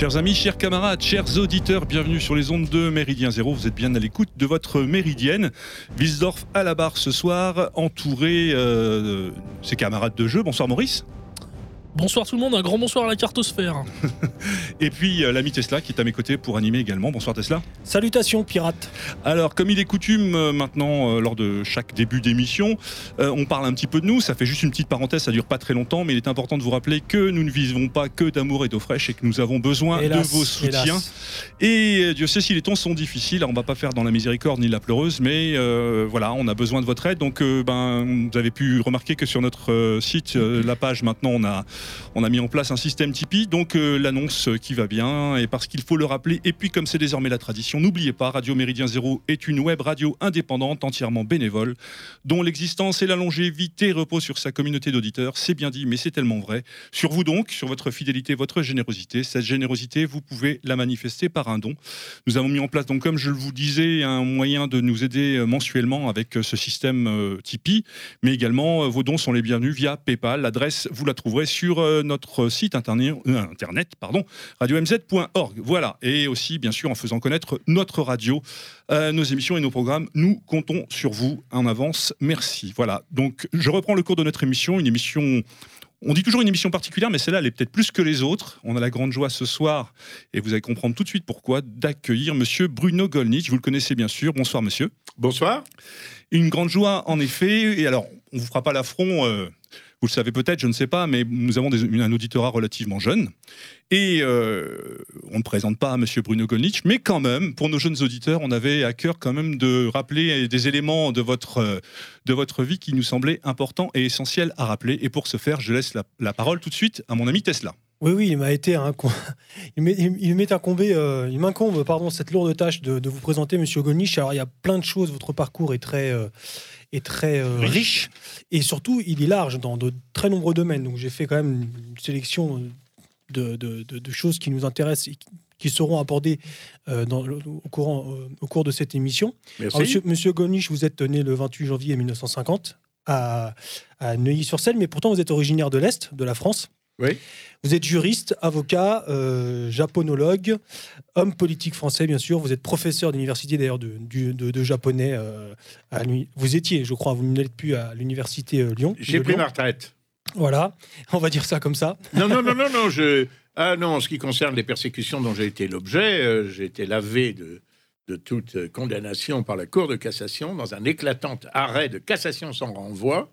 Chers amis, chers camarades, chers auditeurs, bienvenue sur les ondes de Méridien Zéro. Vous êtes bien à l'écoute de votre Méridienne. Wilsdorf à la barre ce soir, entouré euh, de ses camarades de jeu. Bonsoir Maurice. Bonsoir tout le monde, un grand bonsoir à la cartosphère. Et puis euh, l'ami Tesla qui est à mes côtés pour animer également. Bonsoir Tesla. Salutations pirates. Alors comme il est coutume euh, maintenant euh, lors de chaque début d'émission, euh, on parle un petit peu de nous. Ça fait juste une petite parenthèse, ça dure pas très longtemps, mais il est important de vous rappeler que nous ne vivons pas que d'amour et d'eau fraîche et que nous avons besoin Hélas, de vos soutiens. hélas. Et euh, Dieu sait si les temps sont difficiles. Alors, on va pas faire dans la miséricorde ni la pleureuse, mais euh, voilà, on a besoin de votre aide. Donc, euh, ben, vous avez pu remarquer que sur notre euh, site, euh, la page, maintenant, on a, on a mis en place un système Tipeee. Donc, euh, l'annonce qui va bien, et parce qu'il faut le rappeler. Et puis, comme c'est désormais la tradition, n'oubliez pas, Radio Méridien Zéro est une web radio indépendante, entièrement bénévole, dont l'existence et la longévité reposent sur sa communauté d'auditeurs. C'est bien dit, mais c'est tellement vrai. Sur vous donc, sur votre fidélité, votre générosité. Cette générosité, vous pouvez la manifester par un don. Nous avons mis en place, donc, comme je vous disais, un moyen de nous aider euh, mensuellement avec euh, ce système euh, mais également vos dons sont les bienvenus via PayPal. L'adresse, vous la trouverez sur euh, notre site internet, euh, internet pardon, radiomz.org. Voilà, et aussi, bien sûr, en faisant connaître notre radio, euh, nos émissions et nos programmes. Nous comptons sur vous en avance. Merci. Voilà, donc je reprends le cours de notre émission, une émission on dit toujours une émission particulière, mais celle-là, elle est peut-être plus que les autres. On a la grande joie ce soir, et vous allez comprendre tout de suite pourquoi, d'accueillir Monsieur Bruno Gollnitz. Vous le connaissez bien sûr. Bonsoir, monsieur. Bonsoir. Une grande joie, en effet. Et alors, on vous fera pas l'affront. euh, vous le savez peut-être, je ne sais pas, mais nous avons un auditorat relativement jeune. Et euh, on ne présente pas Monsieur Bruno Gollnitz, mais quand même, pour nos jeunes auditeurs, on avait à cœur quand même de rappeler des éléments de votre, euh, de votre vie qui nous semblaient importants et essentiels à rappeler. Et pour ce faire, je laisse la, parole tout de suite à mon ami Tesla. Oui, oui, il m'a été il m'est- incombé, euh, m'incombe, pardon, cette lourde tâche de, vous présenter, Monsieur Golnisch. Alors, il y a plein de choses. Votre parcours est très, est très euh, Riche. riche. et surtout, il est large dans de très nombreux domaines. Donc, j'ai fait quand même une sélection de, de- de- de choses qui nous intéressent et qui- qui seront abordées euh, dans au, courant, euh, au cours de cette émission. Alors, monsieur, monsieur vous êtes né le 28 janvier 1950 à, à Neuilly-sur-Seine, mais pourtant vous êtes originaire de l'Est, de la France. Oui. Vous êtes juriste, avocat, euh, japonologue, homme politique français, bien sûr. Vous êtes professeur d'université, d'ailleurs, de, du- de- de japonais. euh, à vous étiez, je crois, vous ne l'êtes plus à l'université euh, Lyon. J'ai pris Lyon. ma retraite. Voilà, on va dire ça comme ça. Non, non, non, non, non. Je... Ah non, en ce qui concerne les persécutions dont j'ai été l'objet, euh, j'ai été lavé de, de toute condamnation par la Cour de cassation dans un éclatant arrêt de cassation sans renvoi.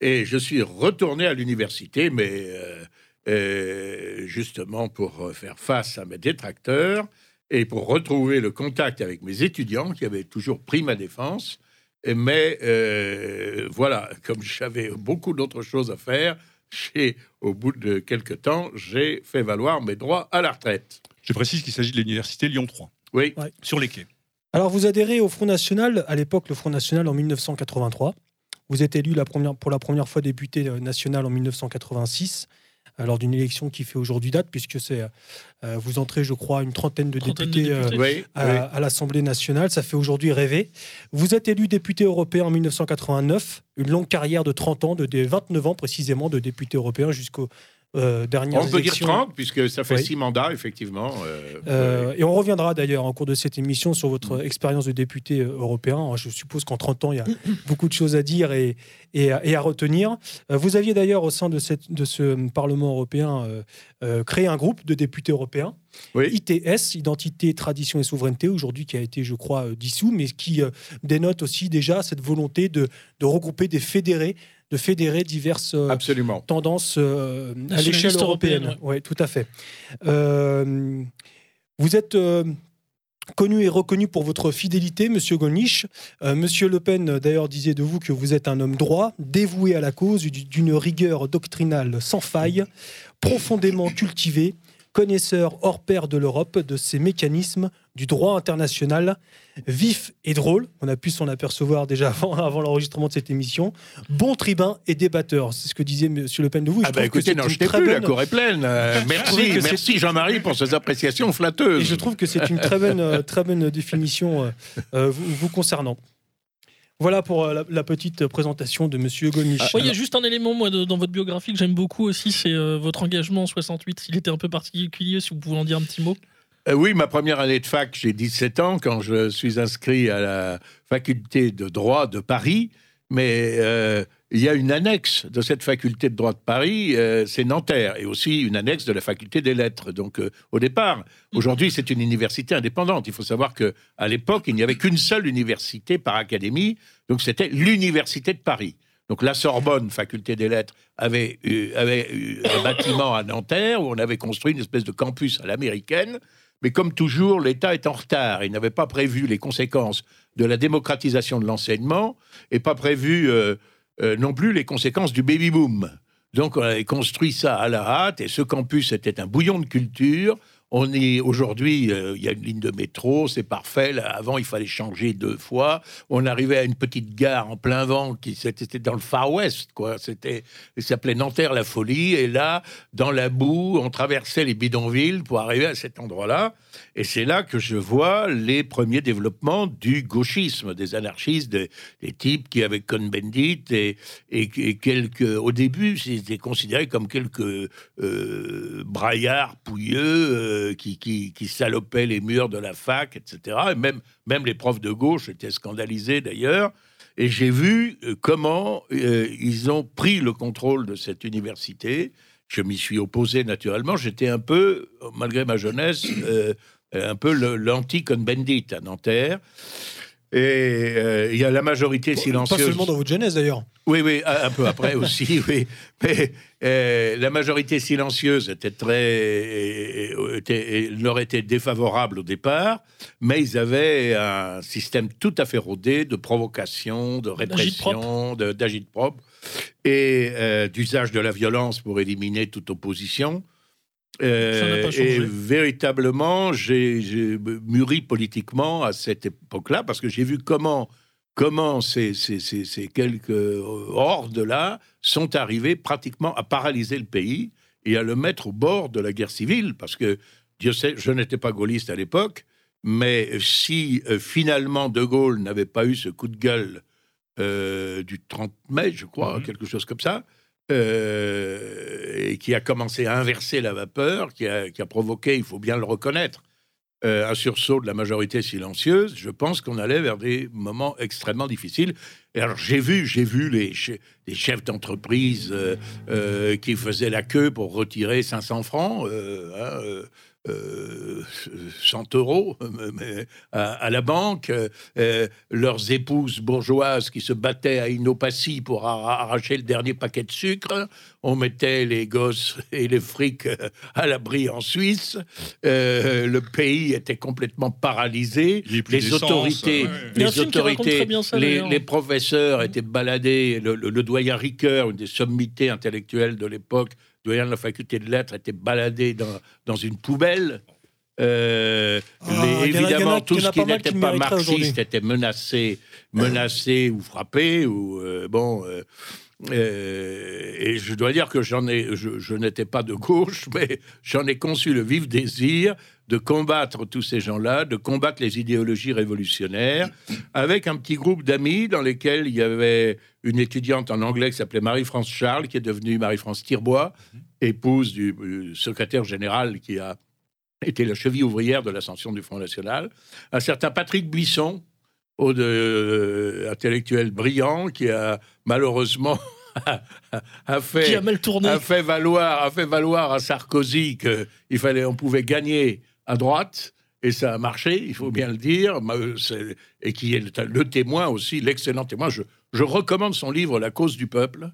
Et je suis retourné à l'université, mais euh, euh, justement pour euh, faire face à mes détracteurs et pour retrouver le contact avec mes étudiants qui avaient toujours pris ma défense. Mais euh, voilà, comme j'avais beaucoup d'autres choses à faire, j'ai, au bout de quelques temps, j'ai fait valoir mes droits à la retraite. Je précise qu'il s'agit de l'université Lyon 3, Oui, sur les quais. Alors, vous adhérez au Front National, à l'époque, le Front National en 1983. Vous êtes élu la première, pour la première fois député national en 1986, euh, lors d'une élection qui fait aujourd'hui date, puisque c'est, euh, vous entrez, je crois, une trentaine de Trentaine de députés, euh, oui, à, oui. à l'Assemblée nationale. Ça fait aujourd'hui rêver. Vous êtes élu député européen en 1989, une longue carrière de 30 ans, de, des 29 ans précisément de député européen jusqu'aux euh, dernières On peut dire élections. 30, puisque ça fait Oui. six mandats, effectivement. euh, Euh, et on reviendra d'ailleurs en cours de cette émission sur votre expérience de député européen. Je suppose qu'en 30 ans, il y a beaucoup de choses à dire et, et, à, et à retenir. Vous aviez d'ailleurs au sein de, cette, de ce Parlement européen euh, euh, créé un groupe de députés européens, Oui. ITS, Identité, Tradition et Souveraineté, aujourd'hui qui a été, je crois, dissous, mais qui euh, dénote aussi déjà cette volonté de, de regrouper des fédérés, de fédérer diverses euh, Absolument. tendance euh, à l'échelle européenne. européenne, Oui, tout à fait. Euh, vous êtes euh, connu et reconnu pour votre fidélité, Monsieur Golnisch. Euh, Monsieur Le Pen, d'ailleurs, disait de vous que vous êtes un homme droit, dévoué à la cause, du- d'une rigueur doctrinale sans faille, profondément cultivé, connaisseur hors pair de l'Europe, de ses mécanismes, du droit international, vif et drôle, on a pu s'en apercevoir déjà avant, avant l'enregistrement de cette émission, bon tribun et débatteur. C'est ce que disait M. Le Pen de vous. Et Ah je bah écoutez, non, je t'ai plus, la bonne- cour est pleine. Euh, merci, merci Jean-Marie pour ces appréciations flatteuses. Et je trouve que c'est une très bonne, euh, très bonne définition euh, euh, vous, vous concernant. Voilà pour euh, la, la petite présentation de Monsieur Gonish. Ouais, Il y a juste un élément moi, de- dans votre biographie que j'aime beaucoup aussi, c'est euh, votre engagement en 68. Il était un peu particulier, si vous pouvez en dire un petit mot. Euh, oui, ma première année de fac, j'ai 17 ans quand je suis inscrit à la faculté de droit de Paris. Mais euh, il y a une annexe de cette faculté de droit de Paris, euh, c'est Nanterre, et aussi une annexe de la faculté des lettres. Donc, euh, au départ, aujourd'hui, c'est une université indépendante. Il faut savoir que à l'époque, il n'y avait qu'une seule université par académie, donc c'était l'université de Paris. Donc la Sorbonne, faculté des lettres, avait eu, avait eu un bâtiment à Nanterre où on avait construit une espèce de campus à l'américaine. Mais comme toujours, l'État est en retard. Il n'avait pas prévu les conséquences de la démocratisation de l'enseignement et pas prévu euh, euh, non plus les conséquences du baby-boom. Donc on avait construit ça à la hâte et ce campus était un bouillon de culture. On est aujourd'hui, euh, il y a une ligne de métro, c'est parfait. Avant, il fallait changer deux fois. On arrivait à une petite gare en plein vent qui c'était dans le Far West, quoi. C'était, s'appelait Nanterre la folie. Et là, dans la boue, on traversait les bidonvilles pour arriver à cet endroit-là. Et c'est là que je vois les premiers développements du gauchisme, des anarchistes, des, types qui, avec Cohn-Bendit et, quelques, au début, c'était considéré comme quelques euh, braillards pouilleux euh, qui, salopaient les murs de la fac, etc. Et même, même les profs de gauche étaient scandalisés d'ailleurs. Et j'ai vu euh, comment ils ont pris le contrôle de cette université. Je m'y suis opposé naturellement. J'étais un peu, malgré ma jeunesse, euh, un peu l'anti-Cohn-Bendit à Nanterre. Et euh, il y a la majorité Pas silencieuse. seulement dans votre jeunesse d'ailleurs. Oui, oui, un peu après aussi, oui. Mais euh, la majorité silencieuse était très, était, leur était défavorable au départ, mais ils avaient un système tout à fait rodé de provocation, de répression, de- d'agite-propre et euh, d'usage de la violence pour éliminer toute opposition. Euh, et véritablement, j'ai mûri politiquement à cette époque-là parce que j'ai vu comment comment ces, ces, ces, ces quelques euh, hordes-là sont arrivées pratiquement à paralyser le pays et à le mettre au bord de la guerre civile, parce que, Dieu sait, je n'étais pas gaulliste à l'époque, mais si euh, finalement De Gaulle n'avait pas eu ce coup de gueule euh, du 30 mai, je crois, Mhm. quelque chose comme ça, euh, et qui a commencé à inverser la vapeur, qui a, qui a provoqué, il faut bien le reconnaître, euh, un sursaut de la majorité silencieuse, je pense qu'on allait vers des moments extrêmement difficiles. Et alors j'ai vu, j'ai vu les, che- les chefs d'entreprise euh, euh, qui faisaient la queue pour retirer 500 francs, euh, hein, euh, euh, 100 euros euh, mais à, à la banque, euh, leurs épouses bourgeoises qui se battaient à Innopacie pour arra- arracher le dernier paquet de sucre. On mettait les gosses et les frics à l'abri en Suisse. Euh, le pays était complètement paralysé. Les autorités, un les autorités, ça, les, professeurs étaient baladés. Le, le- le doyen Ricoeur, une des sommités intellectuelles de l'époque, doyen de la faculté de lettres, était baladé dans, dans une poubelle. Euh, Ah, les- a- évidemment, tout ce qui n'était pas marxiste était menacé, menacé ou frappé. Ou, euh, bon, euh, euh, et je dois dire que j'en ai, je, je n'étais pas de gauche, mais j'en ai conçu le vif désir de combattre tous ces gens-là, de combattre les idéologies révolutionnaires, avec un petit groupe d'amis dans lesquels il y avait une étudiante en anglais qui s'appelait Marie-France Charles, qui est devenue Marie-France Tirbois, épouse du, euh, secrétaire général qui a été la cheville ouvrière de l'ascension du Front National, un certain Patrick Buisson, euh, intellectuel brillant, qui a malheureusement a fait Qui a mal tourné. a fait valoir, a fait valoir à Sarkozy qu'il fallait, on pouvait gagner à droite, et ça a marché, il faut bien le dire, euh, et qui est le, témoin aussi, l'excellent témoin. Je, je recommande son livre La cause du peuple.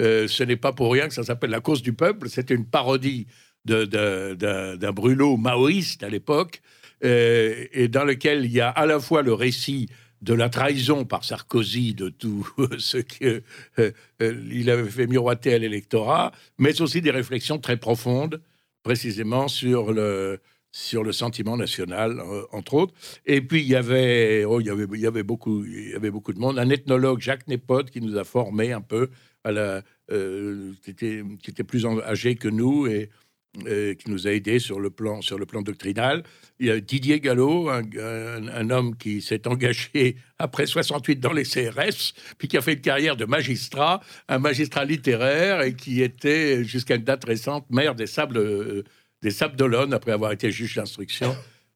Euh, ce n'est pas pour rien que ça s'appelle La cause du peuple. C'était une parodie d'un brûlot maoïste à l'époque, euh, et dans lequel il y a à la fois le récit de la trahison par Sarkozy de tout ce qu'il avait fait miroiter à l'électorat, mais aussi des réflexions très profondes, précisément sur le, sur le sentiment national, euh, entre autres. Et puis, il y avait, oh, il y avait, il y avait, beaucoup, il y avait beaucoup de monde. Un ethnologue, Jacques Népot, qui nous a formés un peu, à la, euh, qui, était, qui était plus âgé que nous et, qui nous a aidés sur le plan, sur le plan doctrinal. Il y a Didier Gallo, un homme qui s'est engagé après 68 dans les CRS, puis qui a fait une carrière de magistrat, un magistrat littéraire, et qui était, jusqu'à une date récente, maire des Sables, euh, des Sables après avoir été juge d'instruction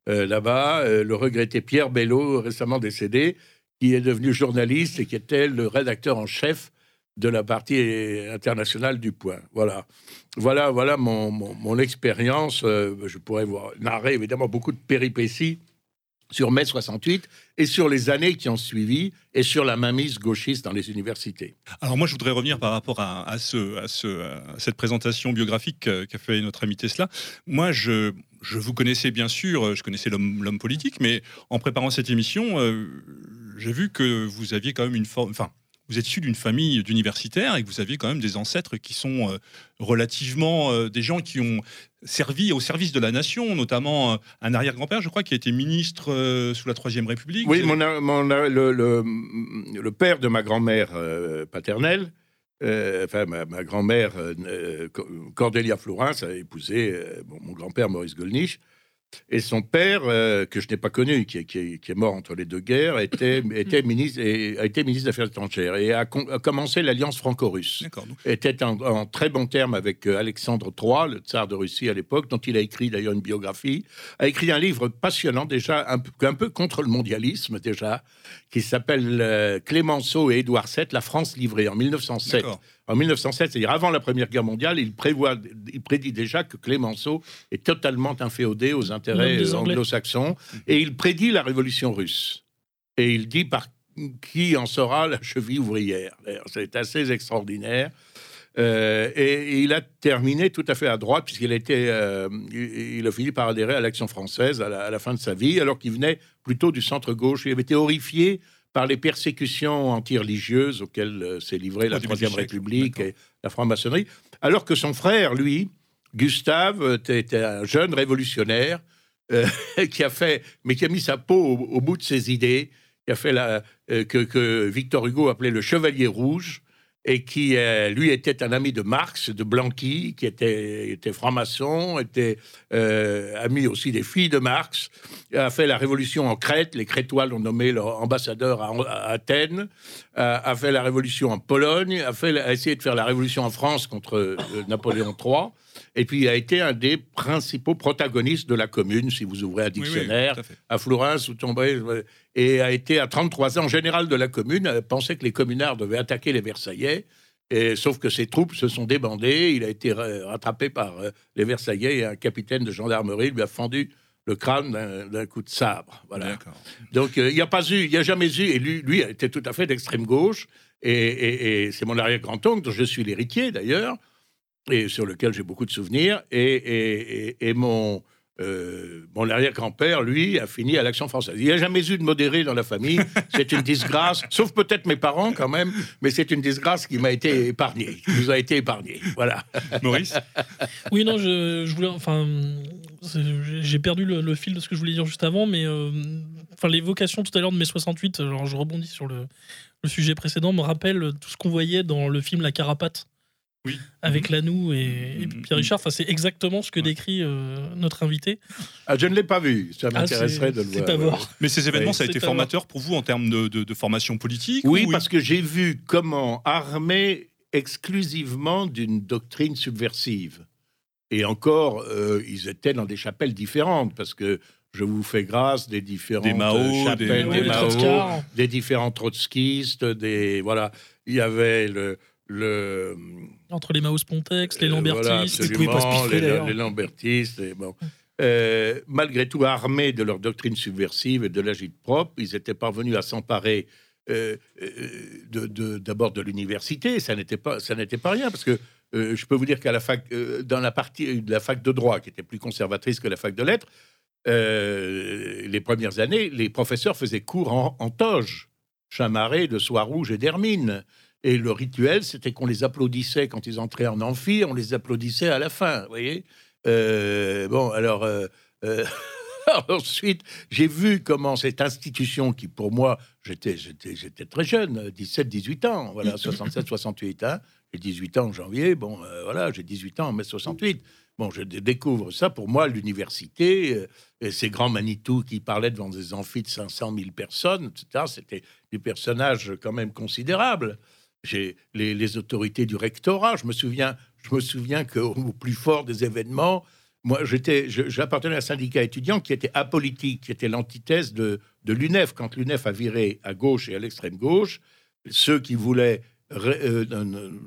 euh, là-bas. Euh, le regretté Pierre Bello, récemment décédé, qui est devenu journaliste et qui était le rédacteur en chef de la partie internationale du Point. Voilà, voilà, voilà mon, mon, mon expérience. Euh, je pourrais vous narrer évidemment beaucoup de péripéties sur mai 68 et sur les années qui ont suivi et sur la mainmise gauchiste dans les universités. Alors moi, je voudrais revenir par rapport à, à ce, à, ce, à cette présentation biographique qu'a fait notre ami Tesla. Moi, je, vous connaissais bien sûr, je connaissais l'homme l'homme politique, mais en préparant cette émission, euh, j'ai vu que vous aviez quand même une forme... Enfin, vous êtes issu d'une famille d'universitaires et que vous aviez quand même des ancêtres qui sont euh, relativement euh, des gens qui ont servi au service de la nation, notamment euh, un arrière-grand-père, je crois, qui a été ministre sous la Troisième République. Oui, mon, le, père de ma grand-mère paternelle, enfin ma, grand-mère Co- Cordélia Florence a épousé mon grand-père Maurice Gollnisch. Et son père, euh, que je n'ai pas connu, qui est, qui est- qui est mort entre les deux guerres, était, était ministre, et a été ministre des Affaires étrangères et a, con- a commencé l'alliance franco-russe. Était en, en très bon terme avec euh, Alexandre III, le tsar de Russie à l'époque, dont il a écrit d'ailleurs une biographie, a écrit un livre passionnant déjà, un, peu- un peu contre le mondialisme déjà, qui s'appelle euh, Clémenceau et Édouard VII, La France livrée en 1907. En 1907, c'est-à-dire avant la Première Guerre mondiale, il, prévoit, il prédit déjà que Clémenceau est totalement inféodé aux intérêts anglo-saxons, et il prédit la révolution russe. Et il dit par qui en sera la cheville ouvrière. C'est assez extraordinaire. Euh, et, et il a terminé tout à fait à droite, puisqu'il a, été, euh, il, il a fini par adhérer à l'Action française à la, à la fin de sa vie, alors qu'il venait plutôt du centre-gauche. Il avait été horrifié par les persécutions anti-religieuses auxquelles euh, s'est livrée la Troisième République et la franc-maçonnerie, alors que son frère, lui, Gustave, était était un jeune révolutionnaire euh, qui a fait, mais qui a mis sa peau au, au bout de ses idées, qui a fait la, euh, que, que Victor Hugo appelait le Chevalier Rouge, et qui, euh, lui, était un ami de Marx, de Blanqui, qui était, était franc-maçon, était euh, ami aussi des filles de Marx, a fait la révolution en Crète, les Crétois l'ont nommé leur ambassadeur à, Athènes, a, a fait la révolution en Pologne, a, fait, a essayé de faire la révolution en France contre euh, Napoléon III, et puis a été un des principaux protagonistes de la Commune, si vous ouvrez un Oui, oui, dictionnaire, à à Florence, vous tomberez, euh, et a été à 33 ans général de la commune, pensait que les communards devaient attaquer les Versaillais, et, sauf que ses troupes se sont débandées, il a été ra- rattrapé par euh, les Versaillais, et un capitaine de gendarmerie lui a fendu le crâne d'un- coup de sabre. Voilà. Donc euh, il n'y a pas eu, il n'y a jamais eu, et lui, lui était tout à fait d'extrême gauche, et, et- et c'est mon arrière-grand-oncle, dont je suis l'héritier d'ailleurs, et sur lequel j'ai beaucoup de souvenirs, et, et- et- et mon, euh, mon arrière-grand-père, lui, a fini à l'Action française. Il n'y a jamais eu de modéré dans la famille, c'est une disgrâce, sauf peut-être mes parents quand même, mais c'est une disgrâce qui m'a été épargnée, qui nous a été épargnée. Voilà. Maurice? Oui, non, je, je voulais. Enfin, j'ai- j'ai perdu le, le fil de ce que je voulais dire juste avant, mais euh, enfin, l'évocation tout à l'heure de mai 68, alors je rebondis sur le, le sujet précédent, me rappelle tout ce qu'on voyait dans le film La Carapate. Oui. Avec Lanou et, et Mhm. Pierre Richard, enfin, c'est exactement ce que décrit euh, notre invité. Ah, je ne l'ai pas vu, ça Ah, m'intéresserait de le voir. c'est à voir. Mais ces événements, ça a été formateur pour vous en termes de, de- de formation politique Oui, ou- parce que j'ai vu comment armé exclusivement d'une doctrine subversive. Et encore, euh, ils étaient dans des chapelles différentes, parce que je vous fais grâce des différentes Des Mao, chapelles, des- des, Ouais, Mao, des différents trotskistes, des voilà. Il y avait le le Entre les Maos Pontex, les euh, voilà, Lambertistes. Pouvaient pas se absolument, piffrer, les, d'ailleurs. les Lambertistes. et bon. Euh, malgré tout, armés de leur doctrine subversive et de l'agite propre, ils étaient parvenus à s'emparer euh, euh, de- de- d'abord de, l'université. Ça n'était pas, ça n'était pas rien, parce que euh, je peux vous dire qu'à la fac, euh, dans la partie de la fac de droit, qui était plus conservatrice que la fac de lettres, euh, les premières années, les professeurs faisaient cours en, en toge, chamarrés de soie rouge et d'hermine. Et le rituel, c'était qu'on les applaudissait quand ils entraient en amphi, on les applaudissait à la fin, vous voyez Euh, Bon, alors... euh, euh, Ensuite, j'ai vu comment cette institution, qui pour moi, j'étais, j'étais, j'étais très jeune, 17, 18 ans, voilà, 67, 68, hein, j'ai 18 ans en janvier, bon, voilà, j'ai 18 ans en mai 68. Bon, je dé- découvre ça. Pour moi, l'université, euh, et ces grands Manitou qui parlaient devant des amphis de 500 000 personnes, etc., c'était des personnages quand même considérables. J'ai les, autorités du rectorat. Je me souviens, je me souviens qu'au au plus fort des événements, moi, j'étais, j'appartenais à un syndicat étudiant qui était apolitique, qui était l'antithèse de, de l'UNEF. Quand l'UNEF a viré à gauche et à l'extrême gauche, ceux qui voulaient euh,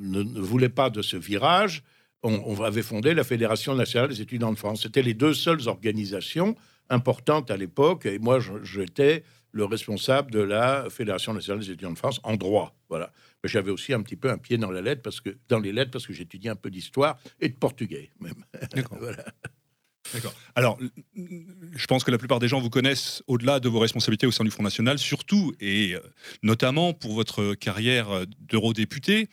ne, voulaient pas de ce virage, on, on avait fondé la Fédération nationale des étudiants de France. C'était les deux seules organisations importantes à l'époque, et moi, j'étais le responsable de la Fédération nationale des étudiants de France en droit. Voilà. J'avais aussi un petit peu un pied dans la lettre parce que dans les lettres parce que j'étudiais un peu d'histoire et de portugais même. D'accord. Voilà. D'accord. Alors, je pense que la plupart des gens vous connaissent au-delà de vos responsabilités au sein du Front National, surtout et euh, notamment pour votre carrière euh, d'eurodéputé.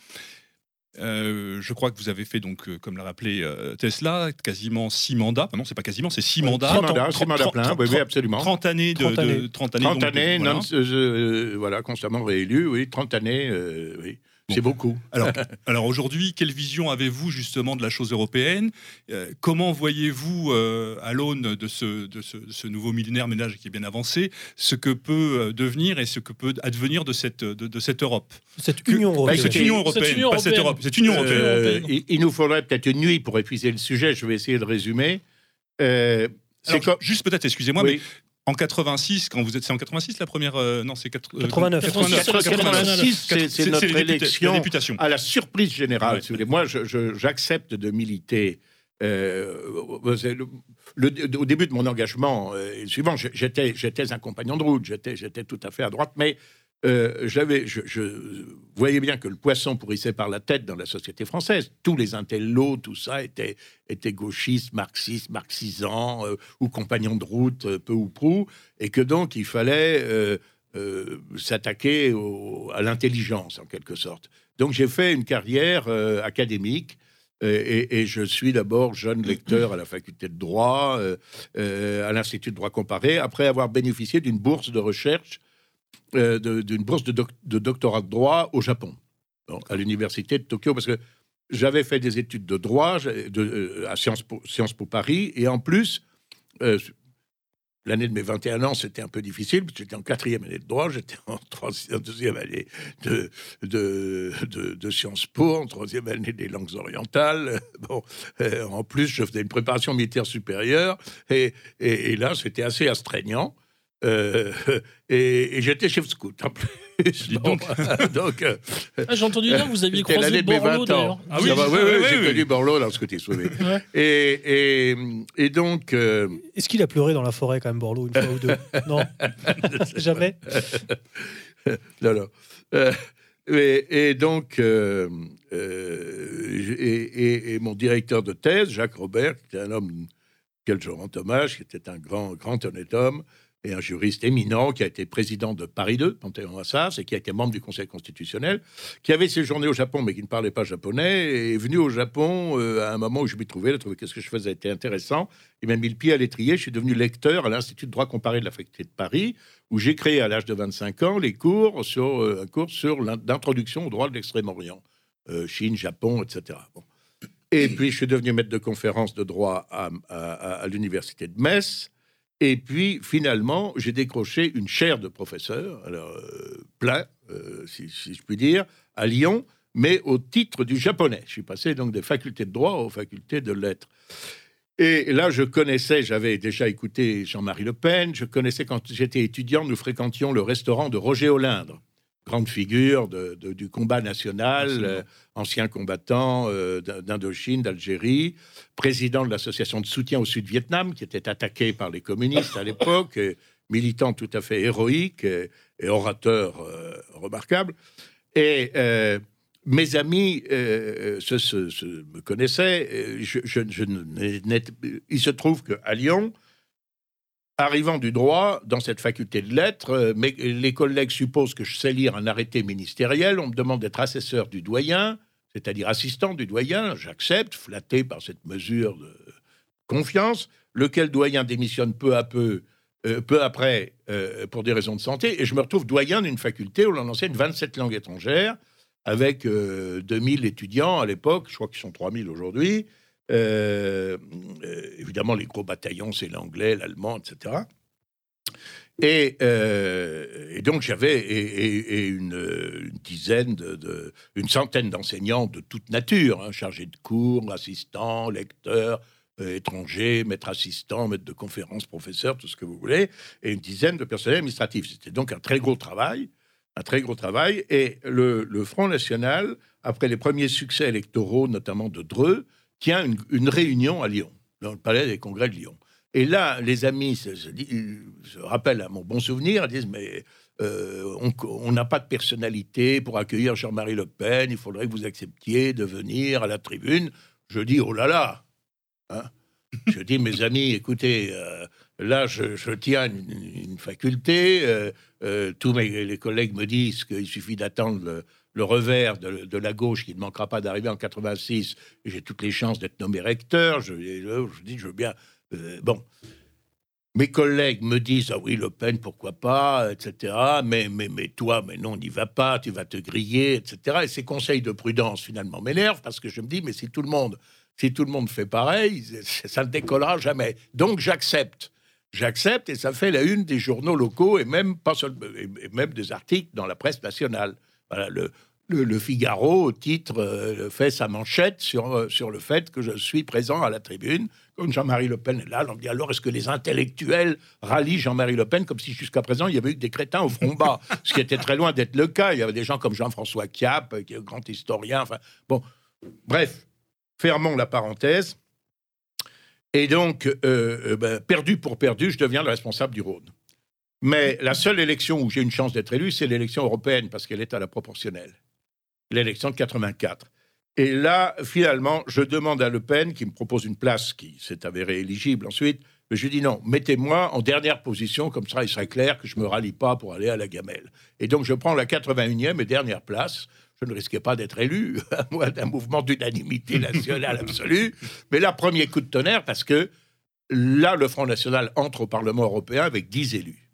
Euh, je crois que vous avez fait donc, euh, comme l'a rappelé euh, Tesla, quasiment six mandats. Ah non, c'est pas quasiment, c'est six mandats. Six mandats, Trente- six mandats trente- pleins, trente- oui, oui, absolument. 30 années de 30 de- années. 30 années. 30 donc, années, voilà. non, euh, euh, voilà, constamment réélu, oui, 30 années, euh, oui. Bon. C'est beaucoup. Alors, alors aujourd'hui, quelle vision avez-vous justement de la chose européenne? Euh, Comment voyez-vous, euh, à l'aune de ce, de, ce, de ce nouveau millénaire ménage qui est bien avancé, ce que peut euh, devenir et ce que peut advenir de cette, de, de cette Europe? Cette Union Bah, européenne. Cette Union cette européenne, Union pas cette. Europe, cette Union européenne. Euh, européenne. il, il nous faudrait peut-être une nuit pour épuiser le sujet. Je vais essayer de résumer. Euh, c'est Alors, comme- Juste peut-être, excusez-moi, mais oui, en 86, quand vous êtes, c'est en 86 la première, euh, non, c'est quatre- euh, 89. 89, 86, c'est- notre la élection députation. à la surprise générale. Ouais. si vous voulez. Moi, j'accepte de militer. euh, c'est le- le- au début de mon engagement euh, suivant, j'étais un compagnon de route, j'étais, j'étais tout à fait à droite, mais euh, je, voyais bien que le poisson pourrissait par la tête dans la société française. Tous les intellos, tout ça, étaient, étaient gauchistes, marxistes, marxisants euh, ou compagnons de route, euh, peu ou prou, et que donc il fallait s'attaquer à l'intelligence en quelque sorte. Donc j'ai fait une carrière académique. Et, je suis d'abord jeune lecteur à la faculté de droit, à l'Institut de droit comparé, après avoir bénéficié d'une bourse de recherche, euh, d'une bourse de, doc- de doctorat de droit au Japon, à l'université de Tokyo, parce que j'avais fait des études de droit de, euh, à Sciences Po, Sciences Po Paris, et en plus, euh, L'année de mes 21 ans, c'était un peu difficile, parce que j'étais en quatrième année de droit, j'étais en, en deuxième année de, de, de, Sciences Po, en troisième année des langues orientales. Bon, en plus, je faisais une préparation militaire supérieure, et, et, et là, c'était assez astreignant. Euh, et et j'étais chef scout en plus. Bon, donc. donc, euh, Ah, J'ai entendu dire que vous aviez croisé Borloo 20 d'ailleurs. Ah oui, oui, oui, oui, j'ai oui. connu Borloo dans ce côté sauvé. Ouais. Et, et, et donc, euh, Est-ce qu'il a pleuré dans la forêt quand même, Borloo, une fois ou deux? Non Jamais? Non, non. Euh, et, et donc, euh, euh, et, et- et mon directeur de thèse, Jacques Robert, qui était un homme quel je rends hommage, qui était un grand, grand honnête homme et un juriste éminent, qui a été président de Paris 2, Panthéon-Assas, et qui a été membre du Conseil constitutionnel, qui avait séjourné au Japon, mais qui ne parlait pas japonais, est venu au Japon euh, à un moment où je m'y trouvais, il a trouvé que ce que je faisais était intéressant. Il m'a mis le pied à l'étrier, je suis devenu lecteur à l'Institut de droit comparé de la faculté de Paris, où j'ai créé à l'âge de 25 ans les cours sur euh, un cours sur l'introduction au droit de l'Extrême-Orient, euh, Chine, Japon, etc. Et puis je suis devenu maître de conférence de droit à l'université de Metz. Et puis finalement, j'ai décroché une chaire de professeur, alors euh, plein, euh, si, je puis dire, à Lyon, mais au titre du japonais. Je suis passé donc des facultés de droit aux facultés de lettres. Et là, je connaissais, j'avais déjà écouté Jean-Marie Le Pen, je connaissais quand j'étais étudiant, nous fréquentions le restaurant de Roger Hollindre, grande figure de- de- du combat national, euh, ancien combattant euh, d'I- d'Indochine, d'Algérie, président de l'association de soutien au Sud-Vietnam, qui était attaqué par les communistes à l'époque, militant tout à fait héroïque et, et orateur euh, remarquable. Et mes amis se, se- se- me connaissaient. Je, je- je n'ai- n'étais- il se trouve qu'à Lyon, arrivant du droit dans cette faculté de lettres, euh, mais les collègues supposent que je sais lire un arrêté ministériel. On me demande d'être assesseur du doyen, c'est-à-dire assistant du doyen. J'accepte, flatté par cette mesure de confiance. Lequel doyen démissionne peu à peu, euh, peu après, euh, pour des raisons de santé. Et je me retrouve doyen d'une faculté où l'on enseigne 27 langues étrangères avec euh, 2000 étudiants à l'époque, je crois qu'ils sont 3000 aujourd'hui, Euh, euh, évidemment, les gros bataillons, c'est l'anglais, l'allemand, etc. Et, euh, et donc j'avais et, une, dizaine une centaine d'enseignants de toute nature, hein, chargés de cours, assistants, lecteurs, étrangers, maîtres assistants, maîtres de conférences, professeurs, tout ce que vous voulez, et une dizaine de personnels administratifs. C'était donc un très gros travail, un très gros travail. Et le Front National, après les premiers succès électoraux, notamment de Dreux, tient une, réunion à Lyon, dans le palais des congrès de Lyon. Et là, les amis se, rappellent à mon bon souvenir, ils disent Mais euh, on n'a pas de personnalité pour accueillir Jean-Marie Le Pen, il faudrait que vous acceptiez de venir à la tribune. Je dis Oh là là Hein Je dis Mes amis, écoutez, euh, là, je, tiens une, faculté. euh, tous mes les collègues me disent qu'il suffit d'attendre le, revers de, la gauche qui ne manquera pas d'arriver en 86. et J'ai toutes les chances d'être nommé recteur. Je, dis Je veux bien. Euh, bon. Mes collègues me disent ah oui Le Pen pourquoi pas etc mais mais mais toi mais non n'y va pas tu vas te griller etc et ces conseils de prudence finalement m'énervent parce que je me dis mais si tout le monde si tout le monde fait pareil ça ne décollera jamais donc j'accepte j'accepte et ça fait la une des journaux locaux et même pas seul, et même des articles dans la presse nationale voilà le le, le Figaro, au titre, euh, fait sa manchette sur, euh, sur le fait que je suis présent à la tribune. Quand Jean-Marie Le Pen est là, on me dit alors est-ce que les intellectuels rallient Jean-Marie Le Pen comme si jusqu'à présent il y avait eu que des crétins au front bas, ce qui était très loin d'être le cas. Il y avait des gens comme Jean-François Kiap, qui est un grand historien. Enfin, bon, bref, fermons la parenthèse. Et donc, euh, ben, perdu pour perdu, je deviens le responsable du Rhône. Mais la seule élection où j'ai une chance d'être élu, c'est l'élection européenne, parce qu'elle est à la proportionnelle. L'élection de 84. Et là, finalement, je demande à Le Pen, qui me propose une place qui s'est avérée éligible ensuite, mais je dis non, mettez-moi en dernière position, comme ça il serait clair que je ne me rallie pas pour aller à la gamelle. Et donc je prends la 81e et dernière place. Je ne risquais pas d'être élu, à moins d'un mouvement d'unanimité nationale absolue. Mais là, premier coup de tonnerre, parce que là, le Front National entre au Parlement européen avec 10 élus.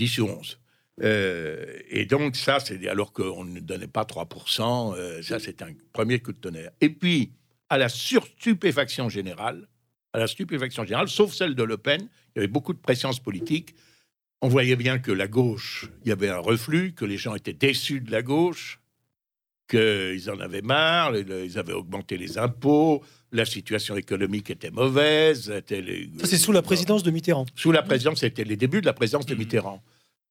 Bon, 10 ou 11. Euh, et donc, ça, c'est alors qu'on ne donnait pas 3%, euh, ça, c'est un premier coup de tonnerre. Et puis, à la surstupéfaction générale, à la stupéfaction générale, sauf celle de Le Pen, il y avait beaucoup de présence politique. On voyait bien que la gauche, il y avait un reflux, que les gens étaient déçus de la gauche, qu'ils en avaient marre, ils avaient augmenté les impôts, la situation économique était mauvaise. était les- Ça, c'est sous la présidence de Mitterrand. Sous la présidence, c'était les débuts de la présidence de Mitterrand.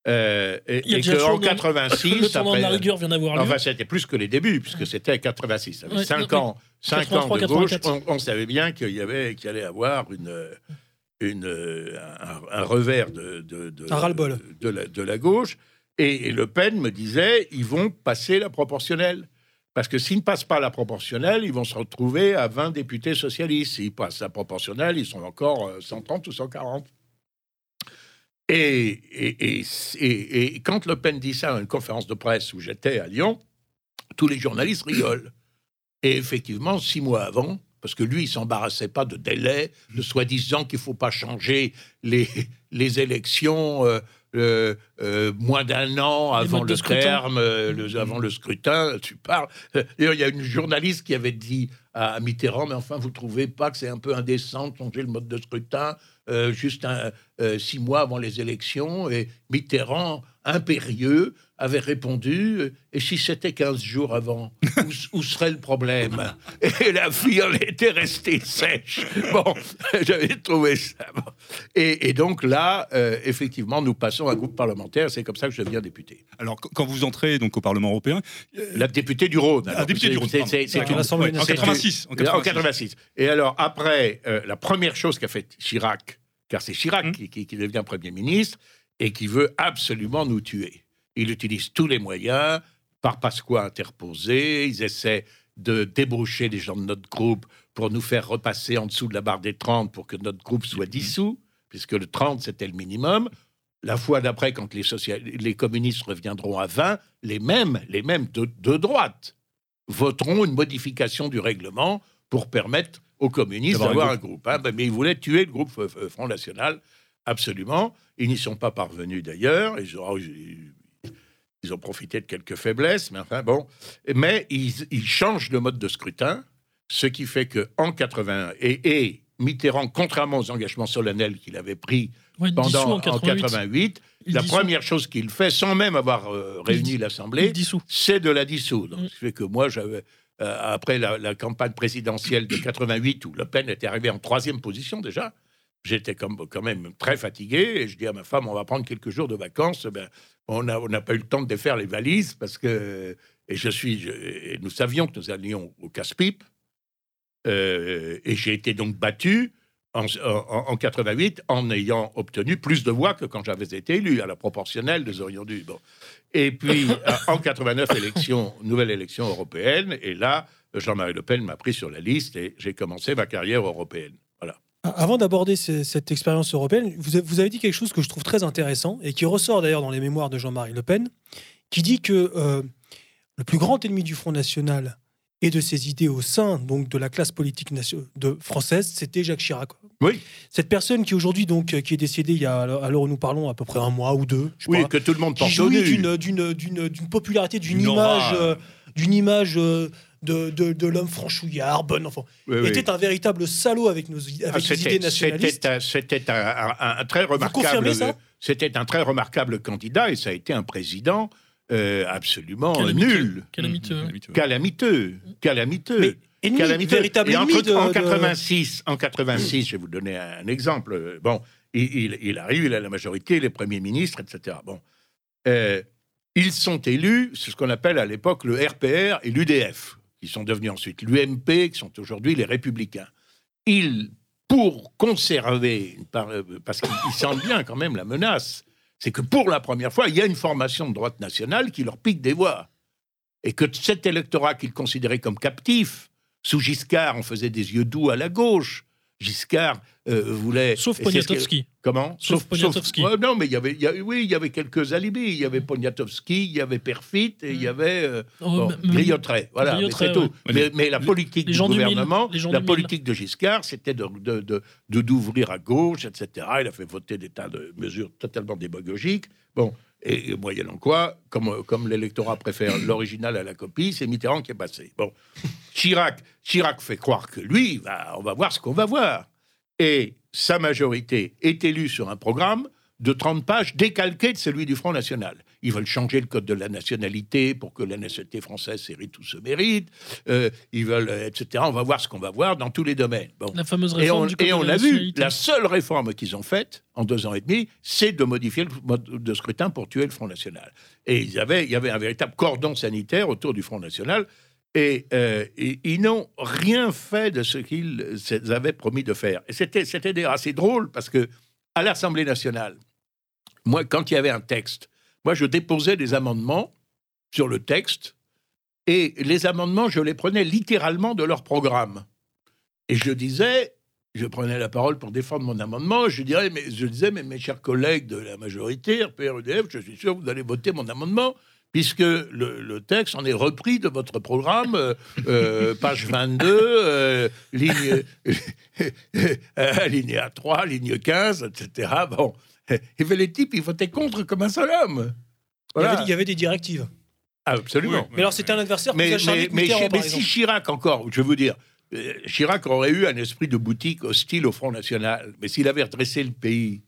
Euh, et Il y a et qu'en tournant- 86, le tournant de la après- rigueur vient d'avoir lieu. Enfin, c'était plus que les débuts, puisque c'était 86. Ça fait Ouais, 5 non, ans, cinq ans 83, de gauche. 84. On, on savait bien qu'il y avait, qu'il allait avoir une, une, un, un revers de, de, de, Un ras-le-bol. de la, de la gauche. Et, Le Pen me disait, ils vont passer la proportionnelle. Parce que s'ils ne passent pas la proportionnelle, ils vont se retrouver à 20 députés socialistes. S'ils passent la proportionnelle, ils sont encore euh, 130 ou 140. Et, quand Le Pen dit ça à une conférence de presse où j'étais à Lyon, tous les journalistes rigolent. Et effectivement, six mois avant, parce que lui, il s'embarrassait pas de délai, de soi-disant qu'il faut pas changer les, les élections euh, euh, euh, moins d'un an avant le scrutin. terme, euh, le- avant le scrutin. Tu parles. D'ailleurs, il y a une journaliste qui avait dit à Mitterrand, mais enfin, vous trouvez pas que c'est un peu indécent de changer le mode de scrutin euh, juste un, six mois avant les élections? Et Mitterrand, impérieux, avait répondu euh, Et si c'était 15 jours avant, où, où serait le problème? Et la fille, elle était restée sèche. Bon, j'avais trouvé ça. bon. Et, et donc là, euh, effectivement, nous passons à un groupe parlementaire. C'est comme ça que je deviens député. Alors, qu- quand vous entrez donc au Parlement européen, La députée du Rhône. Ah, alors, député c'est- du Rhône, c'est- pardon. c'est- c'est une- ouais, en nationale. 86, en en 86. 86. Et alors, après, euh, la première chose qu'a fait Chirac, car c'est Chirac Hum. qui, qui- qui devient Premier ministre et qui veut absolument nous tuer. Il utilise tous les moyens, par Pasqua interposé, ils essaient de débaucher les gens de notre groupe pour nous faire repasser en dessous de la barre des 30 pour que notre groupe soit dissous, puisque le 30, c'était le minimum. La fois d'après, quand les, les communistes reviendront à 20, les mêmes, les mêmes de, de droite voteront une modification du règlement pour permettre aux communistes D'avoir un groupe. hein. Ben, mais ils voulaient tuer le groupe euh, euh, Front National, absolument. Ils n'y sont pas parvenus d'ailleurs. Ils, ils- ont profité de quelques faiblesses, mais enfin bon. Mais ils, ils changent le mode de scrutin. Ce qui fait que en 80 et, et Mitterrand, contrairement aux engagements solennels qu'il avait pris Ouais, pendant en en 88. 88, Il la dissout. première chose qu'il fait, sans même avoir euh, réuni l'Assemblée, c'est de la dissoudre. Mm. Ce qui fait que moi, j'avais, euh, après la, la campagne présidentielle de 88, où Le Pen était arrivé en troisième position déjà, j'étais quand même très fatigué, et je dis à ma femme, on va prendre quelques jours de vacances. Ben, on n'a on pas eu le temps de défaire les valises, parce que... Et je suis... je- et nous savions que nous allions au casse-pipe, euh, et j'ai été donc battu en, en, en 88 en ayant obtenu plus de voix que quand j'avais été élu. À la proportionnelle, nous aurions dû. Bon. Et puis, en 89, élection, nouvelle élection européenne. Et là, Jean-Marie Le Pen m'a pris sur la liste et j'ai commencé ma carrière européenne. Avant d'aborder ce- cette expérience européenne, vous avez, dit quelque chose que je trouve très intéressant et qui ressort d'ailleurs dans les mémoires de Jean-Marie Le Pen, qui dit que euh, le plus grand ennemi du Front National et de ses idées au sein donc de la classe politique de, française, c'était Jacques Chirac. Oui. Cette personne qui aujourd'hui donc qui est décédée il y a à l'heure où nous parlons à peu près un mois ou deux, je Oui, pas, que tout le monde qui porte au jouit d'une d'une d'une d'une popularité, d'une image, euh, d'une image euh, de, de, de l'homme franchouillard, bon enfant, Oui, oui. était un véritable salaud avec nos avec Ah, les idées nationalistes. c'était un, un- un- très remarquable. C'était un très remarquable candidat et ça a été un président euh, absolument Calamiteux. nul, Calamiteux. calamiteux, calamiteux. Mais ennemi, calamiteux. véritable Et ennemi entre- de- en de- 86, en 86, je vais vous donner un exemple. Bon, il, il- il arrive, il a la majorité, les premiers ministres, etc. Bon, Euh, ils sont élus, c'est ce qu'on appelle à l'époque le RPR et l'UDF, qui sont devenus ensuite l'UMP, qui sont aujourd'hui les Républicains. Ils, pour conserver, euh, parce qu'ils sentent bien quand même la menace, c'est que pour la première fois, il y a une formation de droite nationale qui leur pique des voix. Et que cet électorat qu'ils considéraient comme captif, sous Giscard, on faisait des yeux doux à la gauche. Giscard euh, voulait. Sauf Poniatowski. Comment Sauf Poniatowski. Ouais, non, mais il y avait, il y a- oui, il y avait quelques alibis. Il y avait Poniatowski, il y avait Perfit et il y avait euh, Oh, bon. Voilà, mais tout. la politique les du gens du mille, gouvernement, la politique de Giscard, c'était de, de, de- de- d'ouvrir à gauche, etc. Il a fait voter des tas de mesures totalement démagogiques. Bon, et, et moyennant quoi, comme, comme l'électorat préfère l'original à la copie, c'est Mitterrand qui est passé. Bon, Chirac, Chirac fait croire que lui, va- on va voir ce qu'on va voir. Et sa majorité est élue sur un programme de 30 pages décalqué de celui du Front National. Ils veulent changer le code de la nationalité pour que la nationalité française hérite ou se mérite. Euh, ils veulent, euh, etc. On va voir ce qu'on va voir dans tous les domaines. Bon. La fameuse Et réforme on, du code et de on la a vu, la seule réforme qu'ils ont faite en deux ans et demi, c'est de modifier le mode de scrutin pour tuer le Front National. Et ils avaient, il y avait un véritable cordon sanitaire autour du Front National. Et, euh, et ils n'ont rien fait de ce qu'ils avaient promis de faire. Et c'était, d'ailleurs assez drôle parce que à l'Assemblée nationale, moi, quand il y avait un texte, moi, je déposais des amendements sur le texte et les amendements, je les prenais littéralement de leur programme. Et je disais, je prenais la parole pour défendre mon amendement, je, dirais, mais, je disais, mais mes chers collègues de la majorité, RPR, EDF, je suis sûr que vous allez voter mon amendement, puisque le, le texte en est repris de votre programme, euh, euh, page 22, euh, ligne, euh, alinéa 3, ligne 15, etc. Bon. Et les types, ils votaient contre comme un seul homme. Il y, avait, il y avait des directives. Ah, absolument. Oui, Mais alors, c'était un adversaire Mais, mais, mais, Mitterrand, mais si. Chirac, encore, je veux dire, euh, Chirac aurait eu un esprit de boutique hostile au Front National, mais s'il avait redressé le pays,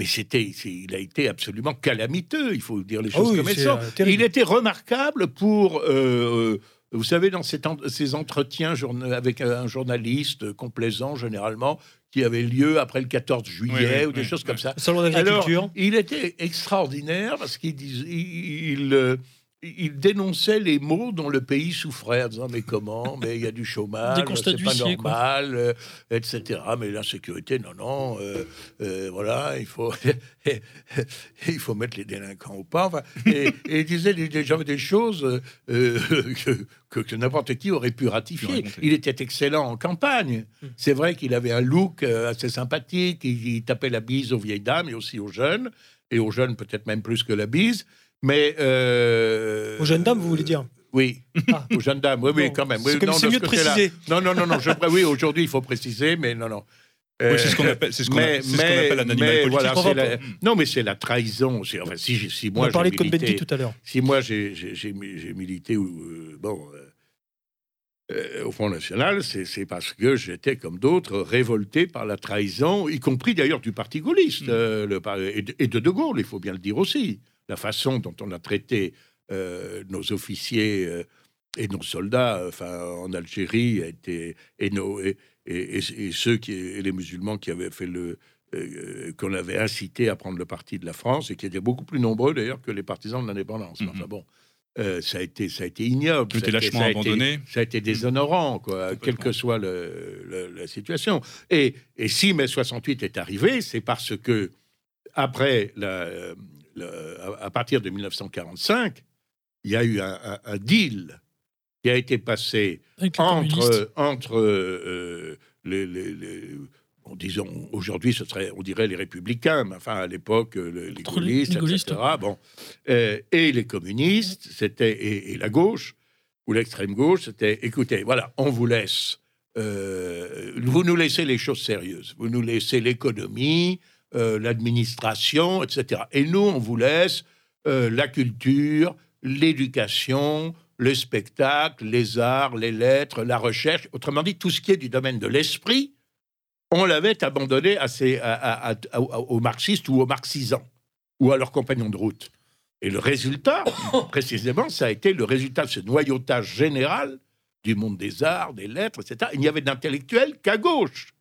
mais c'était, il a été absolument calamiteux, il faut dire les Ah choses oui, comme elles sont. euh. Il était remarquable pour, euh, vous savez, dans ces entretiens avec un journaliste complaisant, généralement, qui avait lieu après le 14 juillet Oui, ou des oui, choses comme ça. Salon d'agriculture. il était extraordinaire parce qu'il il, il, euh, il dénonçait les maux dont le pays souffrait en disant mais comment mais il y a du chômage c'est pas normal euh, etc mais l'insécurité non non euh, euh, voilà il faut il faut mettre les délinquants au pas enfin, et, et il disait des, des, des choses euh, que, que- que n'importe qui aurait pu ratifier. Il était excellent en campagne. C'est vrai qu'il avait un look assez sympathique. Il, il tapait la bise aux vieilles dames et aussi aux jeunes et aux jeunes peut-être même plus que la bise mais euh, Aux jeunes dames, vous voulez dire oui, Ah. aux jeunes dames, oui, oui, quand même. c'est Oui, c'est mieux ce de préciser. Non, non, non, non. Je, oui, aujourd'hui, il faut préciser, mais non, non. Euh, Oui, c'est ce qu'on appelle, c'est ce qu'on mais, appelle, c'est ce qu'on mais- appelle un animal politique. voilà, la- non, mais c'est la trahison. Enfin, si, si On moi a parlé j'ai de Cohn-Bendit milité, tout à l'heure. si moi j'ai j'ai- j'ai mi- j'ai milité, euh, bon, euh, euh, au Front National, c'est parce que j'étais, comme d'autres, révolté par la trahison, y compris d'ailleurs du Parti gaulliste Mm. euh, le, par- et, de, et de De Gaulle, il faut bien le dire aussi. La façon dont on a traité euh, nos officiers euh, et nos soldats enfin, en Algérie a été, et, nos, et, et- et- et ceux qui, et les musulmans qui avaient fait le. euh, qu'on avait incité à prendre le parti de la France et qui étaient beaucoup plus nombreux d'ailleurs que les partisans de l'indépendance. Enfin bon, euh, ça a été ça a été ignoble. Tout ça a est été- lâchement été- abandonné. ça a été déshonorant, quoi, quelle que soit le- le- la situation. Et, et si mai 68 est arrivé, c'est parce que, après, la- le- à à partir de 1945, il y a eu un, un- un deal qui a été passé entre, entre euh, les, les- les- bon, disons, aujourd'hui, ce serait, on dirait les républicains, mais enfin, à l'époque, euh, le- les les- gaullistes, les gaullistes. etc. Bon, Euh, et les communistes, c'était et, et la gauche ou l'extrême gauche, c'était, écoutez, voilà, on vous laisse, euh, vous nous laissez les choses sérieuses, vous nous laissez l'économie, euh, l'administration, etc. Et nous, on vous laisse euh, la culture, l'éducation, le spectacle, les arts, les lettres, la recherche, autrement dit, tout ce qui est du domaine de l'esprit, on l'avait abandonné aux marxistes ou aux marxisans, ou à leurs compagnons de route. Et le résultat, précisément, ça a été le résultat de ce noyautage général du monde des arts, des lettres, etc. Il n'y avait d'intellectuels qu'à gauche.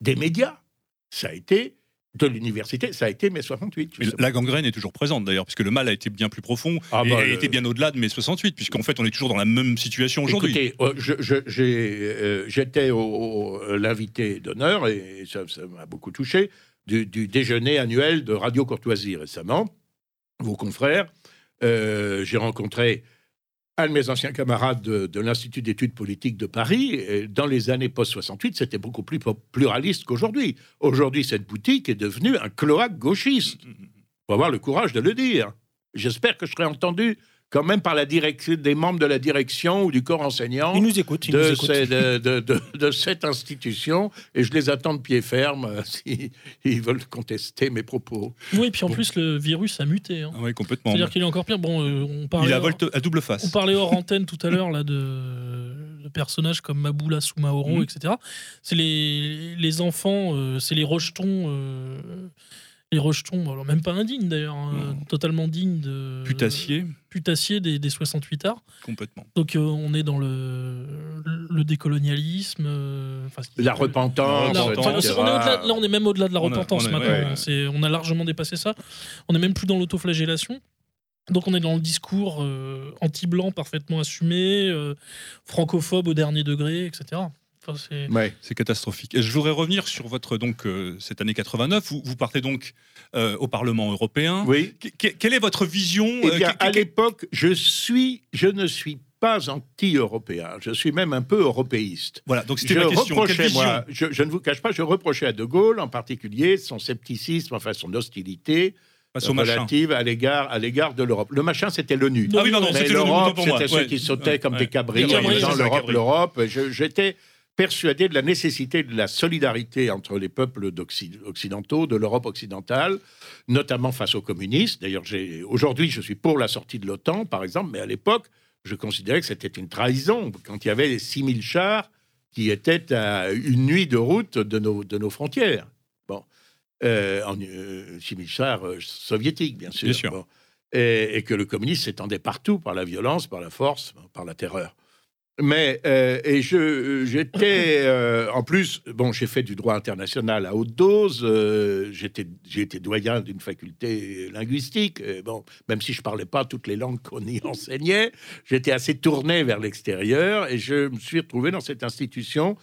Des médias, ça a été de l'université, ça a été mai 68. Mais justement. la gangrène est toujours présente d'ailleurs, puisque le mal a été bien plus profond Ah et bah, a le- été bien au-delà de mai 68, puisqu'en fait on est toujours dans la même situation aujourd'hui. Écoutez, euh, euh, j'étais euh, l'invité d'honneur, et ça, ça m'a beaucoup touché, du, du déjeuner annuel de Radio Courtoisie récemment. Vos confrères, euh, j'ai rencontré un de mes anciens camarades de, de l'Institut d'études politiques de Paris. Dans les années post-68, c'était beaucoup plus pluraliste qu'aujourd'hui. Aujourd'hui, cette boutique est devenue un cloaque gauchiste. faut avoir le courage de le dire. J'espère que je serai entendu quand même par la direction, des membres de la direction ou du corps enseignant Il nous écoute. Il nous de, écoute. ces- de- de- de- de cette institution et je les attends de pied ferme euh, s'ils veulent contester mes propos. Oui, et puis en plus, le virus a muté. hein. Ah oui, complètement. C'est-à-dire qu'il est encore pire. Bon, euh, on parlait, Il a hors- volte à double on face. parlait hors antenne tout à l'heure là de, de personnages comme Maboula Soumaoro, Mhm. etc. C'est les, les enfants, euh, c'est les rejetons, euh, les rejetons, alors même pas indignes d'ailleurs, hein, totalement dignes de Putassier, putassiers des, des 68 arts. complètement. Donc euh, on est dans le, le décolonialisme, euh, La repentance, La- repentance, enfin, etc. on est au-delà- là, on est même au-delà de la On a- repentance on a- maintenant. ouais, hein. C'est- on a largement dépassé ça. On n'est même plus dans l'autoflagellation. Donc on est dans le discours euh, anti-blanc parfaitement assumé, euh, francophobe au dernier degré, etc. Enfin, c'est... Ouais. Catastrophique. Et je voudrais revenir sur votre donc euh, cette année 89. Vous, vous partez donc euh, au Parlement européen. Oui. Que- que- quelle est votre vision Eh euh, bien, que- que- à l'époque, je suis, je ne suis pas anti-européen. Je suis même un peu européiste. Voilà, donc c'était Je ma question. Reprochais, moi, je, je ne vous cache pas, je reprochais à De Gaulle en particulier son scepticisme, enfin son hostilité machin relative à l'égard, à l'égard de l'Europe. Le machin, c'était l'ONU. Ah oui, c'était l'Europe, pour moi. c'était ceux Ouais. qui sautaient comme Ouais. des cabris en disant l'Europe, l'Europe. J'étais persuadé de la nécessité de la solidarité entre les peuples occidentaux, de l'Europe occidentale, notamment face aux communistes. D'ailleurs, aujourd'hui, je suis pour la sortie de l'OTAN, par exemple, mais à l'époque, je considérais que c'était une trahison quand il y avait 6000 chars qui étaient à une nuit de route de nos, de nos frontières. Bon. Euh, en, euh, 6000 chars euh, soviétiques, bien sûr. Bien sûr. Bon. Et, et que le communisme s'étendait partout par la violence, par la force, par la terreur. Mais euh, et je j'étais euh, en plus bon j'ai fait du droit international à haute dose euh, j'étais j'ai doyen d'une faculté linguistique bon même si je parlais pas toutes les langues qu'on y enseignait j'étais assez tourné vers l'extérieur et je me suis retrouvé dans cette institution.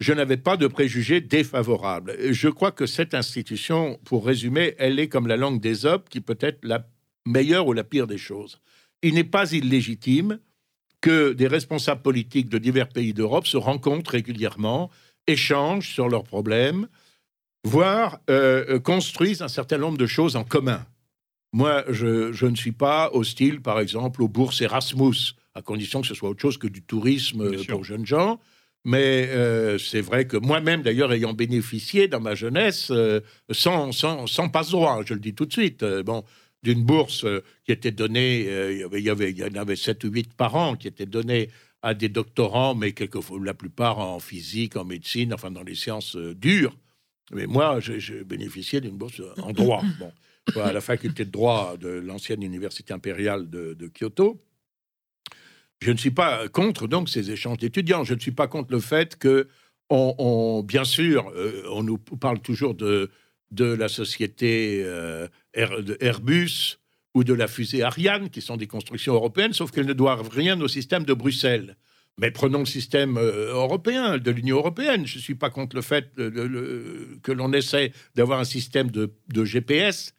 Je n'avais pas de préjugés défavorables. Je crois que cette institution pour résumer elle est comme la langue des hommes qui peut être la meilleure ou la pire des choses. Il n'est pas illégitime que des responsables politiques de divers pays d'Europe se rencontrent régulièrement, échangent sur leurs problèmes, voire euh, construisent un certain nombre de choses en commun. Moi, je, je ne suis pas hostile, par exemple, aux bourses Erasmus, à condition que ce soit autre chose que du tourisme Bien sûr. pour jeunes gens. Mais euh, c'est vrai que moi-même, d'ailleurs, ayant bénéficié dans ma jeunesse, euh, sans, sans, sans passe-droit, je le dis tout de suite, euh, bon, d'une bourse euh, qui était donnée, euh, il y avait- il y avait, il y en avait 7 ou 8 par an, qui était donnée à des doctorants, mais quelquefois, la plupart en physique, en médecine, enfin dans les sciences euh, dures. Mais moi, j'ai bénéficié d'une bourse en droit. Bon, à la faculté de droit de l'ancienne université impériale de, de Kyoto. Je ne suis pas contre donc ces échanges d'étudiants. Je ne suis pas contre le fait que, on, on- bien sûr, euh, on nous parle toujours de, de la société euh, de Airbus ou de la fusée Ariane, qui sont des constructions européennes, sauf qu'elles ne doivent rien au système de Bruxelles. Mais prenons le système euh, européen, de l'Union européenne. Je ne suis pas contre le fait de- de- de- que l'on essaie d'avoir un système de, GPS,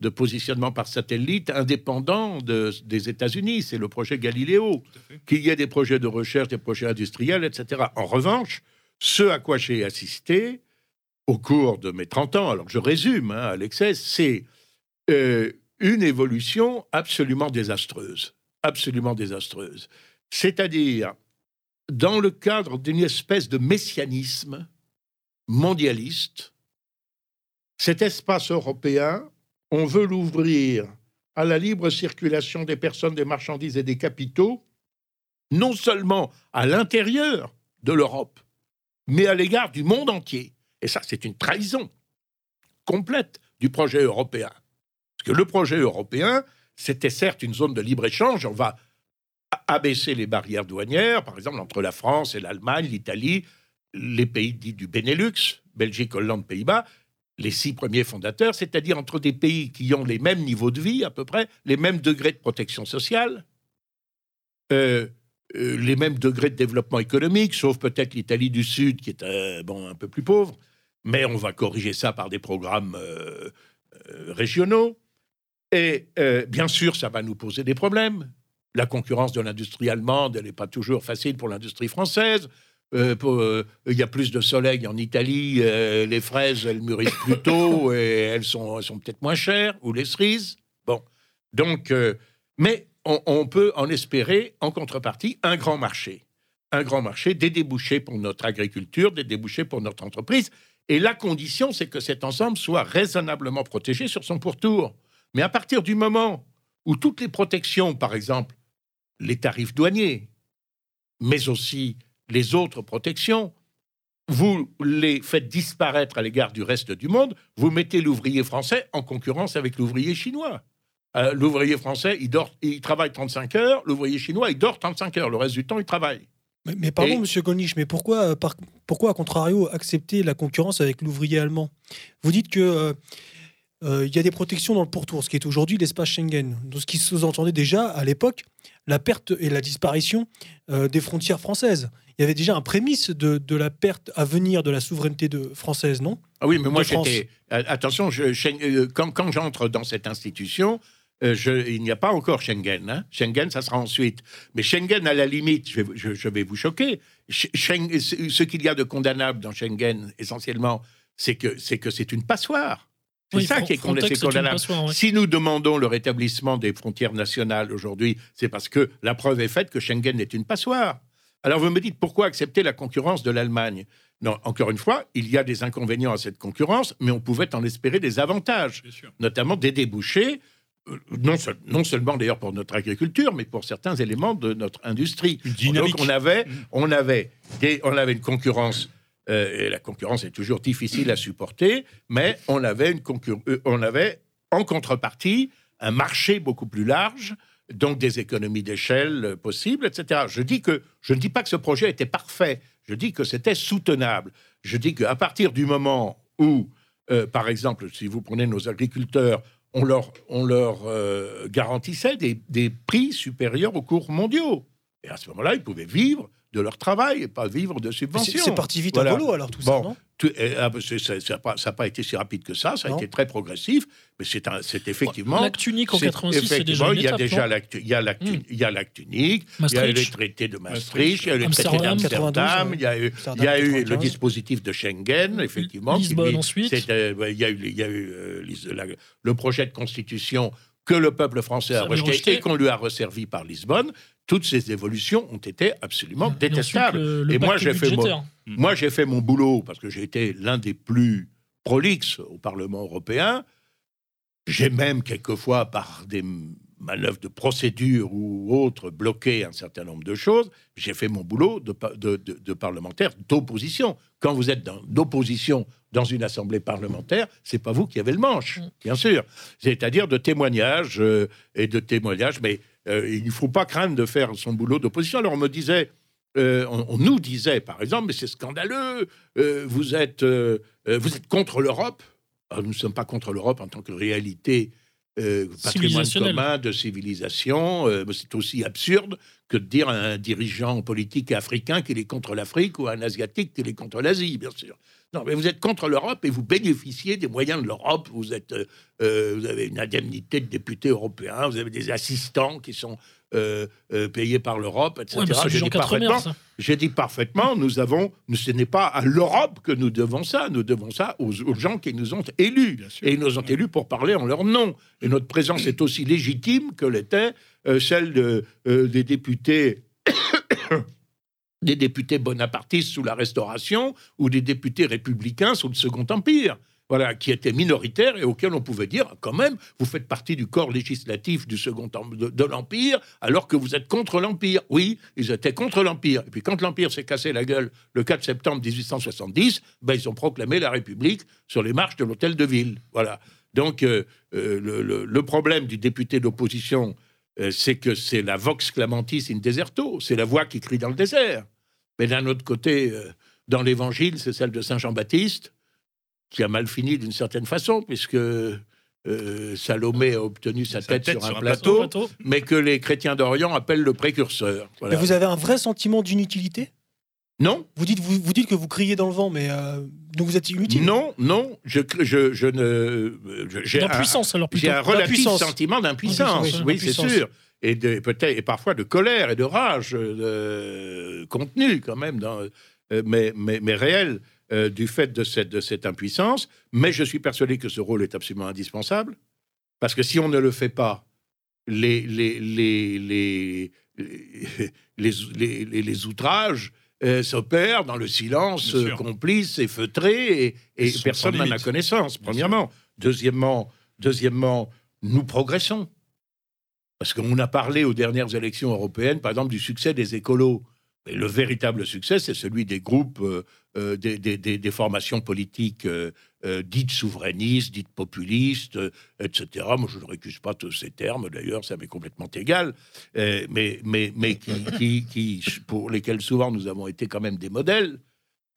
de positionnement par satellite, indépendant de- des États-Unis. C'est le projet Galileo. Qu'il y ait des projets de recherche, des projets industriels, etc. En revanche, ce à quoi j'ai assisté au cours de mes 30 ans, alors je résume hein, à l'excès, c'est euh, une évolution absolument désastreuse. Absolument désastreuse. C'est-à-dire, dans le cadre d'une espèce de messianisme mondialiste, cet espace européen, on veut l'ouvrir à la libre circulation des personnes, des marchandises et des capitaux, non seulement à l'intérieur de l'Europe, mais à l'égard du monde entier. Et ça, c'est une trahison complète du projet européen. Que le projet européen, c'était certes une zone de libre-échange, on va abaisser les barrières douanières, par exemple entre la France et l'Allemagne, l'Italie, les pays dits du Benelux, Belgique, Hollande, Pays-Bas, les six premiers fondateurs, c'est-à-dire entre des pays qui ont les mêmes niveaux de vie à peu près, les mêmes degrés de protection sociale, euh, euh, les mêmes degrés de développement économique, sauf peut-être l'Italie du Sud qui est euh, bon, un peu plus pauvre, mais on va corriger ça par des programmes régionaux. Et euh, bien sûr, ça va nous poser des problèmes. La concurrence de l'industrie allemande, elle n'est pas toujours facile pour l'industrie française. Euh, euh, il y a plus de soleil en Italie, les fraises, elles mûrissent plus tôt et elles sont, elles sont peut-être moins chères, ou les cerises. Bon. Donc, mais on, on peut en espérer, en contrepartie, un grand marché. Un grand marché, des débouchés pour notre agriculture, des débouchés pour notre entreprise. Et la condition, c'est que cet ensemble soit raisonnablement protégé sur son pourtour. Mais à partir du moment où toutes les protections, par exemple, les tarifs douaniers, mais aussi les autres protections, vous les faites disparaître à l'égard du reste du monde, vous mettez l'ouvrier français en concurrence avec l'ouvrier chinois. Euh, l'ouvrier français, il, dort, il travaille 35 heures, l'ouvrier chinois, il dort 35 heures, le reste du temps, il travaille. Mais, mais pardon, Et- monsieur Golnisch, mais pourquoi, euh, par- pourquoi, à contrario, accepter la concurrence avec l'ouvrier allemand? Vous dites que euh, il y a des protections dans le pourtour, ce qui est aujourd'hui l'espace Schengen. Donc, ce qui se entendait déjà à l'époque, la perte et la disparition euh, des frontières françaises. Il y avait déjà un prémisse de, de la perte à venir de la souveraineté de, française, non? Ah oui, mais moi j'étais. euh, Attention, je- euh, quand, quand j'entre dans cette institution, euh, je- il n'y a pas encore Schengen. hein. Schengen, ça sera ensuite. Mais Schengen, à la limite, je vais, vous choquer. Sch- Schengen- ce qu'il y a de condamnable dans Schengen, essentiellement, c'est que c'est une passoire. C'est Oui, ça qui est, une condamnable. passoire, ouais. Si nous demandons le rétablissement des frontières nationales aujourd'hui, c'est parce que la preuve est faite que Schengen est une passoire. Alors vous me dites pourquoi accepter la concurrence de l'Allemagne? Non, encore une fois, il y a des inconvénients à cette concurrence, mais on pouvait en espérer des avantages, notamment des débouchés, euh, non, seul- non seulement d'ailleurs pour notre agriculture, mais pour certains éléments de notre industrie. Dynamique. Donc on avait, Mm. on avait, des- on avait une concurrence. Euh, et la concurrence est toujours difficile à supporter, mais on avait, une euh, on avait en contrepartie un marché beaucoup plus large, donc des économies d'échelle euh, possibles, etc. Je dis que je ne dis pas que ce projet était parfait. Je dis que c'était soutenable. Je dis qu'à partir du moment où, par exemple, si vous prenez nos agriculteurs, on leur, on leur garantissait des, des prix supérieurs aux cours mondiaux. Et à ce moment-là, ils pouvaient vivre de leur travail et pas vivre de subventions. c'est parti vite Voilà. à volo, alors tout ça, Bon. non Tout- et, ah, c'est- ça n'a pas, été si rapide que ça, ça a été très progressif, mais c'est un- c'est effectivement... L'acte unique en c'est 86, c'est déjà une il y a étape, déjà non l'acte- il y a l'acte Hmm. il y a l'acte unique, il y a le traité de Maastricht, il y a eu le traité Amsterdam, d'Amsterdam, 92, il y a eu, il y a eu le 95. dispositif de Schengen, effectivement. qui, Lisbonne lui, ensuite. euh, Il y a eu, il y a eu euh, la- le projet de constitution que le peuple français a rejeté. et qu'on lui a resservi par Lisbonne. Toutes ces évolutions ont été absolument Et ensuite, détestables. le- le Et moi, j'ai fait mon- budgétaire. Moi, j'ai fait mon boulot parce que j'ai été l'un des plus prolixes au Parlement européen. J'ai même quelquefois, par des manœuvre de procédure ou autre, bloquer un certain nombre de choses. J'ai fait mon boulot de, de, de, parlementaire d'opposition. Quand vous êtes d'opposition dans une assemblée parlementaire, c'est pas vous qui avez le manche, mm. bien sûr. C'est-à-dire de témoignages euh, et de témoignages, mais euh, il ne faut pas craindre de faire son boulot d'opposition. Alors on me disait, euh, on, nous disait par exemple, mais c'est scandaleux, vous êtes, vous êtes contre l'Europe. Nous ne sommes pas contre l'Europe en tant que réalité euh, patrimoine commun de civilisation. Euh, c'est aussi absurde que de dire à un dirigeant politique africain qu'il est contre l'Afrique ou à un asiatique qu'il est contre l'Asie, bien sûr. Non, mais vous êtes contre l'Europe et vous bénéficiez des moyens de l'Europe. Vous êtes, euh, vous avez une indemnité de député européen, vous avez des assistants qui sont euh, euh, payés par l'Europe, etc. J'ai dit, parfaitement, j'ai dit parfaitement, nous avons, ce n'est pas à l'Europe que nous devons ça, nous devons ça aux, gens qui nous ont élus. Et ils nous ont élus pour parler en leur nom. Et notre présence est aussi légitime que l'était euh, celle de, des députés. Des députés bonapartistes sous la Restauration ou des députés républicains sous le Second Empire voilà, qui était minoritaire et auquel on pouvait dire, quand même, vous faites partie du corps législatif du second de, de l'Empire, alors que vous êtes contre l'Empire. Oui, ils étaient contre l'Empire. Et puis quand l'Empire s'est cassé la gueule le 4 septembre 1870, ben, ils ont proclamé la République sur les marches de l'Hôtel de Ville. Voilà. Donc euh, euh, le, problème du député d'opposition, euh, c'est que c'est la vox clamantis in deserto, c'est la voix qui crie dans le désert. Mais d'un autre côté, dans l'Évangile, c'est celle de Saint Jean-Baptiste qui a mal fini d'une certaine façon, puisque euh, Salomé a obtenu sa, tête, sur, un, plateau, mais que les chrétiens d'Orient appellent le précurseur. Mais vous avez un vrai sentiment d'inutilité? Non. Vous dites, vous, vous, dites que vous criez dans le vent, mais euh, donc vous êtes inutile? Non, non, je, je, je ne. J'ai un, alors J'ai un relatif sentiment d'impuissance, oui, c'est sûr. Et peut-être et parfois de colère et de rage de, contenue quand même, dans, euh, mais, mais, mais réel. Euh, du fait de cette, de cette impuissance, mais je suis persuadé que ce rôle est absolument indispensable, parce que si on ne le fait pas, les, les, les, les, les, outrages euh, s'opèrent dans le silence complice et feutré, et, personne n'en a connaissance, premièrement. Deuxièmement, deuxièmement, nous progressons. Parce qu'on a parlé aux dernières élections européennes, par exemple, du succès des écolos. Le véritable succès, c'est celui des groupes, euh, euh, des, formations politiques euh, dites souverainistes, dites populistes, etc. Moi, je ne récuse pas tous ces termes, d'ailleurs, ça m'est complètement égal, mais, mais, mais qui, pour lesquels souvent nous avons été quand même des modèles.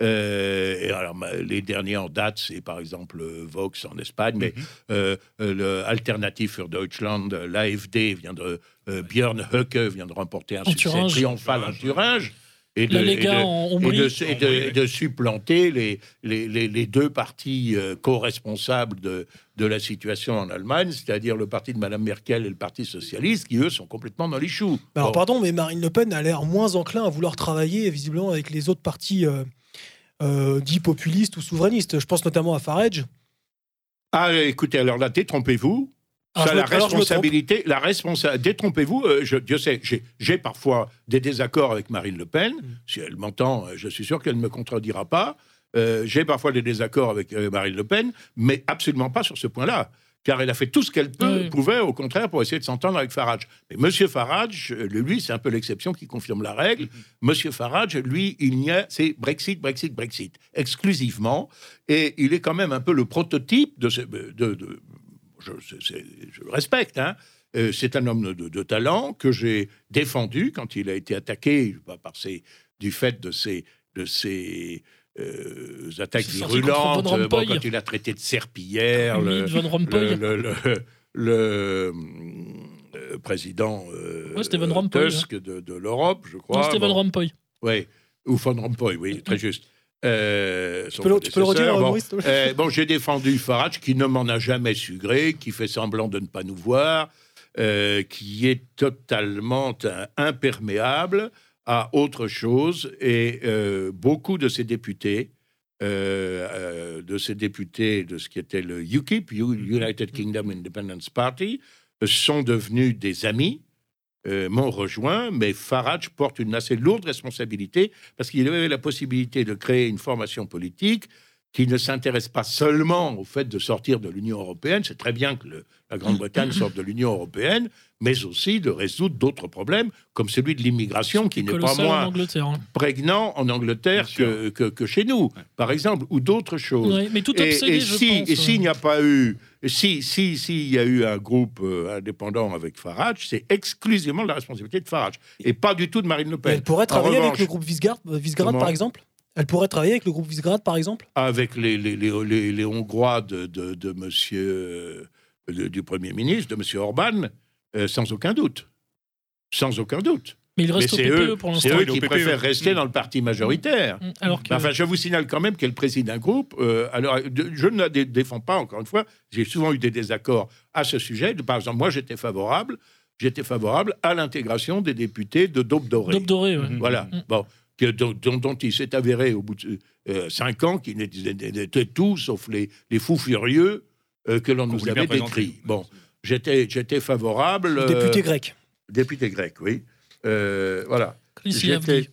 Euh, et alors, les derniers en date, c'est par exemple euh, Vox en Espagne, mais mhm. euh, le Alternative für Deutschland, l'AFD vient de Björn Höcke vient de remporter un succès triomphal en Thuringe. Et de, et, de, de, supplanter les, les, les, deux partis co-responsables de, de la situation en Allemagne, c'est-à-dire le parti de Mme Merkel et le Parti socialiste, qui eux sont complètement dans les choux. Alors, pardon, mais Marine Le Pen a l'air moins enclin à vouloir travailler visiblement avec les autres partis euh, dit populiste ou souverainiste. Je pense notamment à Farage. Ah, écoutez, alors là, détrompez-vous. Ah, la responsabilité, la responsabilité. Détrompez-vous. Euh, Dieu sait, j'ai parfois des désaccords avec Marine Le Pen. Mm. Si elle m'entend, euh, je suis sûr qu'elle ne me contredira pas. j'ai parfois des désaccords avec Marine Le Pen, mais absolument pas sur ce point-là car elle a fait tout ce qu'elle pouvait, au contraire, pour essayer de s'entendre avec Farage. Mais Monsieur Farage, lui, c'est un peu l'exception qui confirme la règle. Mm-hmm. Monsieur Farage, lui, il n'y a, c'est Brexit, Brexit, Brexit, exclusivement. Et il est quand même un peu le prototype de ce. De, je, le respecte, hein. Euh, c'est un homme de, talent que j'ai défendu quand il a été attaqué par ses, du fait de ses, de ses euh, attaques virulentes, euh, quand il a traité de serpillière, le, le, euh, président Tusk de, l'Europe, je crois. Non, Van Rompuy. Oui, ou Van Rompuy, oui, très juste. Euh, tu, peux le, redire, bon, bon j'ai défendu Farage, qui ne m'en a jamais sugré, qui fait semblant de ne pas nous voir, qui est totalement imperméable à autre chose et euh, beaucoup de ces députés, euh, euh, de ces députés de ce qui était le UKIP, United Kingdom Independence Party, sont devenus des amis, m'ont rejoint, mais Farage porte une assez lourde responsabilité parce qu'il avait la possibilité de créer une formation politique qui ne s'intéresse pas seulement au fait de sortir de l'Union européenne, c'est très bien que le- la Grande-Bretagne sorte de l'Union européenne, mais aussi de résoudre d'autres problèmes, comme celui de l'immigration, qui n'est pas en moins Angleterre. hein. prégnant en Angleterre que, que- que chez nous, par exemple, ou d'autres choses. Ouais, mais tout Et, obsédé, et je si, pense. et s'il n'y a pas eu, et si, si, si il y a eu un groupe euh, indépendant avec Farage, c'est exclusivement de la responsabilité de Farage et pas du tout de Marine Le Et Pen. Elle pourrait travailler avec le groupe Visegrad, euh, Visegrad, par exemple? Elle pourrait travailler avec le groupe Visegrad, par exemple? Avec les, les, les, les- les Hongrois de, de, de Monsieur euh, de- du Premier ministre, de Monsieur Orban, euh, sans aucun doute, sans aucun doute. Mais il Mais reste au c'est PPE eux, pour c'est l'instant. eux il est au qui PPE. préfèrent rester Mm. dans le parti majoritaire. Mm, Alors que. Enfin, je vous signale quand même qu'elle préside un groupe. euh, alors, je ne la dé- défends pas, encore une fois. J'ai souvent eu des désaccords à ce sujet. Par exemple, moi, j'étais favorable, j'étais favorable à l'intégration des députés de Daube Doré. Daube doré, ouais. Voilà. Mm. Bon, que- dont, dont- dont il s'est avéré au bout de euh, cinq ans qu'ils n'étaient étaient tous, sauf les, les fous furieux euh, que l'on nous avait décrits. Bon, j'étais j'étais favorable. Le euh, député grec. député grec, oui. Euh, voilà. Chris J'étais-.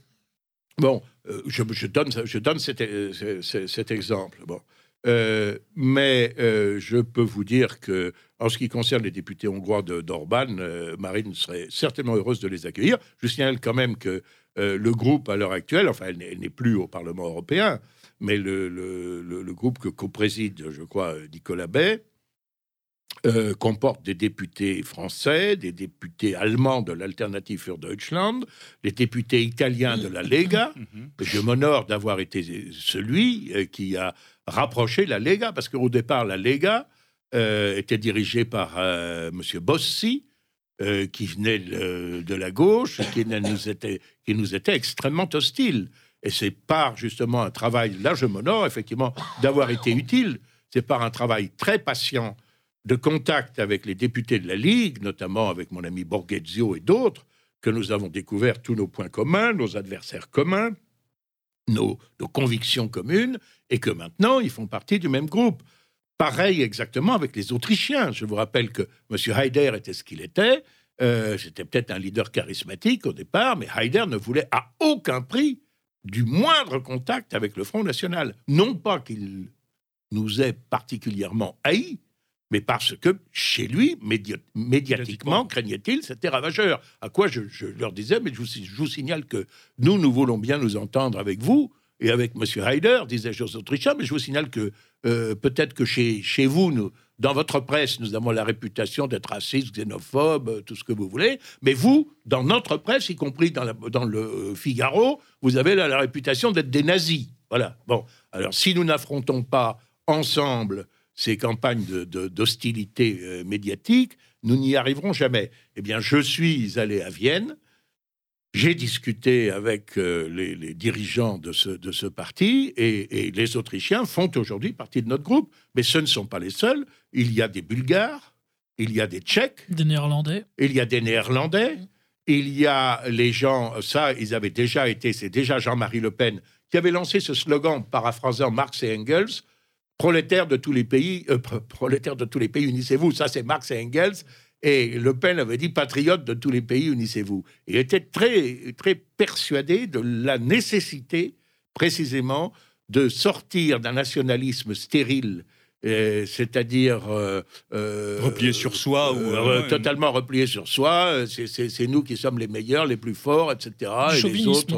Bon, euh, je, je donne, je donne cet, euh, ce- ce- cet exemple. Bon. Euh, mais euh, je peux vous dire que, en ce qui concerne les députés hongrois de- d'Orban, euh, Marine serait certainement heureuse de les accueillir. Je signale quand même que euh, le groupe, à l'heure actuelle, enfin, elle n'est- plus au Parlement européen, mais le, le- le- le groupe que co-préside, je crois, Nicolas Bay, euh, comporte des députés français, des députés allemands de l'Alternative für Deutschland, des députés italiens de la Lega. Mhm. Je m'honore d'avoir été celui euh, qui a rapproché la Lega, parce qu'au départ, la Lega euh, était dirigée par euh, M. Bossi, euh, qui venait de, de la gauche, qui nous, était, qui nous était extrêmement hostile. Et c'est par justement un travail, là je m'honore effectivement d'avoir été utile, c'est par un travail très patient de contact avec les députés de la Ligue, notamment avec mon ami Borghezio et d'autres, que nous avons découvert tous nos points communs, nos adversaires communs, nos, nos convictions communes, et que maintenant, ils font partie du même groupe. Pareil exactement avec les Autrichiens. Je vous rappelle que M. Haider était ce qu'il était. Euh, C'était peut-être un leader charismatique au départ, mais Haider ne voulait à aucun prix du moindre contact avec le Front National. Non pas qu'il nous ait particulièrement haïs, mais parce que chez lui, média- médiatiquement, craignait-il, c'était ravageur. À quoi je, je leur disais, mais je vous, je vous signale que nous, nous voulons bien nous entendre avec vous et avec M. Haider, disais-je aux Autrichiens, mais je vous signale que euh, peut-être que chez, chez vous, dans votre presse, nous avons la réputation d'être racistes, xénophobes, euh, tout ce que vous voulez, mais vous, dans notre presse, y compris dans, le euh, Figaro, vous avez la, la réputation d'être des nazis. Voilà. Bon, alors si nous n'affrontons pas ensemble ces campagnes de- de- d'hostilité euh, médiatique, nous n'y arriverons jamais. Eh bien, je suis allé à Vienne, j'ai discuté avec euh, les, les dirigeants de ce, de ce parti et, et les Autrichiens font aujourd'hui partie de notre groupe. Mais ce ne sont pas les seuls. Il y a des Bulgares, il y a des Tchèques, Des Néerlandais. il y a des Néerlandais, il y a les gens, ça, ils avaient déjà été, c'est déjà Jean-Marie Le Pen qui avait lancé ce slogan paraphrasant Marx et Engels, prolétaires de tous les pays, euh, pro- prolétaires de tous les pays, unissez-vous. Ça, c'est Marx et Engels. Et Le Pen avait dit patriotes de tous les pays, unissez-vous. Il était très, très persuadé de la nécessité, précisément, de sortir d'un nationalisme stérile, euh, c'est-à-dire euh, euh, Replié sur soi ou, euh, euh, ouais. totalement replié sur soi. c'est- nous qui sommes les meilleurs, les plus forts, etc. Et les autres,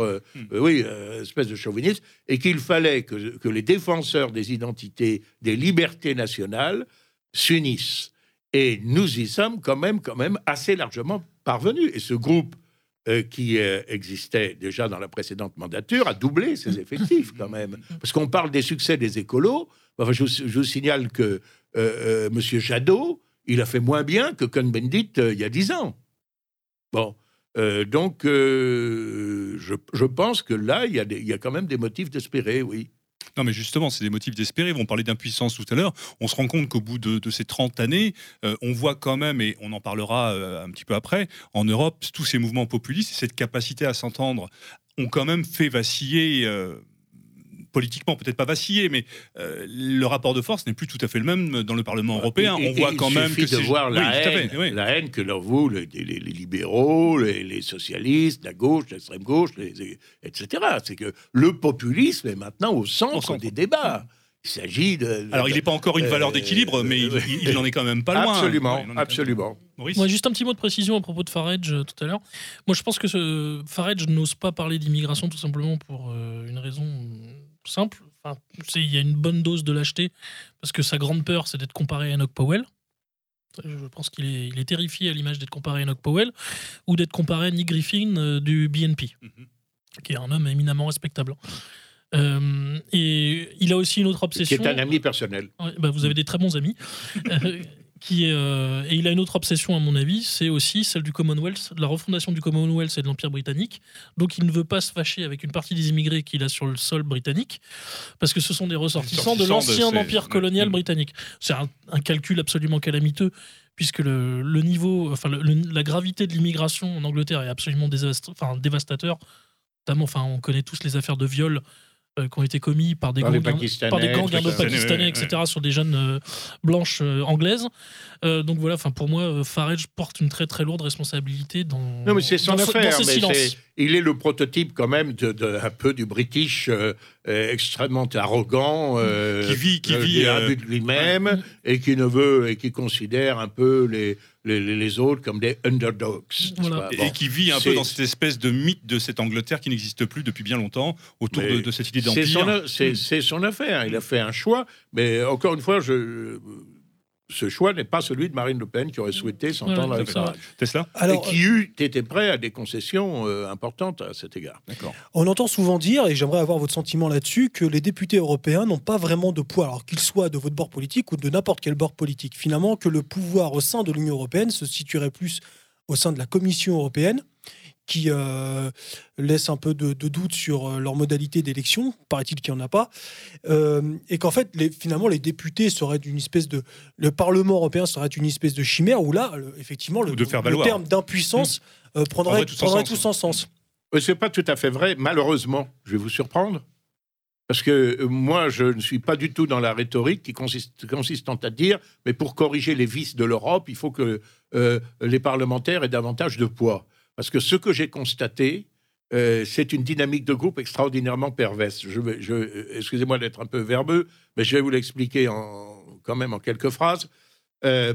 euh, oui, euh, espèce de chauvinisme. Et qu'il fallait que, que les défenseurs des identités, des libertés nationales s'unissent. Et nous y sommes quand même, quand même assez largement parvenus. Et ce groupe euh, qui euh, existait déjà dans la précédente mandature a doublé ses effectifs quand même. Parce qu'on parle des succès des écolos. Enfin, je, vous, je vous signale que euh, Monsieur Jadot, il a fait moins bien que Cohn-Bendit il y a dix ans. Bon. Donc, je, je pense que là, il y, a des- il y a quand même des motifs d'espérer, oui. Non, mais justement, c'est des motifs d'espérer. On parlait d'impuissance tout à l'heure. On se rend compte qu'au bout de, ces 30 années, euh, on voit quand même, et on en parlera euh, un petit peu après, en Europe, tous ces mouvements populistes, cette capacité à s'entendre, ont quand même fait vaciller. euh, politiquement, peut-être pas vaciller, mais euh, le rapport de force n'est plus tout à fait le même dans le Parlement européen. Et- et- on voit quand il même suffit que de voir la, Oui, haine, fait, oui. la haine que leur vous, les, les- les libéraux, les, les socialistes, la gauche, l'extrême gauche, les- les- etc. C'est que le populisme est maintenant au centre, Au centre. des débats. Il s'agit de. Alors, il n'est pas encore une valeur Euh, d'équilibre, mais il, euh, il n'en est quand même pas loin. Absolument, Ouais, absolument. Maurice Moi, juste un petit mot de précision à propos de Farage euh, tout à l'heure. Moi, je pense que ce... Farage n'ose pas parler d'immigration tout simplement pour euh, une raison simple. Enfin, il y a une bonne dose de lâcheté parce que sa grande peur, c'est d'être comparé à Enoch Powell. Je pense qu'il est, il est terrifié à l'image d'être comparé à Enoch Powell ou d'être comparé à Nick Griffin euh, du BNP, Mhm. qui est un homme éminemment respectable. Euh, et il a aussi une autre Qui obsession. est un ami personnel. Ouais, bah, vous avez des très bons amis. Qui euh, et il a une autre obsession, à mon avis, c'est aussi celle du Commonwealth, de la refondation du Commonwealth et de l'Empire britannique. Donc il ne veut pas se fâcher avec une partie des immigrés qu'il a sur le sol britannique, parce que ce sont des ressortissants de l'ancien ces- empire colonial Mm. britannique. C'est un, un calcul absolument calamiteux, puisque le, le niveau, enfin le- le- la gravité de l'immigration en Angleterre est absolument désastre- enfin, dévastateur. Notamment, enfin, on connaît tous les affaires de viol euh, qui ont été commis par des Par gangs, Pakistanais, par des gangs Ouais, etc., sur des jeunes euh, blanches euh, anglaises. Euh, donc voilà, enfin pour moi, euh, Farage porte une très très lourde responsabilité dans. Non, mais c'est son dans affaire. dans mais il est le prototype quand même de, de- un peu du British extrêmement arrogant, euh, Qui vit- qui euh, vit, euh, de lui-même ouais. et qui ne veut et qui considère un peu les, les, les- les autres comme des underdogs. Voilà. Et qui vit un peu dans cette espèce de mythe de cette Angleterre qui n'existe plus depuis bien longtemps autour de, de cette idée C'est d'empire. son, c'est- c'est son affaire. Il a fait un choix, mais encore une fois, je, ce choix n'est pas celui de Marine Le Pen qui aurait souhaité s'entendre Ouais, avec c'est Farage. Tesla Alors, et qui eût été prêt à des concessions euh, importantes à cet égard. D'accord. on entend souvent dire, et j'aimerais avoir votre sentiment là-dessus, que les députés européens n'ont pas vraiment de poids, alors qu'ils soient de votre bord politique ou de n'importe quel bord politique. Finalement, que le pouvoir au sein de l'Union européenne se situerait plus au sein de la Commission européenne, qui euh, laisse un peu de, de doute sur euh, leur modalité d'élection, paraît-il qu'il n'y en a pas, Euh, et qu'en fait, les, finalement, les députés seraient d'une espèce de... Le Parlement européen serait une espèce de chimère, où là, le- effectivement, le, Ou de faire le valoir. terme d'impuissance euh, prendrait, Prendrait tout son prendrait sens. tout son sens. C'est pas tout à fait vrai, malheureusement. Je vais vous surprendre. Parce que moi, je ne suis pas du tout dans la rhétorique qui consiste, consistant à dire, mais pour corriger les vices de l'Europe, il faut que euh, les parlementaires aient davantage de poids. Parce que ce que j'ai constaté, euh, c'est une dynamique de groupe extraordinairement perverse. Je vais- je- euh, Excusez-moi d'être un peu verbeux, mais je vais vous l'expliquer quand même en quelques phrases. Euh,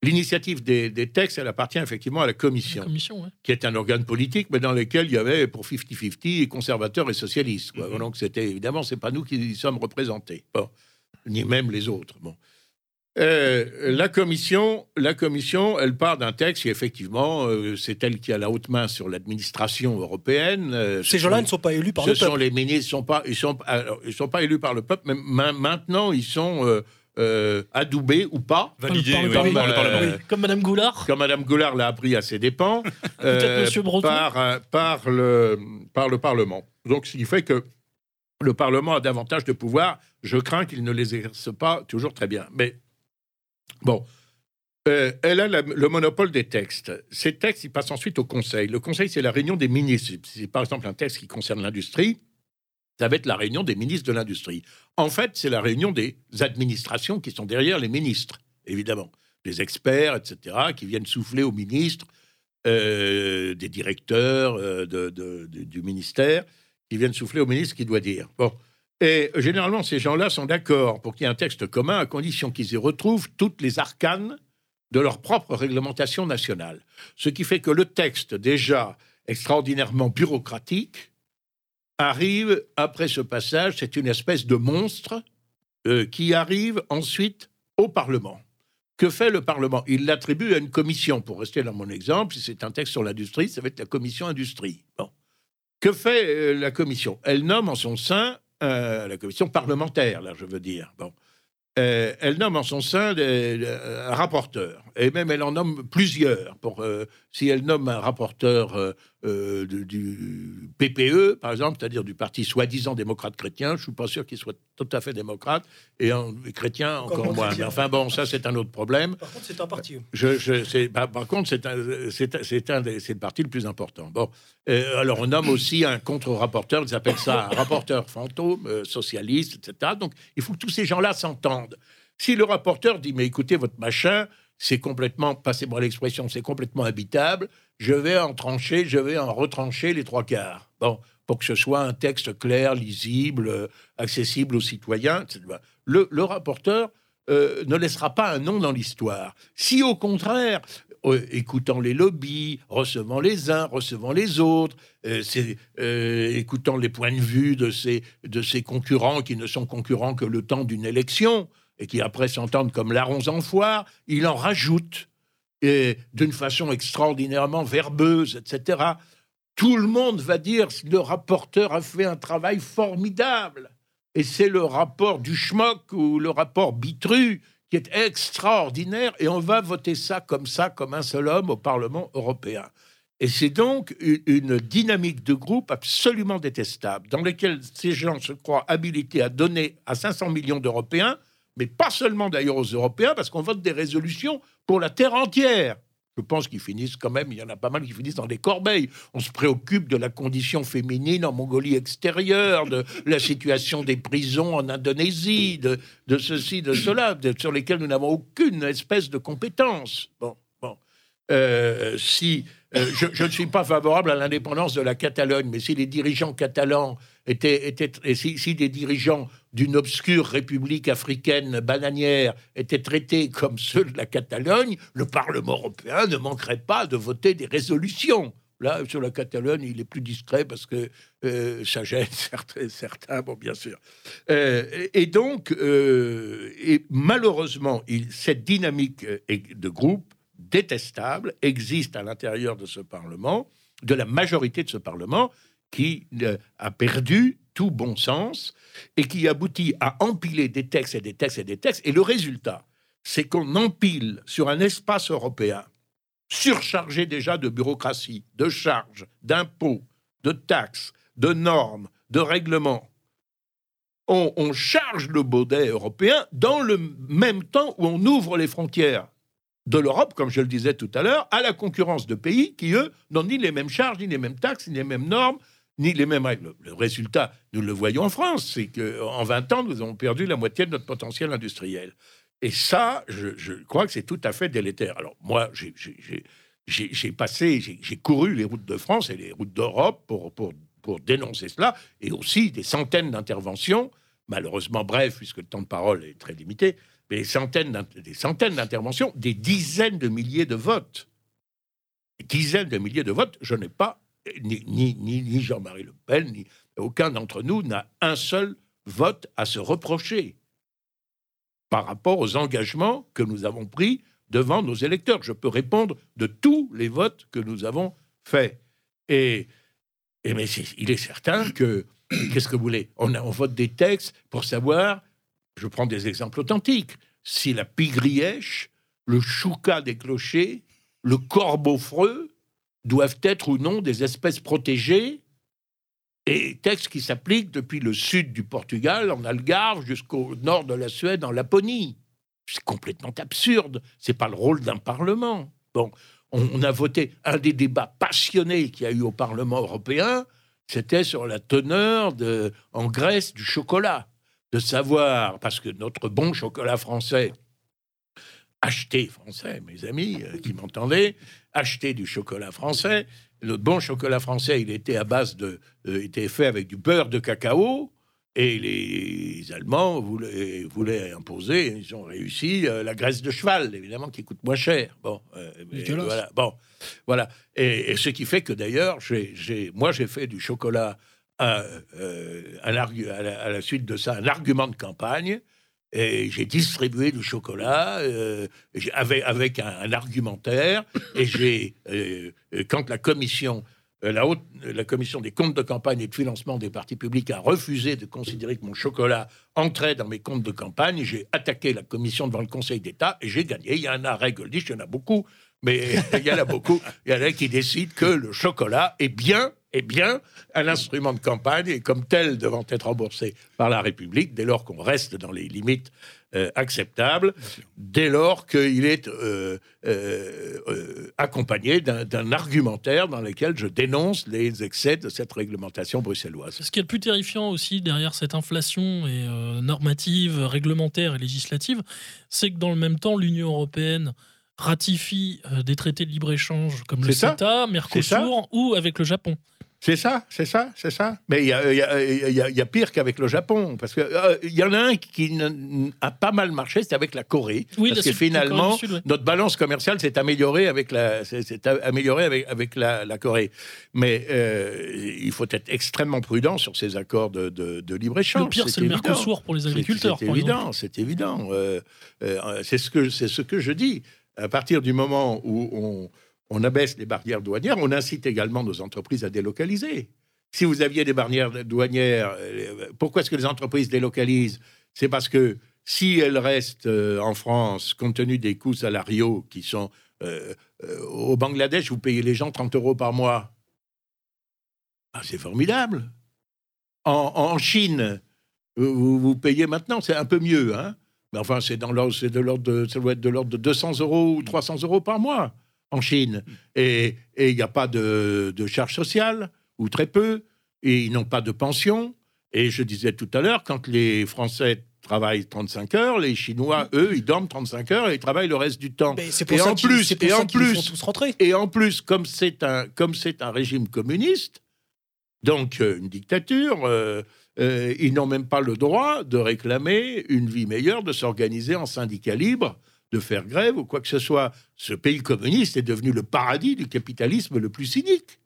L'initiative des, des textes, elle appartient effectivement à la La Commission ouais. qui est un organe politique, mais dans lequel il y avait pour 50-50 conservateurs et socialistes. quoi. Mhm. Donc c'était évidemment, c'est pas nous qui y sommes représentés, bon, ni même les autres. Bon. Euh, la commission, la commission, elle part d'un texte qui effectivement, euh, c'est elle qui a la haute main sur l'administration européenne. euh, Ces ce gens-là sont- ne sont pas élus par ce le sont peuple. les ministres, ils sont pas, ils sont, sont pas élus par le peuple, mais ma- maintenant ils sont euh, euh, adoubés ou pas. Validé Par le oui, par le Comme Madame Goulard. comme Madame Goulard l'a appris à ses dépens, euh, Monsieur Breton. par, par, le, par le Parlement. Donc, ce qui fait que le Parlement a davantage de pouvoir. Je crains qu'il ne les exerce pas toujours très bien. Mais bon, Euh, elle a le monopole des textes. Ces textes, ils passent ensuite au Conseil. Le Conseil, c'est la réunion des ministres. Si, par exemple, un texte qui concerne l'industrie, ça va être la réunion des ministres de l'industrie. En fait, c'est la réunion des administrations qui sont derrière les ministres, évidemment. Des experts, etc., qui viennent souffler aux ministres, euh, des directeurs euh, du ministère, qui viennent souffler au ministre qui doit dire. Bon. Et généralement, ces gens-là sont d'accord pour qu'il y ait un texte commun à condition qu'ils y retrouvent toutes les arcanes de leur propre réglementation nationale. Ce qui fait que le texte, déjà extraordinairement bureaucratique, arrive après ce passage, c'est une espèce de monstre euh, qui arrive ensuite au Parlement. Que fait le Parlement? Il l'attribue à une commission. Pour rester dans mon exemple, si c'est un texte sur l'industrie, ça va être la commission industrie. Bon. Que fait euh, la commission? Elle nomme en son sein euh, la commission parlementaire, là, je veux dire. Bon. Euh, elle nomme en son sein des- des- un rapporteur, et même elle en nomme plusieurs. Pour, euh, si elle nomme un rapporteur euh, euh, du, PPE, par exemple, c'est-à-dire du parti soi-disant démocrate chrétien, je ne suis pas sûr qu'il soit tout à fait démocrate, et chrétien Encore moins. Mais enfin bon, ça c'est un autre problème. Par contre, c'est un parti. Je, je, c'est- par, contre, c'est c'est le parti le plus important. Bon, Euh, alors on nomme aussi un contre-rapporteur, ils appellent ça un rapporteur fantôme, euh, socialiste, etc. Donc il faut que tous ces gens-là s'entendent. Si le rapporteur dit mais écoutez votre machin, c'est complètement, passez-moi l'expression, c'est complètement habitable, je vais en trancher, je vais en retrancher les trois quarts. Bon, pour que ce soit un texte clair, lisible, euh, accessible aux citoyens. le, rapporteur euh, ne laissera pas un nom dans l'histoire. Si au contraire, euh, écoutant les lobbies, recevant les uns, recevant les autres, écoutant les points de vue de ces, de ces concurrents qui ne sont concurrents que le temps d'une élection et qui après s'entendent comme larrons en foire, il en rajoute et d'une façon extraordinairement verbeuse, etc. Tout le monde va dire le rapporteur a fait un travail formidable. Et c'est le rapport du schmock ou le rapport Bitru qui est extraordinaire. Et on va voter ça comme ça, comme un seul homme au Parlement européen. Et c'est donc une dynamique de groupe absolument détestable, dans laquelle ces gens se croient habilités à donner à 500 millions d'Européens, mais pas seulement d'ailleurs aux Européens, parce qu'on vote des résolutions pour la terre entière. Je pense qu'ils finissent quand même, il y en a pas mal qui finissent dans des corbeilles. On se préoccupe de la condition féminine en Mongolie extérieure, de la situation des prisons en Indonésie, de, ceci, de cela, sur lesquels nous n'avons aucune espèce de compétence. Bon, bon. Euh, si euh, je ne suis pas favorable à l'indépendance de la Catalogne, mais si les dirigeants catalans étaient, et si, des dirigeants d'une obscure république africaine bananière étaient traités comme ceux de la Catalogne, le Parlement européen ne manquerait pas de voter des résolutions. Là, sur la Catalogne, il est plus discret parce que euh, ça gêne certains, certains, bon, bien sûr. Euh, et et donc, euh, et malheureusement, il- cette dynamique euh, de groupe détestable existe à l'intérieur de ce Parlement, de la majorité de ce Parlement, qui euh, a perdu tout bon sens et qui aboutit à empiler des textes et des textes et des textes. Et le résultat, c'est qu'on empile sur un espace européen surchargé déjà de bureaucratie, de charges, d'impôts, de taxes, de normes, de règlements. On, on charge le baudet européen dans le même temps où on ouvre les frontières de l'Europe, comme je le disais tout à l'heure, à la concurrence de pays qui, eux, n'ont ni les mêmes charges, ni les mêmes taxes, ni les mêmes normes, ni les mêmes règles. Le résultat, nous le voyons en France, c'est qu'en 20 ans, nous avons perdu la moitié de notre potentiel industriel. Et ça, je, crois que c'est tout à fait délétère. Alors, moi, j'ai- passé, j'ai couru les routes de France et les routes d'Europe pour, dénoncer cela, et aussi des centaines d'interventions, malheureusement bref, puisque le temps de parole est très limité, mais des centaines des centaines d'interventions, des dizaines de milliers de votes. Des dizaines de milliers de votes, je n'ai pas, ni, ni, ni, Jean-Marie Le Pen, ni aucun d'entre nous n'a un seul vote à se reprocher par rapport aux engagements que nous avons pris devant nos électeurs. Je peux répondre de tous les votes que nous avons faits. Et, mais il est certain que, qu'est-ce que vous voulez? On, a- on vote des textes pour savoir, je prends des exemples authentiques, si la pigrièche, le chouca des clochers, le corbeau-freux doivent être ou non des espèces protégées et textes qui s'appliquent depuis le sud du Portugal, en Algarve, jusqu'au nord de la Suède, en Laponie. C'est complètement absurde. C'est pas le rôle d'un Parlement. Bon, on, a voté un des débats passionnés qu'il y a eu au Parlement européen. C'était sur la teneur de, en Grèce du chocolat. De savoir, parce que notre bon chocolat français, acheté français, mes amis euh, qui m'entendaient, acheter du chocolat français. Le bon chocolat français, il était à base de, euh, était fait avec du beurre de cacao. Et les Allemands voulaient, voulaient imposer, ils ont réussi, euh, la graisse de cheval, évidemment, qui coûte moins cher. Bon, euh, voilà, bon, voilà. Et, et ce qui fait que d'ailleurs, j'ai, moi, j'ai fait du chocolat euh, à, la, à la suite de ça un argument de campagne. Et j'ai distribué du chocolat euh, avec, un, un argumentaire. Et euh, euh, quand la commission, la, haute, la commission des comptes de campagne et de financement des partis publics a refusé de considérer que mon chocolat entrait dans mes comptes de campagne, j'ai attaqué la commission devant le Conseil d'État et j'ai gagné. Il y a, règle dit, il y en a beaucoup, mais il y en a beaucoup. Il y en a qui décident que le chocolat est bien, est bien un instrument de campagne et comme tel devant être remboursé par la République dès lors qu'on reste dans les limites euh, acceptables, dès lors qu'il est euh, euh, accompagné d'un argumentaire dans lequel je dénonce les excès de cette réglementation bruxelloise. Ce qui est le plus terrifiant aussi derrière cette inflation et, normative, réglementaire et législative, c'est que dans le même temps, l'Union européenne ratifie euh, des traités de libre-échange comme le. CETA, Mercosur ou avec le Japon. C'est ça, c'est ça, c'est ça. Mais il y a, y y y pire qu'avec le Japon, parce que euh, y en a un qui a pas mal marché, c'est avec la Corée, Oui, parce que finalement du Sud, ouais. notre balance commerciale s'est améliorée avec la, s'est améliorée avec, avec la, la Corée. Mais euh, il faut être extrêmement prudent sur ces accords de, de, de libre échange. Le pire, c'est le évident. Mercosur pour les agriculteurs. C'est évident, c'est évident. Euh, euh, c'est ce que ce que je dis. À partir du moment où on, abaisse les barrières douanières, on incite également nos entreprises à délocaliser. Si vous aviez des barrières douanières, euh, pourquoi est-ce que les entreprises délocalisent? C'est parce que si elles restent euh, en France, compte tenu des coûts salariaux qui sont euh, au Bangladesh, vous payez les gens 30 euros par mois. Ah, c'est formidable. En, en Chine, vous, vous payez maintenant, c'est un peu mieux, hein mais enfin, c'est dans l'ordre, c'est de l'ordre de, ça doit être de l'ordre de 200 euros ou 300 euros par mois en Chine. Et et il n'y a pas de, de charges sociales, ou très peu, et ils n'ont pas de pension. Et je disais tout à l'heure, quand les Français travaillent 35 heures, les Chinois, eux, ils dorment 35 heures et ils travaillent le reste du temps. Mais c'est pour Et ça en plus- pour et ça en plus- font tous rentrer. Et en plus, comme c'est un, comme c'est un régime communiste, donc euh, une dictature, euh, euh, ils n'ont même pas le droit de réclamer une vie meilleure, de s'organiser en syndicat libre, de faire grève ou quoi que ce soit. Ce pays communiste est devenu le paradis du capitalisme le plus cynique.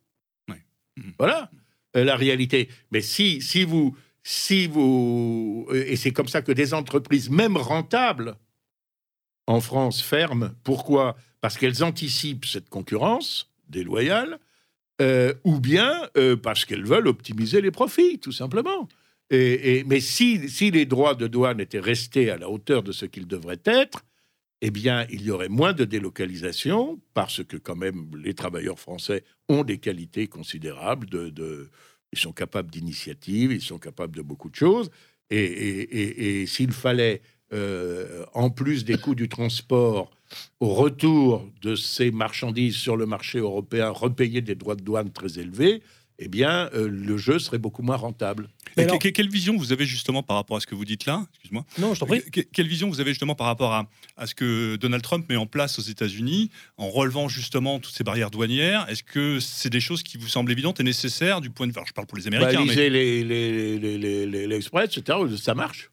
Mhm. Voilà euh, la réalité. Mais si, si vous, si vous, euh, et c'est comme ça que des entreprises, même rentables, en France ferment. Pourquoi? Parce qu'elles anticipent cette concurrence déloyale, euh, ou bien euh, parce qu'elles veulent optimiser les profits, tout simplement. Et, mais si, les droits de douane étaient restés à la hauteur de ce qu'ils devraient être, eh bien, il y aurait moins de délocalisation, parce que quand même, les travailleurs français ont des qualités considérables, ils sont capables d'initiative, ils sont capables de beaucoup de choses. Et s'il fallait, euh, en plus des coûts du transport, au retour de ces marchandises sur le marché européen, repayer des droits de douane très élevés, eh bien, euh, le jeu serait beaucoup moins rentable. Mais Et alors- que- quelle vision vous avez justement par rapport à ce que vous dites là? Excuse-moi. Non, je t'en prie. Que- Quelle vision vous avez justement par rapport à, à ce que Donald Trump met en place aux États-Unis en relevant justement toutes ces barrières douanières? Est-ce que c'est des choses qui vous semblent évidentes et nécessaires du point de vue alors, Je parle pour les Bah, Américains, mais lisez les, les, les, les- les- l'Express, etc. Ça marche.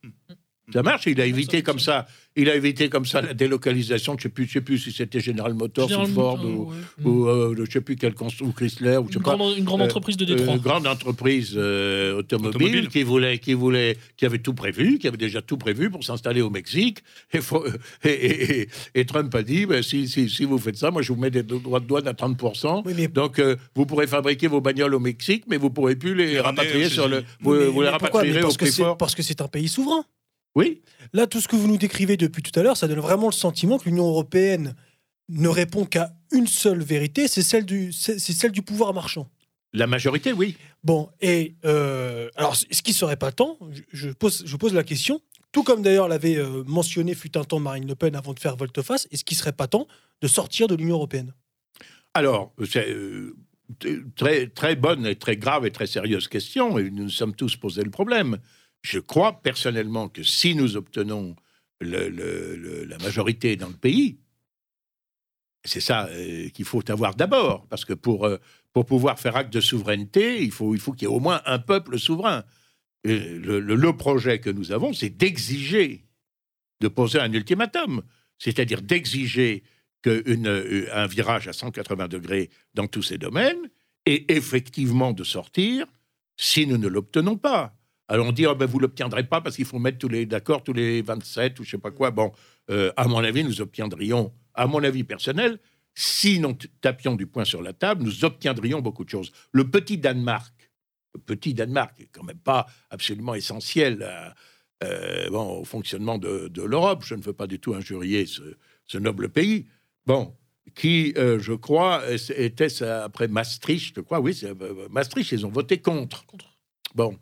Ça marche. Il a évité comme ça. Il a évité comme ça la délocalisation. Je sais plus, je sais plus si c'était General Motors ou Ford Motors, ou, ouais. ou, euh, je sais plus quel ou Chrysler ou je sais Une pas. grande, une grande Euh, entreprise de Euh, Détroit. grande entreprise euh, automobile, Automobile. qui voulait, qui voulait, qui avait tout prévu, qui avait déjà tout prévu pour s'installer au Mexique. Et, faut- et, et- et- et Trump a dit, ben, si, si, si vous faites ça, moi je vous mets des droits de douane à 30%. Oui, mais Donc euh, vous pourrez fabriquer vos bagnoles au Mexique, mais vous pourrez plus les rapatrier sur le, États-Unis. vous, Mais- vous les mais pourquoi Mais rapatrierez au parce que prix c'est fort. parce que c'est un pays souverain. Oui, Là, tout ce que vous nous décrivez depuis tout à l'heure, ça donne vraiment le sentiment que l'Union européenne ne répond qu'à une seule vérité, c'est celle du, c'est celle du pouvoir marchand. la majorité, oui. Bon, et euh, alors, ce qui serait pas temps, je, pose, je pose la question, tout comme d'ailleurs l'avait euh, mentionné fut un temps Marine Le Pen avant de faire volte-face, est-ce qu'il serait pas temps de sortir de l'Union européenne Alors, c'est euh, très, très bonne et très grave et très sérieuse question, et nous nous sommes tous posé le problème. Je crois personnellement que si nous obtenons la majorité dans le pays, c'est ça euh, qu'il faut avoir d'abord, parce que pour, euh, pouvoir faire acte de souveraineté, il faut il faut qu'il y ait au moins un peuple souverain. Et le, projet que nous avons, c'est d'exiger, de poser un ultimatum, c'est-à-dire d'exiger qu'un virage à 180 degrés dans tous ces domaines, et effectivement de sortir si nous ne l'obtenons pas. Alors on dit, ah ben, vous ne l'obtiendrez pas parce qu'il faut mettre tous les d'accord, tous les 27 ou je sais pas quoi. Bon, euh, à mon avis, nous obtiendrions, à mon avis personnel, si nous tapions du poing sur la table, nous obtiendrions beaucoup de choses. Le petit Danemark, le petit Danemark est quand même pas absolument essentiel à, euh, bon, au fonctionnement de, de l'Europe. Je ne veux pas du tout injurier ce, ce noble pays. Bon, qui, euh, je crois, était après Maastricht, je crois, oui, Maastricht, ils ont voté contre. Contre. Bon.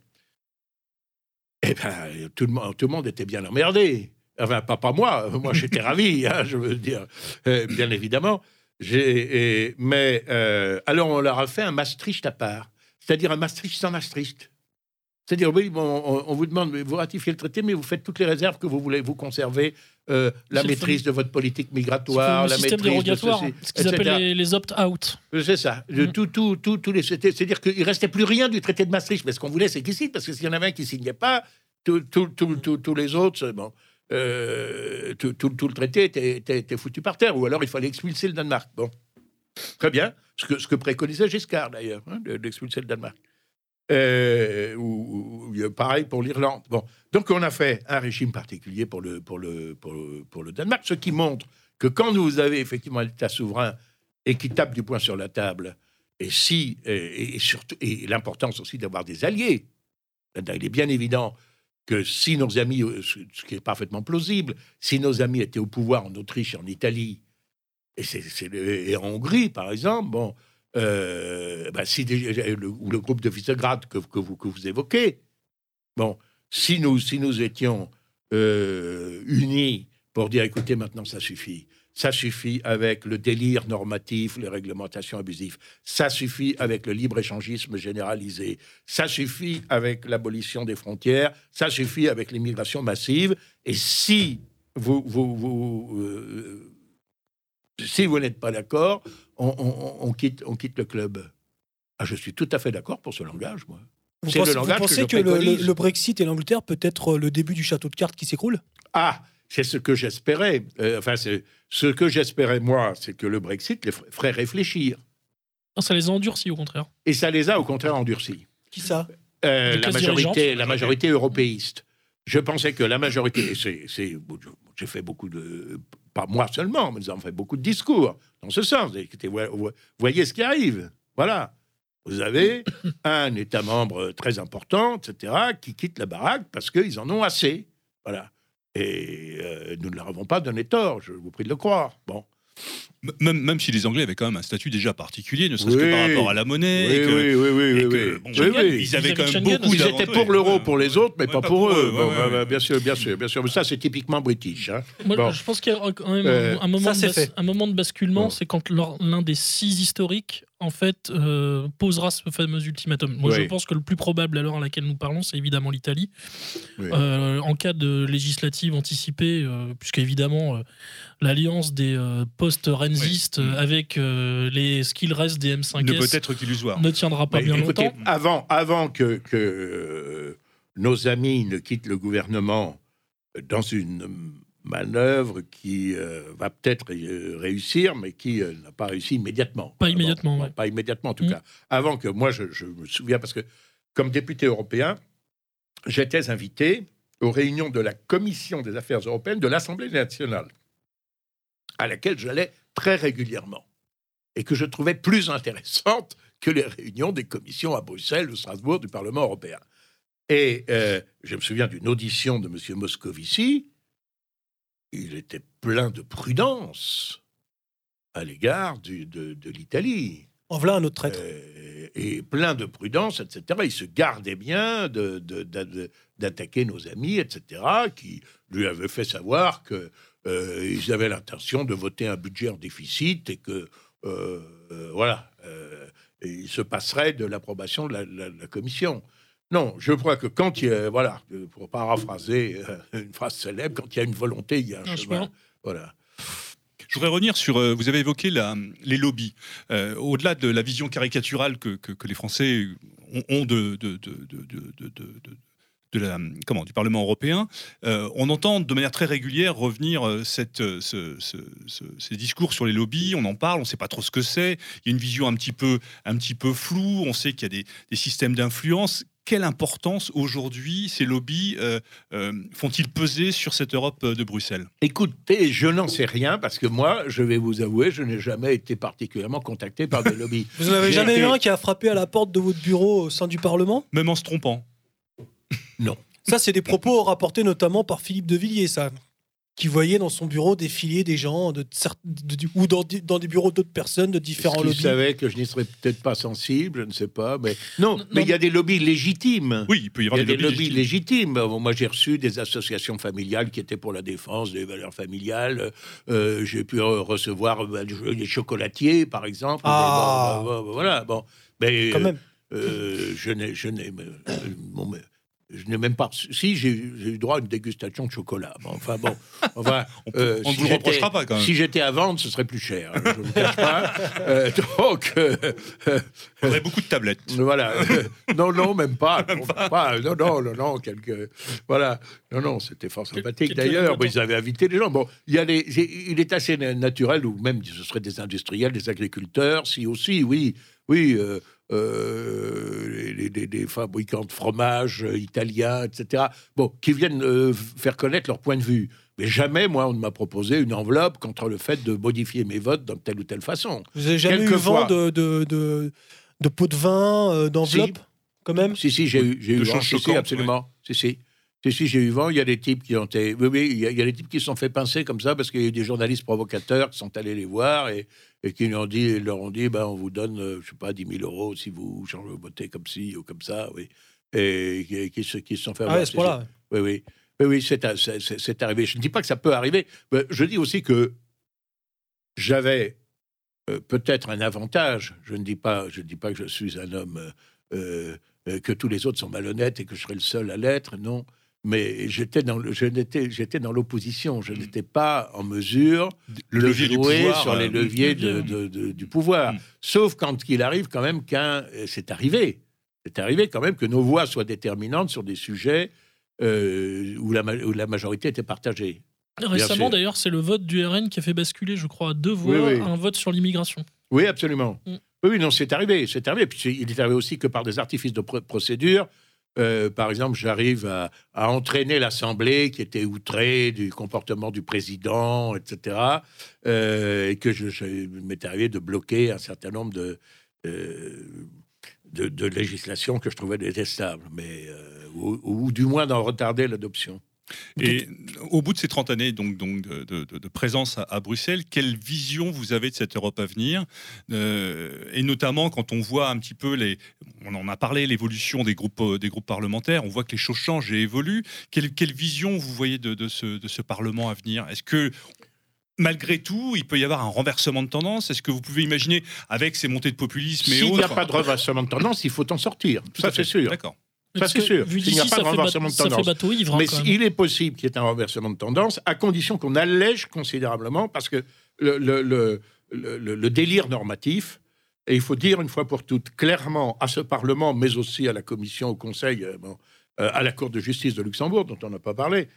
Eh bien, tout le, monde, tout le monde était bien emmerdé. Enfin, pas, pas moi, moi j'étais ravi, hein, je veux dire, euh, bien évidemment. Et- mais euh, alors on leur a fait un Maastricht à part, c'est-à-dire un Maastricht sans Maastricht. C'est-à-dire, oui, bon, on, on vous demande, vous ratifiez le traité, mais vous faites toutes les réserves que vous voulez. Vous conservez euh, la maîtrise de votre politique migratoire, la maîtrise de ceci, ce qu'ils appellent les, les opt-out. C'est ça. De Mm. tout, tout, tout, les. c'était- C'est-à-dire qu'il restait plus rien du traité de Maastricht. Mais ce qu'on voulait, c'est qu'il signe, parce que s'il y en avait un qui signait pas, tout- tout- tout- tout- tous les autres, bon. euh, tout, tout- tout le traité était, était- était foutu par terre, ou alors il fallait expulser le Danemark. Bon, très bien. Ce que, ce que préconisait Giscard d'ailleurs, hein, de- d'expulser le Danemark. Euh, ou, ou- pareil pour l'Irlande. Bon, donc on a fait un régime particulier pour le, pour le, pour le, Danemark, ce qui montre que quand vous avez effectivement un État souverain et qui tape du poing sur la table, et si et, surtout et l'importance aussi d'avoir des alliés, il est bien évident que si nos amis, euh, ce qui est parfaitement plausible, si nos amis étaient au pouvoir en Autriche en Italie, et, et en Hongrie par exemple, bon, euh, bah, si des- le, ou le groupe de Visegrad que, que vous, que vous évoquez, bon, si nous, si nous étions euh, unis pour dire écoutez, maintenant ça suffit. Ça suffit avec le délire normatif, les réglementations abusives. Ça suffit avec le libre-échangisme généralisé. Ça suffit avec l'abolition des frontières. Ça suffit avec l'immigration massive. Et si vous, euh, si vous n'êtes pas d'accord, on, on- on quitte, on quitte le club. Ah, je suis tout à fait d'accord pour ce langage, moi. Vous pensez, le vous langage que pensez je que, le, le- préconise. le Brexit et l'Angleterre peut être le début du château de cartes qui s'écroule? Ah, c'est ce que j'espérais. Euh, enfin, c'est ce que j'espérais moi, c'est que le Brexit les ferait réfléchir. Non, ça les endurcit au contraire. Et ça les a au contraire endurcis. Qui ça? Euh, la majorité, la majorité européiste. Je pensais que la majorité, j'ai fait beaucoup de, pas moi seulement, mais nous avons fait beaucoup de discours dans ce sens. Écoutez, vo- vo- voyez ce qui arrive. Voilà. Vous avez un État membre très important, etc., qui quitte la baraque parce qu'ils en ont assez. Voilà. Et euh, nous ne leur avons pas donné tort, je vous prie de le croire. Bon. Même, même si les Anglais avaient quand même un statut déjà particulier, ne serait-ce que par rapport à la monnaie. Oui, et que- oui, oui, oui, et oui, que, oui. bon, Oui, Schengen, oui. Ils avaient Ils quand même Schengen beaucoup Ils étaient pour l'euro Ouais. pour les autres, mais Ouais, pas pour eux. ouais, Bon, ouais, bah, ouais. bah, bien sûr, bien sûr, bien sûr. Mais ça, c'est typiquement british. hein. Moi, Bon. je pense qu'il y a quand même Euh, un, moment ça, de c'est bas- fait. un moment de basculement, Bon. c'est quand l'un des six historiques, en fait, euh, posera ce fameux ultimatum. Moi, je pense que le plus probable à l'heure à laquelle nous parlons, c'est évidemment l'Italie. Oui. Euh, en cas de législative anticipée, euh, puisque évidemment, euh, l'alliance des euh, Oui. euh, avec euh, les, ce qu'il reste des Ne peut M5S être qu'illusoire. ne tiendra pas Mais bien écoutez, longtemps. Avant, avant que, que, euh, nos amis ne quittent le gouvernement dans une manœuvre qui euh, va peut-être euh, réussir, mais qui euh, n'a pas réussi immédiatement. Pas immédiatement, ouais. Pas immédiatement, en tout Mm. cas. Avant que moi, je, je me souviens, parce que comme député européen, j'étais invité aux réunions de la Commission des affaires européennes de l'Assemblée nationale, à laquelle j'allais très régulièrement, et que je trouvais plus intéressante que les réunions des commissions à Bruxelles ou Strasbourg du Parlement européen. Et euh, je me souviens d'une audition de M. Moscovici, il était plein de prudence à l'égard de, de l'Italie. En voilà un autre traître. Euh, et plein de prudence, etc. Il se gardait bien de- de- d'attaquer nos amis, etc., qui lui avaient fait savoir que ils avaient l'intention de voter un budget en déficit et que euh, euh, voilà, euh, il se passerait de l'approbation de la, la- la commission. Non, je crois que quand il y a, voilà, euh, pour paraphraser euh, une phrase célèbre, quand il y a une volonté, il y a un, Un chemin. chemin. Voilà. Je voudrais revenir sur. euh, vous avez évoqué la- les lobbies. Euh, Au-delà de la vision caricaturale que, que- que les Français ont, ont de, de, de, de- de- la, comment, du Parlement européen, euh, on entend de manière très régulière revenir euh, cette, euh, ce- ce- ce- ces discours sur les lobbies. On en parle, on ne sait pas trop ce que c'est. Il y a une vision un petit peu, un petit peu floue. On sait qu'il y a des, des systèmes d'influence. Quelle importance aujourd'hui ces lobbies euh, euh, font-ils peser sur cette Europe de Bruxelles? Écoutez, je n'en sais rien parce que moi, je vais vous avouer, je n'ai jamais été particulièrement contacté par des lobbies. Vous n'avez jamais été- eu un qui a frappé à la porte de votre bureau au sein du Parlement? Même en se trompant. Ça, c'est des propos rapportés notamment par Philippe de Villiers, ça. Qui voyait dans son bureau défiler des gens, de, cer- de- de- ou dans, des- dans des bureaux d'autres personnes de différents lobbies. savait que je n'y serais peut-être pas sensible, je ne sais pas. Mais non, Non, mais non, il y a des lobbies légitimes. Oui, il peut y avoir y a des lobbies légitimes. légitimes. Bon, Moi, j'ai reçu des associations familiales qui étaient pour la défense des valeurs familiales. Euh, j'ai pu euh, recevoir euh, les chocolatiers, par exemple. Ah. Mais bon, bon, bon, voilà, bon. Mais Quand même. euh, je n'ai, je n'ai, euh, bon, mais je n'ai même pas. Si, j'ai eu droit à une dégustation de chocolat. Bon, enfin bon. Enfin, On euh, on ne si vous reprochera pas, quand même. Si j'étais à vendre, ce serait plus cher. hein, je ne vous cache pas. Euh, donc, euh, euh, Il faudrait beaucoup de tablettes. voilà. non, non, même pas. non, pas. Non, non, non, non, quelques. Voilà. Non, non, c'était fort sympathique d'ailleurs. ils avaient invité des gens. Bon, il y a il est assez na- naturel, ou même ce seraient des industriels, des agriculteurs, si aussi, oui, oui. Euh, les, les- les fabricants de fromage euh, italiens, etc. Bon, qui viennent euh, faire connaître leur point de vue. Mais jamais, moi, on ne m'a proposé une enveloppe contre le fait de modifier mes votes dans telle ou telle façon. Vous avez jamais eu vent de, de, de, de pots de vin, euh, d'enveloppe, quand même? Si, si, j'ai eu, j'ai eu De vent. choses Si, si, absolument. Si, si. J'ai eu vent. Il y a des types qui ont été. Oui, oui, il y, a, il y a des types qui se sont fait pincer comme ça parce qu'il y a eu des journalistes provocateurs qui sont allés les voir et, et qui leur ont dit, leur ont dit ben, on vous donne, euh, je sais pas, 10 000 euros si vous changez vos votez comme ci ou comme ça. Oui. Et qui, qui se, qui se sont fait Ah avoir. ouais, à ce point-là. Oui, oui. Oui, oui, c'est c'est- c'est- c'est arrivé. Je ne dis pas que ça peut arriver. mais je dis aussi que j'avais euh, peut-être un avantage. Je ne dis pas, je ne dis pas que je suis un homme, euh, que tous les autres sont malhonnêtes et que je serais le seul à l'être. Non, mais j'étais dans, le- je n'étais, j'étais dans l'opposition. Je n'étais pas en mesure Le de levier du jouer pouvoir. sur les euh, leviers de- levier, de- de- du pouvoir. Mm. Sauf quand il arrive quand même qu'un, euh, c'est arrivé. C'est arrivé quand même que nos voix soient déterminantes sur des sujets euh, où, la, ma- où la majorité était partagée. Récemment, d'ailleurs, c'est le vote du RN qui a fait basculer, je crois, à deux voix, Oui, oui. un vote sur l'immigration. Oui, absolument. Mm. Oui, non, c'est arrivé, c'est arrivé. Puis il est arrivé aussi que par des artifices de pro- procédure. Euh, par exemple, j'arrive à, entraîner l'Assemblée qui était outrée du comportement du président, etc. euh, et que je, je m'est arrivé de bloquer un certain nombre de, euh, de, législations que je trouvais détestables, mais, ou du moins d'en retarder l'adoption. Et au bout de ces 30 années donc, donc de, de- de- de présence à, à Bruxelles, quelle vision vous avez de cette Europe à venir? Euh, Et notamment quand on voit un petit peu les, on en a parlé, l'évolution des groupes, euh, des groupes parlementaires, on voit que les choses changent et évoluent. Quelle, quelle vision vous voyez de, de ce, de ce Parlement à venir? Est-ce que Malgré tout, il peut y avoir un renversement de tendance? Est-ce que vous pouvez imaginer, avec ces montées de populisme et S'il n'y a autres, pas de renversement de tendance, il faut en sortir. Tout Ça, c'est sûr. D'accord. Parce c'est que sûr. Vu S'il n'y a pas de renversement de ça fait tendance. bateau ivre. Mais il est possible qu'il y ait un renversement de tendance, à condition qu'on allège considérablement, parce que le, le- le- le- le- le délire normatif, et il faut dire une fois pour toutes clairement à ce Parlement, mais aussi à la Commission, au Conseil, euh, bon, euh, à la Cour de justice de Luxembourg, dont on n'a pas parlé,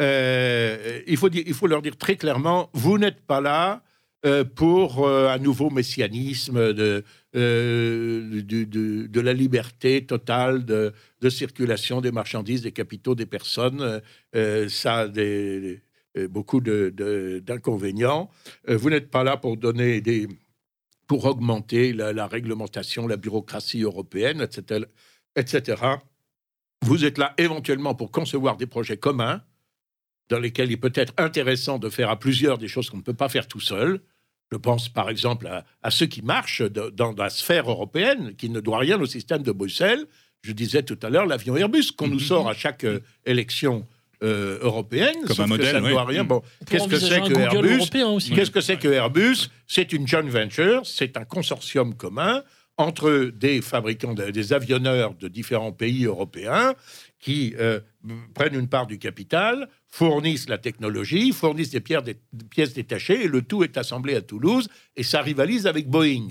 euh, il, faut dire, il faut leur dire très clairement, vous n'êtes pas là euh, pour euh, un nouveau messianisme de, euh, de la liberté totale de, de circulation des marchandises, des capitaux, des personnes. Euh, ça a des, euh, beaucoup de- de- d'inconvénients. Euh, vous n'êtes pas là pour donner des pour augmenter la, la réglementation, la bureaucratie européenne, etc., etc. Vous êtes là éventuellement pour concevoir des projets communs dans lesquels il peut être intéressant de faire à plusieurs des choses qu'on ne peut pas faire tout seul. Je pense par exemple à, à ceux qui marchent de- dans la sphère européenne, qui ne doit rien au système de Bruxelles. Je disais tout à l'heure l'avion Airbus qu'on nous Mhm. sort à chaque euh, élection euh, européenne. Comme sauf un que modèle, ça ne oui. doit rien. Mhm. Bon, qu'est-ce que c'est que Airbus. Qu'est-ce que c'est que Airbus C'est une joint venture, c'est un consortium commun entre des fabricants, de- des avionneurs de différents pays européens qui euh, prennent une part du capital, fournissent la technologie, fournissent des, pièces détachées, et le tout est assemblé à Toulouse, et ça rivalise avec Boeing.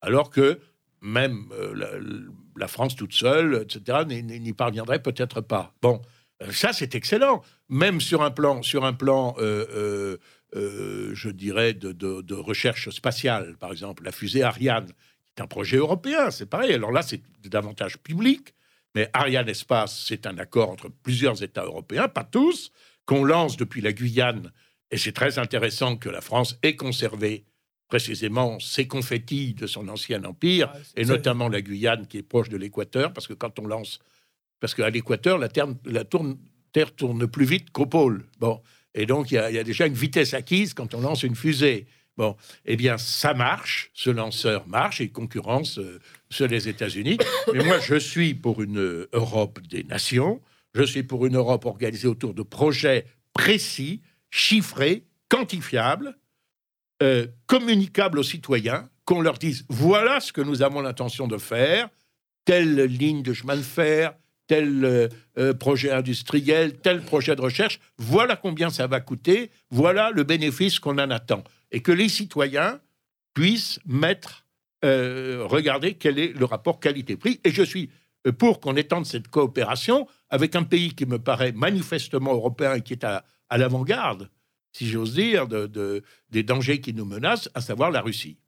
Alors que même euh, la, France toute seule, etc., n'y- parviendrait peut-être pas. Bon, euh, ça c'est excellent. Même sur un plan, sur un plan je dirais, de, recherche spatiale, par exemple, la fusée Ariane, qui est un projet européen, c'est pareil. Alors là, c'est davantage public, mais Ariane Espace, c'est un accord entre plusieurs États européens, pas tous, qu'on lance depuis la Guyane, et c'est très intéressant que la France ait conservé précisément ses confettis de son ancien empire, et notamment la Guyane qui est proche de l'équateur, parce que quand on lance, parce qu'à l'équateur, la, Terre- la tourne- Terre tourne plus vite qu'au pôle. Bon, et donc il y, a- il y a déjà une vitesse acquise quand on lance une fusée. Bon, eh bien, ça marche, ce lanceur marche et concurrence euh, ceux des États-Unis. Mais moi, je suis pour une Europe des nations, je suis pour une Europe organisée autour de projets précis, chiffrés, quantifiables, euh, communicables aux citoyens, qu'on leur dise voilà ce que nous avons l'intention de faire, telle ligne de chemin de fer, tel euh, euh, projet industriel, tel projet de recherche, voilà combien ça va coûter, voilà le bénéfice qu'on en attend. Et que les citoyens puissent mettre, euh, regarder quel est le rapport qualité-prix. Et je suis pour qu'on étende cette coopération avec un pays qui me paraît manifestement européen et qui est à, l'avant-garde, si j'ose dire, de, des dangers qui nous menacent, à savoir la Russie.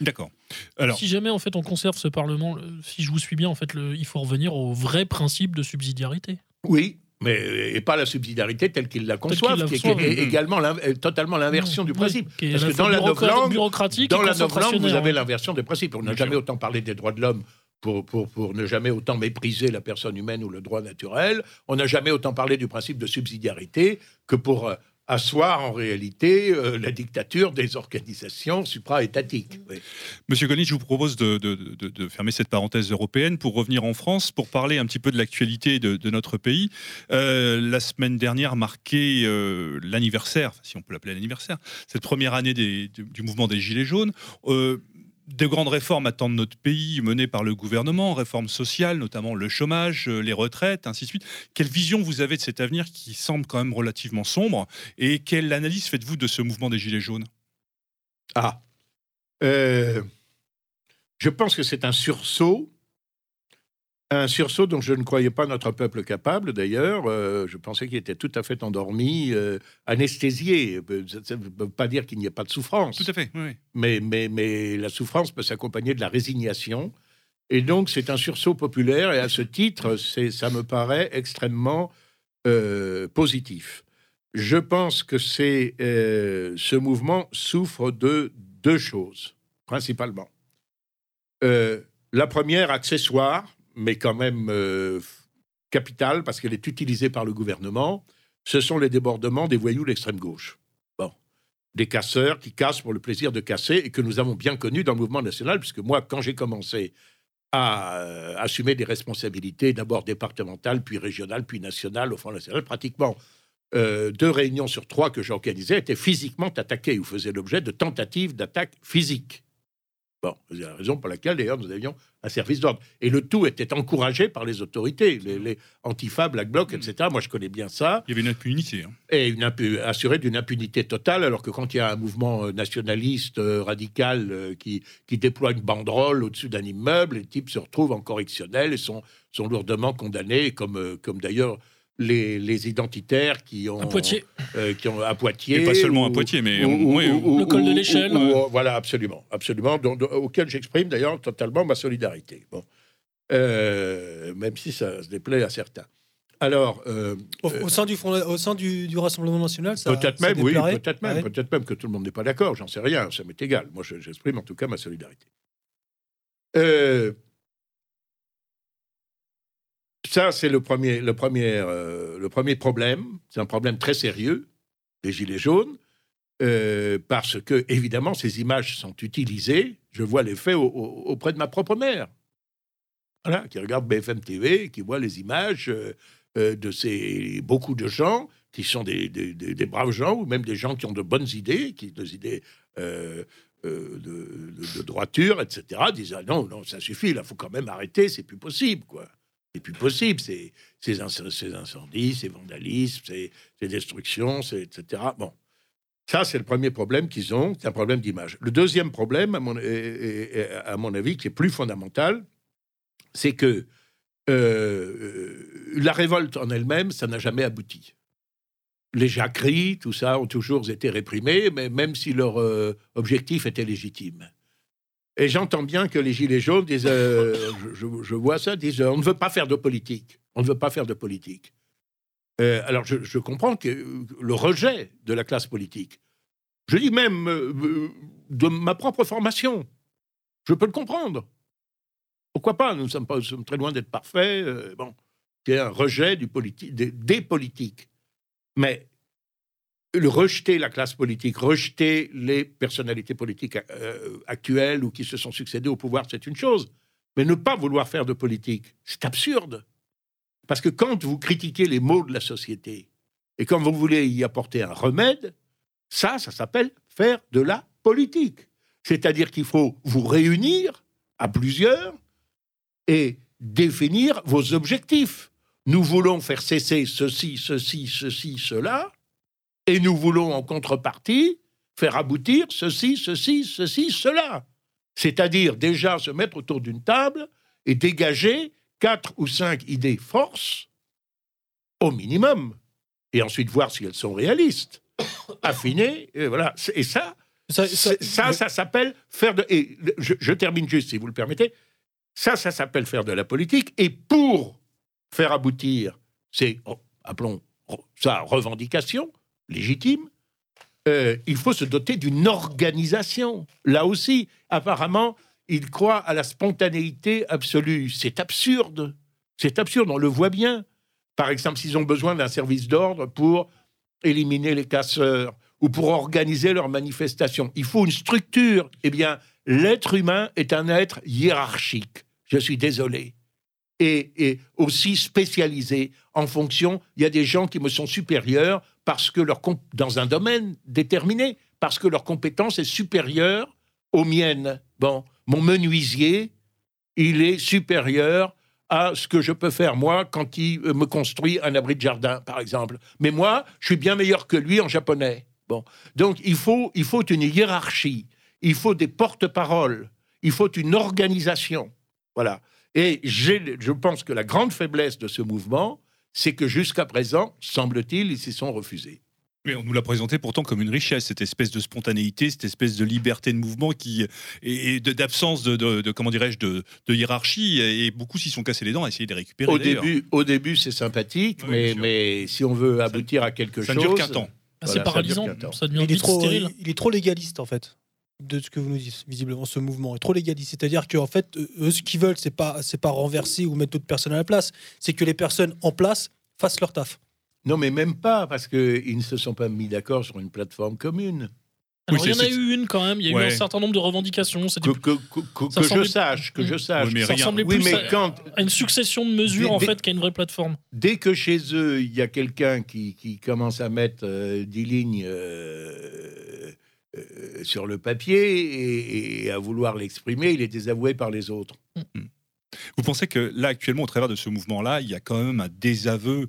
D'accord. Alors, si jamais en fait on conserve ce Parlement, si je vous suis bien, en fait, le, il faut revenir au vrai principe de subsidiarité. Oui, mais et pas la subsidiarité telle qu'ils la conçoivent, qui, est, également euh, totalement l'inversion du principe. Parce que dans la novlangue, dans la novlangue, vous avez l'inversion des principes. On n'a jamais autant parlé des droits de l'homme pour, pour, pour, ne jamais autant mépriser la personne humaine ou le droit naturel. On n'a jamais autant parlé du principe de subsidiarité que pour euh, asseoir en réalité euh, la dictature des organisations supra-étatiques. Monsieur Gonny, je vous propose de, fermer cette parenthèse européenne pour revenir en France, pour parler un petit peu de l'actualité de, notre pays. Euh, la semaine dernière marquait euh, l'anniversaire, si on peut l'appeler l'anniversaire, cette première année du, mouvement des Gilets jaunes de grandes réformes attendent notre pays menées par le gouvernement, réformes sociales, notamment le chômage, euh, les retraites, ainsi de suite. Quelle vision vous avez de cet avenir qui semble quand même relativement sombre Et quelle analyse faites-vous de ce mouvement des Gilets jaunes? Ah, euh, je pense que c'est un sursaut un sursaut dont je ne croyais pas notre peuple capable, d'ailleurs. Euh, je pensais qu'il était tout à fait endormi, euh, anesthésié. Ça ne veut pas dire qu'il n'y a pas de souffrance. Tout à fait, oui. Mais, mais, mais la souffrance peut s'accompagner de la résignation. Et donc, c'est un sursaut populaire. Et à ce titre, ça me paraît extrêmement euh, positif. Je pense que c'est ce mouvement souffre de deux choses, principalement. la première, accessoire, mais quand même euh, capitale, parce qu'elle est utilisée par le gouvernement, ce sont les débordements des voyous de l'extrême gauche. Bon. Des casseurs qui cassent pour le plaisir de casser et que nous avons bien connus dans le mouvement national, puisque moi, quand j'ai commencé à euh, assumer des responsabilités, d'abord départementales, puis régionales, puis nationales au Front National, pratiquement euh, deux réunions sur trois que j'organisais étaient physiquement attaquées ou faisaient l'objet de tentatives d'attaque physique. Bon, c'est la raison pour laquelle, d'ailleurs, nous avions un service d'ordre. Et le tout était encouragé par les autorités, les, les Antifa, Black Bloc, etc. Moi, je connais bien ça. Il y avait une impunité. Hein. Et une assuré d'une impunité totale, alors que quand il y a un mouvement euh, nationaliste euh, radical euh, qui, qui déploie une banderole au-dessus d'un immeuble, les types se retrouvent en correctionnel et sont, sont lourdement condamnés, comme, comme d'ailleurs les, identitaires qui ont à Poitiers, euh, qui ont à Poitiers, et pas seulement à Poitiers, mais le col de l'échelle, voilà absolument, absolument, auquel j'exprime d'ailleurs totalement ma solidarité. Bon, euh, même si ça se déplaît à certains. Alors, euh, au, sein du au sein du, Rassemblement national, ça peut-être même, oui, peut-être même, peut-être même que tout le monde n'est pas d'accord. J'en sais rien, ça m'est égal. Moi, j'exprime en tout cas ma solidarité. Euh, ça, c'est le premier, le, premier, euh, le premier problème. C'est un problème très sérieux des Gilets jaunes, euh, parce que, évidemment, ces images sont utilisées. Je vois les faits auprès de ma propre mère, voilà, qui regarde BFM TV, qui voit les images euh, de ces beaucoup de gens qui sont des, des, braves gens, ou même des gens qui ont de bonnes idées, qui des idées de, droiture, etc., disent ah non, non, ça suffit, là, faut quand même arrêter, c'est plus possible, quoi c'est plus possible. Ces, ces, incendies, ces vandalismes, ces, destructions, etc. Bon. Ça, c'est le premier problème qu'ils ont, c'est un problème d'image. Le deuxième problème, à mon, à mon, avis, qui est plus fondamental, c'est que euh, la révolte en elle-même, ça n'a jamais abouti. Les jacqueries, tout ça, ont toujours été réprimés, mais même si leur euh, objectif était légitime. Et j'entends bien que les Gilets jaunes disent, euh, je, vois ça, disent, on ne veut pas faire de politique. On ne veut pas faire de politique. Euh, alors je, comprends que le rejet de la classe politique, je dis même euh, de ma propre formation, je peux le comprendre. Pourquoi pas? Nous sommes, pas, très loin d'être parfaits. bon, c'est un rejet politique, des politiques. Mais rejeter la classe politique, rejeter les personnalités politiques euh, actuelles ou qui se sont succédées au pouvoir, c'est une chose. Mais ne pas vouloir faire de politique, c'est absurde. Parce que quand vous critiquez les maux de la société et quand vous voulez y apporter un remède, ça, ça s'appelle faire de la politique. C'est-à-dire qu'il faut vous réunir à plusieurs et définir vos objectifs. Nous voulons faire cesser ceci, ceci, ceci, cela, et nous voulons en contrepartie faire aboutir ceci, ceci, ceci, cela. C'est-à-dire déjà se mettre autour d'une table et dégager quatre ou cinq idées forces au minimum, et ensuite voir si elles sont réalistes, affiner, et voilà. Et ça, Ça- ça, ça, ça s'appelle faire de. Et je, je termine juste, si vous le permettez. Ça, ça s'appelle faire de la politique. Et pour faire aboutir ces, oh, appelons ça revendications légitimes, euh, il faut se doter d'une organisation. Là aussi, apparemment, il croit à la spontanéité absolue. C'est absurde. C'est absurde, on le voit bien. Par exemple, s'ils ont besoin d'un service d'ordre pour éliminer les casseurs ou pour organiser leurs manifestations, il faut une structure. Eh bien, l'être humain est un être hiérarchique. Je suis désolé. Et, et aussi spécialisé en fonction. Il y a des gens qui me sont supérieurs parce que leur dans un domaine déterminé, parce que leur compétence est supérieure aux miennes. Bon, mon menuisier, il est supérieur à ce que je peux faire moi quand il euh, me construit un abri de jardin, par exemple. Mais moi, je suis bien meilleur que lui en japonais. Bon, donc il faut, il faut une hiérarchie, il faut des porte-paroles, il faut une organisation. Voilà. Et je pense que la grande faiblesse de ce mouvement, c'est que jusqu'à présent, semble-t-il, ils s'y sont refusés. Mais on nous l'a présenté pourtant comme une richesse, cette espèce de spontanéité, cette espèce de liberté de mouvement qui et d'absence de, de- de- comment dirais-je de, de hiérarchie et beaucoup s'y sont cassés les dents à essayer de les récupérer. Au début, au début, c'est sympathique, Oui, mais, si on veut aboutir à quelque ça chose, ne dure qu'un temps. Ah, Voilà, c'est paralysant, ça devient il est trop, stérile. il, il est trop légaliste en fait de ce que vous nous dites visiblement ce mouvement est trop légaliste c'est-à-dire qu'en fait eux, ce qu'ils veulent c'est pas c'est pas renverser ou mettre d'autres personnes à la place c'est que les personnes en place fassent leur taf non, mais même pas parce que ils ne se sont pas mis d'accord sur une plateforme commune. Alors, Oui, il y en a eu une quand même, il y a eu un certain nombre de revendications. Que, que, que- que- Ça que je sache, que je Mm. sache. Oui, mais ça ressemblait Oui, plus mais à, quand à une succession de mesures Des- en des- fait qu'à une vraie plateforme. dès que chez eux il y a quelqu'un qui, qui commence à mettre euh, 10 lignes euh, euh, sur le papier et, et à vouloir l'exprimer, il est désavoué par les autres. Vous pensez que là, actuellement, au travers de ce mouvement-là, il y a quand même un désaveu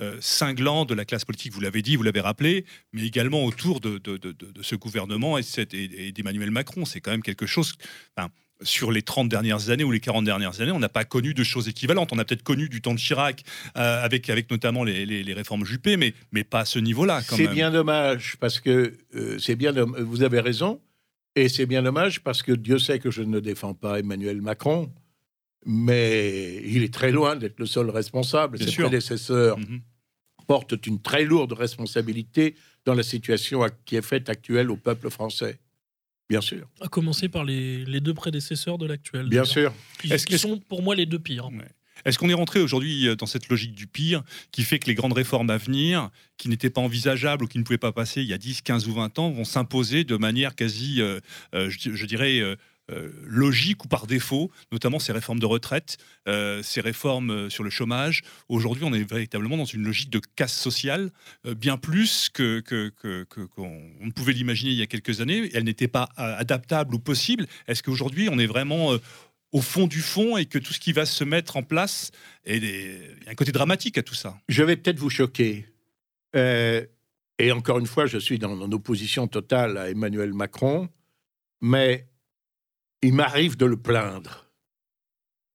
euh, cinglant de la classe politique, vous l'avez dit, vous l'avez rappelé, mais également autour de, de- de- de- de ce gouvernement et, cette- et- et d'Emmanuel Macron. C'est quand même quelque chose. enfin, sur les 30 dernières années ou les 40 dernières années, on n'a pas connu de choses équivalentes. On a peut-être connu du temps de Chirac, euh, avec, avec notamment les, les- les réformes Juppé, mais, mais pas à ce niveau-là, C'est bien dommage parce que euh, c'est bien. Vous avez raison, et c'est bien dommage parce que Dieu sait que je ne défends pas Emmanuel Macron, mais il est très loin d'être le seul responsable. Bien Ses sûr. prédécesseurs Mhm. portent une très lourde responsabilité dans la situation qui est faite actuelle au peuple français. Bien sûr, À commencer par les, les deux prédécesseurs de l'actuel. bien sûr. Qui, Est-ce qui que- sont pour moi les deux pires. Ouais. Est-ce qu'on est rentré aujourd'hui euh, dans cette logique du pire qui fait que les grandes réformes à venir, qui n'étaient pas envisageables ou qui ne pouvaient pas passer il y a 10, 15 ou 20 ans, vont s'imposer de manière quasi, euh, euh, je, je dirais, euh, euh, logique ou par défaut, notamment ces réformes de retraite, euh, ces réformes euh, sur le chômage. Aujourd'hui, on est véritablement dans une logique de casse sociale, bien plus que qu'on on ne pouvait l'imaginer il y a quelques années. Elle n'était pas adaptable ou possible. Est-ce qu'aujourd'hui, on est vraiment au fond du fond et que tout ce qui va se mettre en place, et des- il y a un côté dramatique à tout ça? Je vais peut-être vous choquer. Et encore une fois, je suis dans, en opposition totale à Emmanuel Macron, mais il m'arrive de le plaindre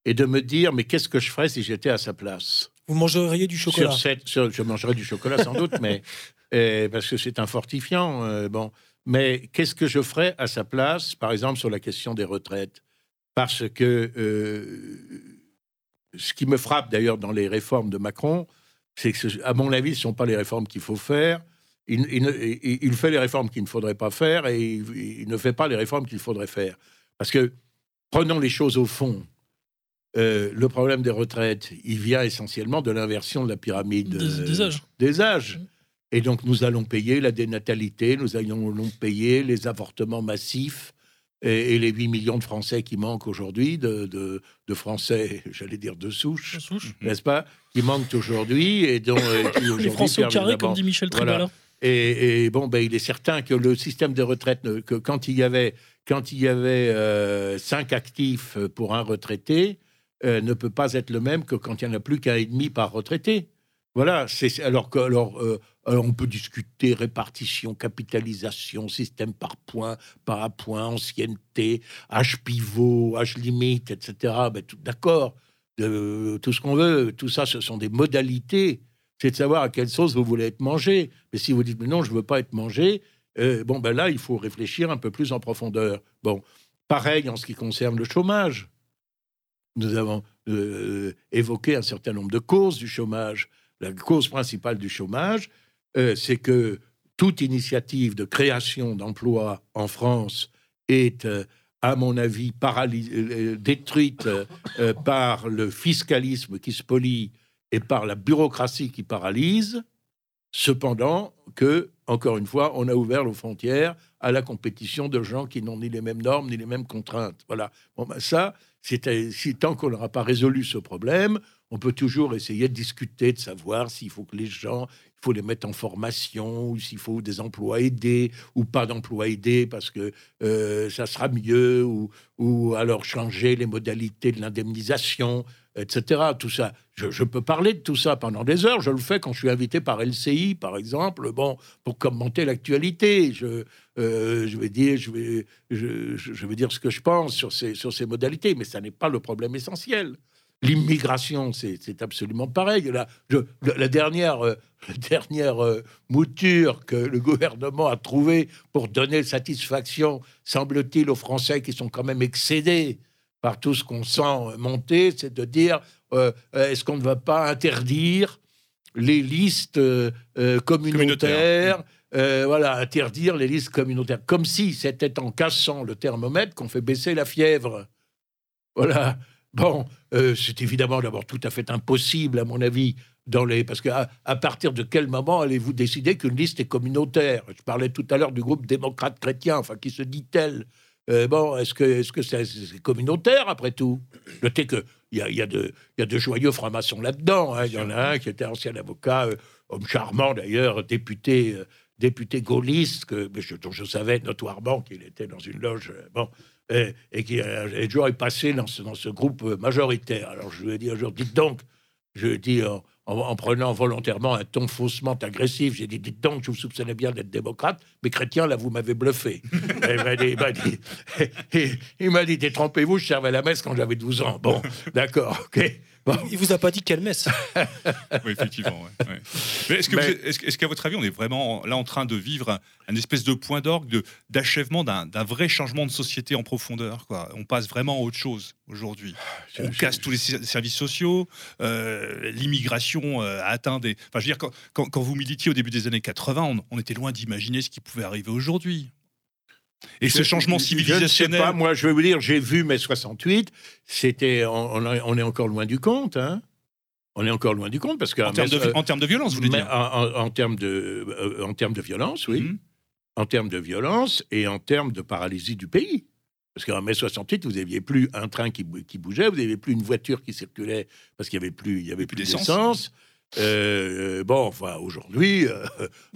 et de me dire, mais qu'est-ce que je ferais si j'étais à sa place? Vous mangeriez du chocolat? Sur cette, sur- Je mangerais du chocolat sans doute, mais euh, parce que c'est un fortifiant. euh, bon, mais qu'est-ce que je ferais à sa place, par exemple, sur la question des retraites? Parce que euh, ce qui me frappe d'ailleurs dans les réformes de Macron, c'est que, ce- à mon avis, ce ne sont pas les réformes qu'il faut faire. Il, il- il fait les réformes qu'il ne faudrait pas faire et il, il ne fait pas les réformes qu'il faudrait faire. Parce que, prenons les choses au fond. Euh, le problème des retraites, il vient essentiellement de l'inversion de la pyramide Des, euh, des âges. des âges. Mm. Et donc, nous allons payer la dénatalité, nous allons payer les avortements massifs et, et les 8 millions de Français qui manquent aujourd'hui, de, de- de Français, j'allais dire de souche, souche. n'est-ce pas, qui manquent aujourd'hui et dont euh, qui Les Français au carré, comme dit Michel Voilà. Et, bon, ben, il est certain que le système de retraite, que quand il y avait, quand il y avait euh, cinq actifs pour un retraité, euh, ne peut pas être le même que quand il n'y en a plus qu'un et demi par retraité. Voilà, alors que euh, alors, on peut discuter répartition, capitalisation, système par point, par point, ancienneté, âge pivot, âge limite, etc. Ben, tout- D'accord, de- tout ce qu'on veut, tout ça, ce sont des modalités. C'est de savoir à quelle sauce vous voulez être mangé. Mais si vous dites mais non, je veux pas être mangé, euh, bon ben là, il faut réfléchir un peu plus en profondeur. Bon, pareil en ce qui concerne le chômage. Nous avons euh, évoqué un certain nombre de causes du chômage. La cause principale du chômage, euh, c'est que toute initiative de création d'emplois en France est, à mon avis, paraly- euh, détruite par le fiscalisme qui spolie et par la bureaucratie qui paralyse. Cependant, que, encore une fois, on a ouvert nos frontières à la compétition de gens qui n'ont ni les mêmes normes ni les mêmes contraintes. Voilà. Bon, ben ça, si tant qu'on n'aura pas résolu ce problème, on peut toujours essayer de discuter, de savoir s'il faut que les gens, il faut les mettre en formation, ou s'il faut des emplois aidés, ou pas d'emplois aidés, parce que euh, ça sera mieux, ou, ou alors changer les modalités de l'indemnisation, etc. Tout ça, je, peux parler de tout ça pendant des heures. Je le fais quand je suis invité par LCI, par exemple, bon, pour commenter l'actualité. Je, euh, vais dire, je vais, je, vais dire ce que je pense sur ces, sur ces modalités, mais ça n'est pas le problème essentiel. L'immigration, c'est absolument pareil. La, la- dernière, euh, dernière euh, mouture que le gouvernement a trouvée pour donner satisfaction, semble-t-il, aux Français qui sont quand même excédés par tout ce qu'on sent monter, c'est de dire euh, euh, est-ce qu'on ne va pas interdire les listes euh, communautaires euh, voilà, interdire les listes communautaires, comme si c'était en cassant le thermomètre qu'on fait baisser la fièvre. Voilà. Bon, c'est évidemment d'abord tout à fait impossible, à mon avis, dans les... parce qu'à à partir de quel moment allez-vous décider qu'une liste est communautaire? Je parlais tout à l'heure du groupe démocrate chrétien, enfin, qui se dit tel. Euh, bon, est-ce que est-ce c'est communautaire après tout? Notez que il y a, y, a de- y a de joyeux francs-maçons là-dedans. hein. Il y en a un qui était ancien avocat, euh, homme charmant d'ailleurs, député, euh, député gaulliste, que, je, dont je savais notoirement qu'il était dans une loge. bon, et, et qui est toujours passé dans ce, dans ce groupe majoritaire. Alors je lui ai dit un jour, dites donc, je lui ai dit en- en prenant volontairement un ton faussement agressif, j'ai dit, dites donc, je vous soupçonnais bien d'être démocrate, mais chrétien, là, vous m'avez bluffé. Il m'a dit, il m'a dit, détrompez-vous, je servais la messe quand j'avais 12 ans. Bon, d'accord, ok. Bon. Il vous a pas dit quelle messe Oui, effectivement. ouais, ouais. Mais est-ce que Mais- vous êtes- est-ce que- est-ce qu'à votre avis, on est vraiment là en train de vivre un, un espèce de point d'orgue de- d'achèvement d'un d'un vrai changement de société en profondeur quoi? On passe vraiment à autre chose aujourd'hui. On Je- casse tous les ser- services sociaux, euh, l'immigration euh, a atteint des. Enfin, je veux dire, quand, quand- quand vous militiez au début des années 80, on, on était loin d'imaginer ce qui pouvait arriver aujourd'hui. Et ce changement je- Je ne sais civilisationnel. pas, moi, je vais vous dire, j'ai vu mai 68. C'était, on, on est- encore loin du compte, hein. On est encore loin du compte parce que en, termes en termes de violence, vous voulez dire en, en- en termes de, euh, en termes de violence, oui. Mhm. En termes de violence et en termes de paralysie du pays. Parce qu'en mai 68, vous n'aviez plus un train qui, qui bougeait, vous n'aviez plus une voiture qui circulait parce qu'il n'y avait plus, il y avait plus d'essence. Euh, euh, bon, enfin, aujourd'hui, euh,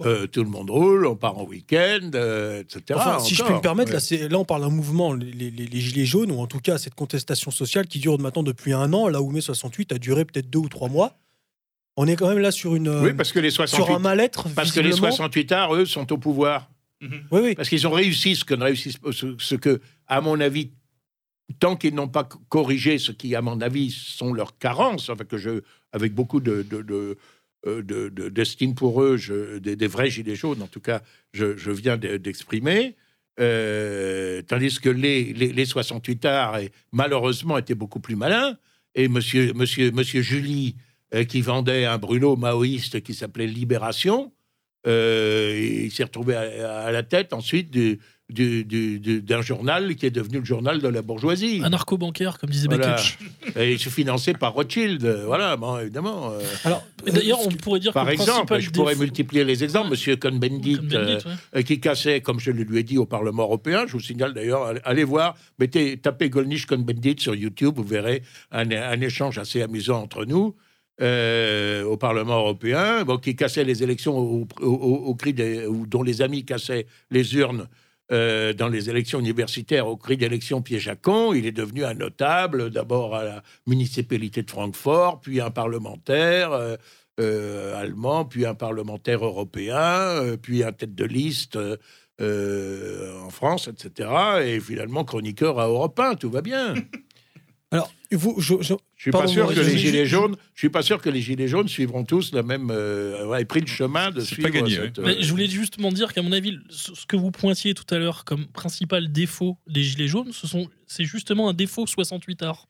euh, tout le monde roule, on part en week-end, euh, etc. Enfin, si je peux encore. me permettre, Ouais. là, c'est- là, on parle d'un mouvement, les, les- les Gilets jaunes, ou en tout cas cette contestation sociale qui dure maintenant depuis un an, là où mai 68 a duré peut-être deux ou trois mois. On est quand même là sur, une, Oui, parce que les sur 68, un mal-être. parce que les visiblement. 68 arts, eux, sont au pouvoir. Oui, oui. Parce qu'ils ont réussi ce que ce que, à mon avis, tant qu'ils n'ont pas co- corrigé ce qui, à mon avis, sont leurs carences, que je, avec beaucoup de, de, de- euh, de- de- d'estime pour eux, je- des, vrais gilets jaunes, en tout cas, je, viens de- d'exprimer. Euh, tandis que les, les, les 68 arts, malheureusement, étaient beaucoup plus malins. Et monsieur, monsieur, monsieur Julie, euh, qui vendait un brûlot maoïste qui s'appelait Libération, il s'est retrouvé à, à la tête ensuite du- du- du- du- d'un journal qui est devenu le journal de la bourgeoisie. Anarcho-bancaire, comme disait Voilà. Et il se finançait par Rothschild. Voilà, bon, évidemment. euh. Alors, D'ailleurs, on pourrait dire par que exemple, je pourrais défaut- multiplier les exemples. Monsieur Cohn-Bendit, euh, ouais. euh, qui cassait, comme je le lui ai dit, au Parlement européen. Je vous signale d'ailleurs, allez- allez voir, mettez, tapez Golnisch Cohn-Bendit sur YouTube, vous verrez un, un échange assez amusant entre nous. euh, au Parlement européen, bon, qui cassait les élections au, au- au- au cri des, ou dont les amis cassaient les urnes euh, dans les élections universitaires au cri d'élection piège à con. Il est devenu un notable, d'abord à la municipalité de Francfort, puis un parlementaire euh, euh, allemand, puis un parlementaire européen, puis un tête de liste en France, etc. Et finalement chroniqueur à Europe 1, tout va bien. Alors, vous, je, je- Je suis Pardon, pas sûr que les gilets jaunes, je suis pas sûr que les gilets jaunes suivront tous la même, euh, ouais, pris le chemin de C'est suivre pas gagné, cette, ouais. Euh, je voulais justement dire qu'à mon avis, ce que vous pointiez tout à l'heure comme principal défaut des Gilets jaunes, ce sont, c'est justement un défaut 68 art.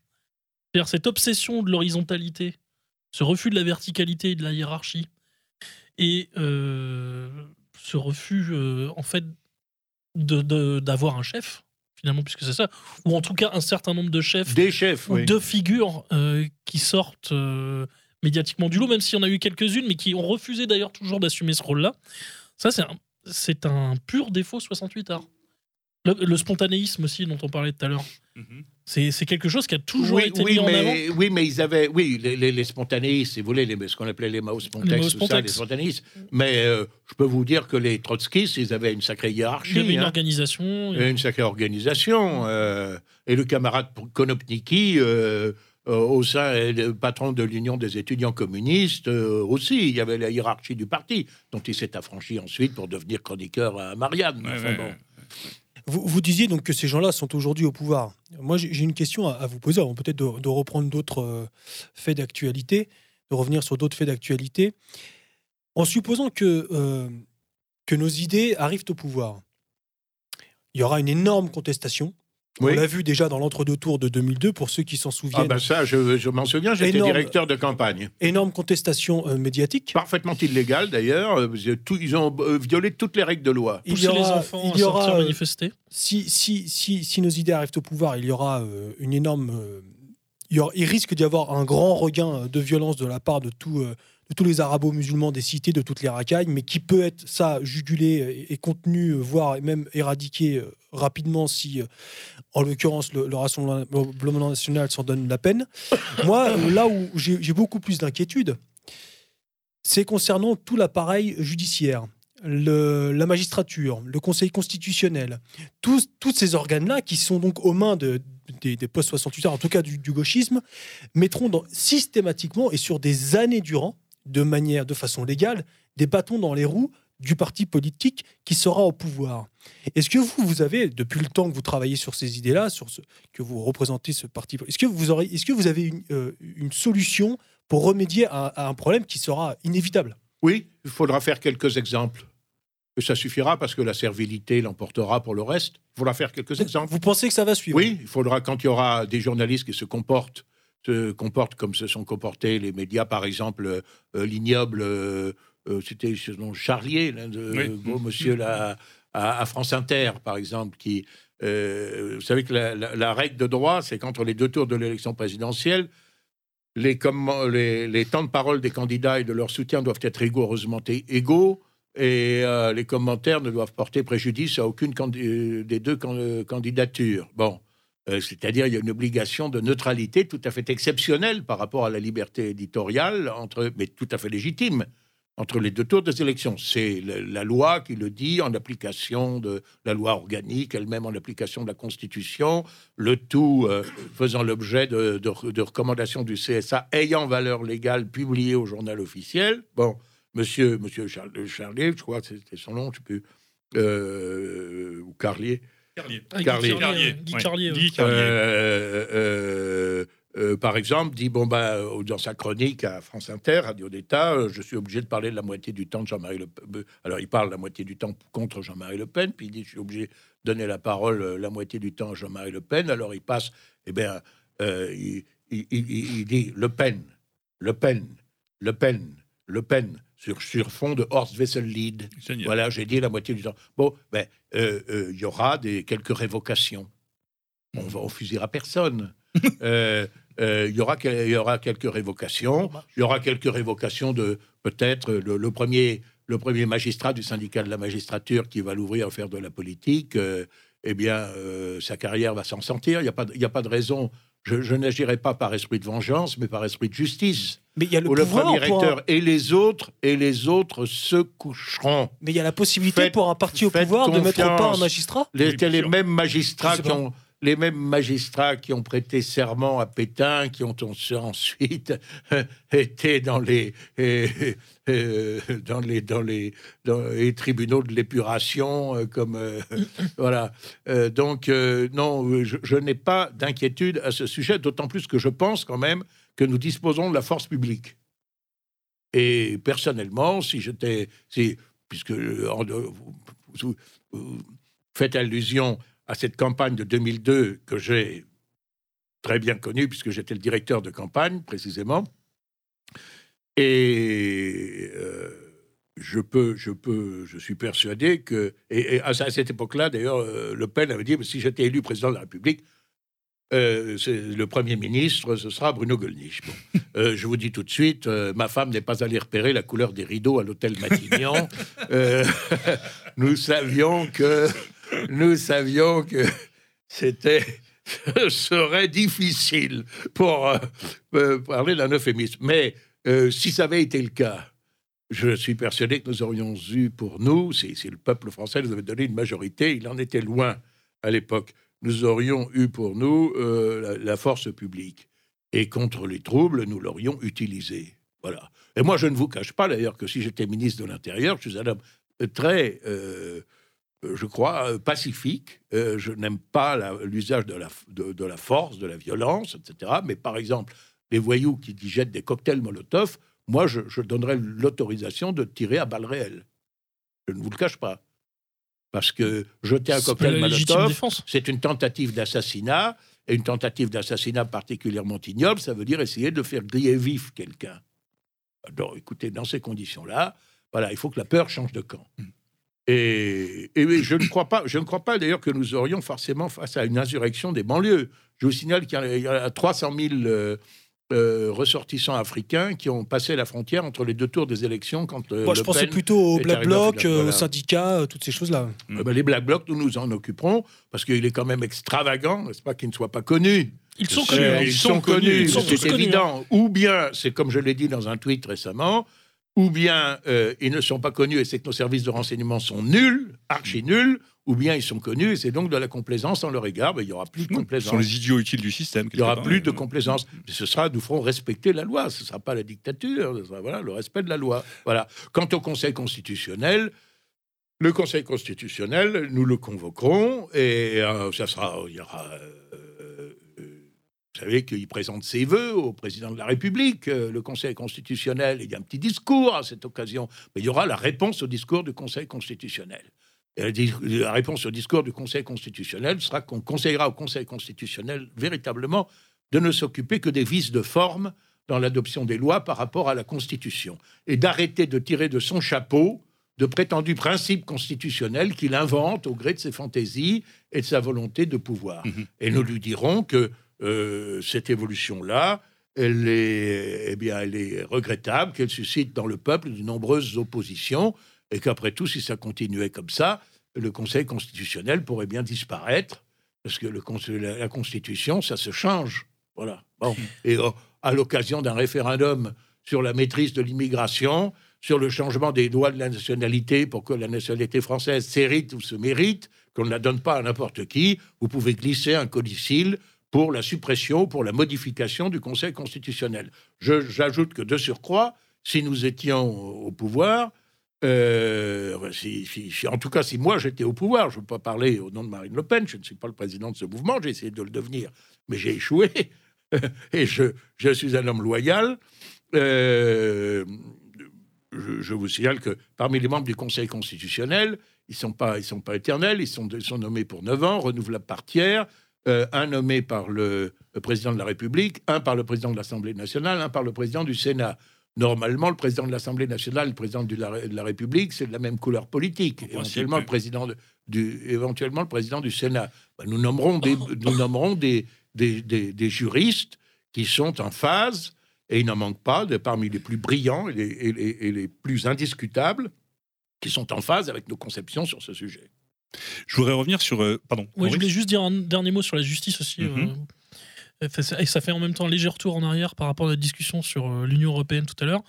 C'est-à-dire cette obsession de l'horizontalité, ce refus de la verticalité et de la hiérarchie, et euh, ce refus, euh, en fait, de- de- d'avoir un chef, finalement, puisque c'est ça, ou en tout cas un certain nombre de chefs des chefs. ou oui. deux figures euh, qui sortent euh, médiatiquement du lot, même s'il y en a eu quelques-unes, mais qui ont refusé d'ailleurs toujours d'assumer ce rôle-là. Ça, c'est un, c'est un pur défaut 68 art. Le, le spontanéisme aussi, dont on parlait tout à l'heure, Mhm. c'est c'est quelque chose qui a toujours oui, été oui, mis en avant. mais, oui, mais ils avaient, oui, les, les, les spontanéistes, si vous voulez, les, ce qu'on appelait les Mao Les ça, Spontex. les spontanéistes. Mais euh, je peux vous dire que les trotskistes, ils avaient une sacrée Il y avait hiérarchie, une hein, organisation. et une sacrée organisation. euh, et le camarade Konopniki, euh, au sein, le patron de l'Union des étudiants communistes, euh, aussi, il y avait la hiérarchie du parti, dont il s'est affranchi ensuite pour devenir chroniqueur à Marianne. Ouais, Enfin, ouais, bon. ouais. Vous, disiez donc que ces gens-là sont aujourd'hui au pouvoir. Moi, j'ai une question à, vous poser, avant peut-être de, reprendre d'autres euh, faits d'actualité, de revenir sur d'autres faits d'actualité. En supposant euh, que nos idées arrivent au pouvoir, il y aura une énorme contestation. Oui. On l'a vu déjà dans l'entre-deux tours de 2002, pour ceux qui s'en Ah souviennent. ben ça, je, je m'en souviens, j'étais Énorme. directeur de campagne. Énorme contestation euh, médiatique. parfaitement illégal d'ailleurs. Euh, tout- Ils ont euh, violé toutes les règles de loi. Il y Pousser les aura, enfants il y aura, euh, manifester. si, si, si, si nos idées arrivent au pouvoir, il y aura euh, une énorme. euh, il, y aura- il risque d'y avoir un grand regain de violence de la part de, tout, euh, tous les arabo-musulmans des cités, de toutes les racailles, mais qui peut être ça jugulé et, et contenu, euh, voire même éradiqué euh, rapidement si, euh, en l'occurrence, le, le Rassemblement national s'en donne la peine. Moi, euh, là où j'ai beaucoup plus d'inquiétude, c'est concernant tout l'appareil judiciaire. La magistrature, le Conseil constitutionnel, tous, tous ces organes-là, qui sont donc aux mains de, des, des postes 68 heures, en tout cas du, gauchisme, mettront systématiquement et sur des années durant, de manière, de façon légale, des bâtons dans les roues du parti politique qui sera au pouvoir. Est-ce que vous, vous avez, depuis le temps que vous travaillez sur ces idées-là, sur ce, que vous représentez ce parti, est-ce que vous, aurez, est-ce que vous avez une, euh, une solution pour remédier à, à un problème qui sera inévitable? Oui, il faudra faire quelques exemples. Et ça suffira parce que la servilité l'emportera pour le reste. Il faudra faire quelques exemples. Vous pensez que ça va suivre? Oui, il faudra quand il y aura des journalistes qui se comportent, se comportent comme se sont comportés les médias, par exemple euh, l'ignoble, euh, euh, c'était ce nom Charlier, l'un de Oui. beau monsieur là, à, à France Inter, par exemple, qui, vous savez que la, la- la règle de droit, c'est qu'entre les deux tours de l'élection présidentielle, les, commen- les, les temps de parole des candidats et de leur soutien doivent être rigoureusement égaux. Et euh, les commentaires ne doivent porter préjudice à aucune des deux can- candidatures. Bon, euh, c'est-à-dire il y a une obligation de neutralité tout à fait exceptionnelle par rapport à la liberté éditoriale, entre, mais tout à fait légitime, entre les deux tours des élections. C'est la loi qui le dit en application de la loi organique, elle-même en application de la Constitution, le tout euh, faisant l'objet de, recommandations du CSA ayant valeur légale publiées au journal officiel. Bon, monsieur, monsieur Charlier, je crois que c'était son nom, je sais plus, euh, ou Carlier, Carlier. Ah, Guy Carlier. Carlier, Guy ouais. Carlier, ouais. Guy Carlier. euh, euh, euh, par exemple, dit bon bah euh, dans sa chronique à France Inter, Radio d'État, euh, je suis obligé de parler de la moitié du temps de Jean-Marie Le Pen. Alors il parle la moitié du temps contre Jean-Marie Le Pen, puis il dit je suis obligé de donner la parole euh, la moitié du temps à Jean-Marie Le Pen. Alors il passe, eh bien, euh, il, il- il- il dit Le Pen, Le Pen, Le Pen, Le Pen sur sur fond de Horst Wessel-Lied. Génial. Voilà, j'ai dit la moitié du temps. Bon, ben, euh, euh, il y aura des, quelques révocations. On va on fusillera personne. Euh, Il y, aura, y quelques révocations. Il y aura quelques révocations de peut-être le, le premier, le premier magistrat du syndicat de la magistrature qui va l'ouvrir à faire de la politique. eh bien, sa carrière va s'en sortir. Il n'y a, pas y a pas de raison. Je, je n'agirai pas par esprit de vengeance, mais par esprit de justice. Mais il y a le où le pouvoir premier un- recteur et les autres et les autres se coucheront. Mais il y a la possibilité Faites- pour un parti au pouvoir de mettre au pas un magistrat Les, les mêmes magistrats qui ont les mêmes magistrats qui ont prêté serment à Pétain, qui ont ensuite été dans les dans les dans les dans les tribunaux de l'épuration, euh, comme euh, voilà. Euh, donc euh, non, je, je n'ai pas d'inquiétude à ce sujet, d'autant plus que je pense quand même que nous disposons de la force publique. Et personnellement, si j'étais, si, puisque en- vous, vous- vous faites allusion à cette campagne de 2002 que j'ai très bien connue, puisque j'étais le directeur de campagne précisément, et euh, je peux, je peux, je suis persuadé que, et, et à, à cette époque-là, d'ailleurs, euh, Le Pen avait dit, si j'étais élu président de la République, euh, le Premier ministre, ce sera Bruno Gollnisch. Bon. Euh, je vous dis tout de suite, euh, ma femme n'est pas allée repérer la couleur des rideaux à l'hôtel Matignon. Nous savions que, nous savions que c'était serait difficile pour euh, euh, parler d'un euphémisme. Mais euh, si ça avait été le cas, je suis persuadé que nous aurions eu pour nous, si, le peuple français nous avait donné une majorité, il en était loin à l'époque, nous aurions eu pour nous la, la force publique. Et contre les troubles, nous l'aurions utilisée. Voilà. Et moi, je ne vous cache pas d'ailleurs que si j'étais ministre de l'Intérieur, je suis un homme très, je crois, euh, pacifique. Euh, je n'aime pas l'usage de la, de, de la force, de la violence, etc. Mais par exemple, les voyous qui, qui jettent des cocktails Molotov, moi, je, je donnerais l'autorisation de tirer à balles réelles. Je ne vous le cache pas. Parce que jeter un cocktail Molotov, c'est une tentative d'assassinat. Et une tentative d'assassinat particulièrement ignoble, ça veut dire essayer de faire griller vif quelqu'un. Alors, écoutez, dans ces conditions-là, voilà, il faut que la peur change de camp. Et, je ne crois pas, je ne crois pas d'ailleurs que nous aurions forcément face à une insurrection des banlieues. Je vous signale qu'il y y a 300 000 euh, euh, ressortissants africains qui ont passé la frontière entre les deux tours des élections quand euh, Moi, je Le pensais Pen plutôt au est Black arrivé en Bloc, finale, euh, voilà. aux syndicats, euh, toutes ces choses-là. Eh ben, les Black Blocs, nous nous en occuperons, parce qu'il est quand même extravagant, n'est-ce pas, qu'ils ne soient pas connus. Ils sont connus. hein. ils sont connus, Ils sont tous c'est connus, évident. Ou bien, c'est comme je l'ai dit dans un tweet récemment, ou bien euh, ils ne sont pas connus et c'est que nos services de renseignement sont nuls, archi nuls, ou bien ils sont connus et c'est donc de la complaisance en leur égard. Il n'y aura plus de Ce sont complaisance. les idiots utiles du système. Il n'y aura plus de complaisance. Mais ce sera, nous ferons respecter la loi. Ce ne sera pas la dictature. Ce sera, voilà, le respect de la loi. Voilà. Quant au Conseil constitutionnel, le Conseil constitutionnel, nous le convoquerons et euh, ça sera, il y aura. Vous savez qu'il présente ses vœux au président de la République, euh, le Conseil constitutionnel. Il y a un petit discours à cette occasion, mais il y aura la réponse au discours du Conseil constitutionnel. Et la, réponse au discours du Conseil constitutionnel sera qu'on conseillera au Conseil constitutionnel véritablement de ne s'occuper que des vices de forme dans l'adoption des lois par rapport à la Constitution et d'arrêter de tirer de son chapeau de prétendus principes constitutionnels qu'il invente au gré de ses fantaisies et de sa volonté de pouvoir. Mhm. Et nous lui dirons que euh, cette évolution-là, elle est, eh bien, elle est regrettable, qu'elle suscite dans le peuple de nombreuses oppositions, et qu'après tout, si ça continuait comme ça, le Conseil constitutionnel pourrait bien disparaître, parce que la, Constitution, ça se change. Voilà. Bon. Et euh, à l'occasion d'un référendum sur la maîtrise de l'immigration, sur le changement des lois de la nationalité pour que la nationalité française s'hérite ou se mérite, qu'on ne la donne pas à n'importe qui, vous pouvez glisser un codicile pour la suppression, pour la modification du Conseil constitutionnel. J'ajoute que de surcroît, si nous étions au pouvoir, euh, si- en tout cas, si moi j'étais au pouvoir, je ne veux pas parler au nom de Marine Le Pen, je ne suis pas le président de ce mouvement, j'ai essayé de le devenir, mais j'ai échoué, et je, suis un homme loyal. Euh, je, vous signale que parmi les membres du Conseil constitutionnel, ils ne sont, pas- sont pas éternels, ils sont, ils sont nommés pour 9 ans, renouvelables par tiers, euh, un nommé par le, le président de la République, un par le président de l'Assemblée nationale, un par le président du Sénat. Normalement, le président de l'Assemblée nationale, le président de la, de la République, c'est de la même couleur politique. Éventuellement, le président de- du, éventuellement le président du Sénat. Ben, nous nommerons des, nous nommerons des, des, des- des juristes qui sont en phase, et il n'en manque pas, de, parmi les plus brillants et les, et les- et les plus indiscutables, qui sont en phase avec nos conceptions sur ce sujet. Je voudrais revenir sur. euh, pardon. Ouais, je voulais juste dire un dernier mot sur la justice aussi. Mhm. euh, Et ça fait en même temps un léger retour en arrière par rapport à la discussion sur euh, l'Union européenne tout à l'heure.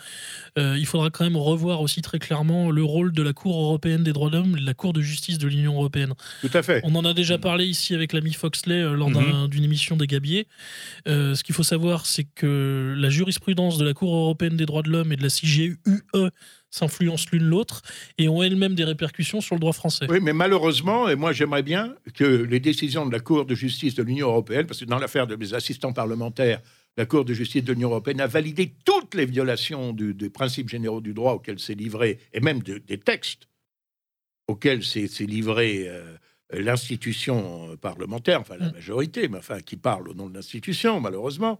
Euh, il faudra quand même revoir aussi très clairement le rôle de la Cour européenne des droits de l'homme, la Cour de justice de l'Union européenne. Tout à fait. On en a déjà parlé ici avec l'ami Foxley lors d'un- d'une émission des Gabiers. Euh, ce qu'il faut savoir, c'est que la jurisprudence de la Cour européenne des droits de l'homme et de la CGUE s'influencent l'une l'autre et ont elles-mêmes des répercussions sur le droit français. Oui, mais malheureusement, et moi j'aimerais bien que les décisions de la Cour de justice de l'Union européenne, parce que dans l'affaire de mes assistants parlementaires, la Cour de justice de l'Union européenne a validé toutes les violations du- des principes généraux du droit auxquels c'est livré, et même de- des textes auxquels c'est livré euh, l'institution parlementaire, enfin la Mm. majorité, mais enfin qui parle au nom de l'institution, malheureusement.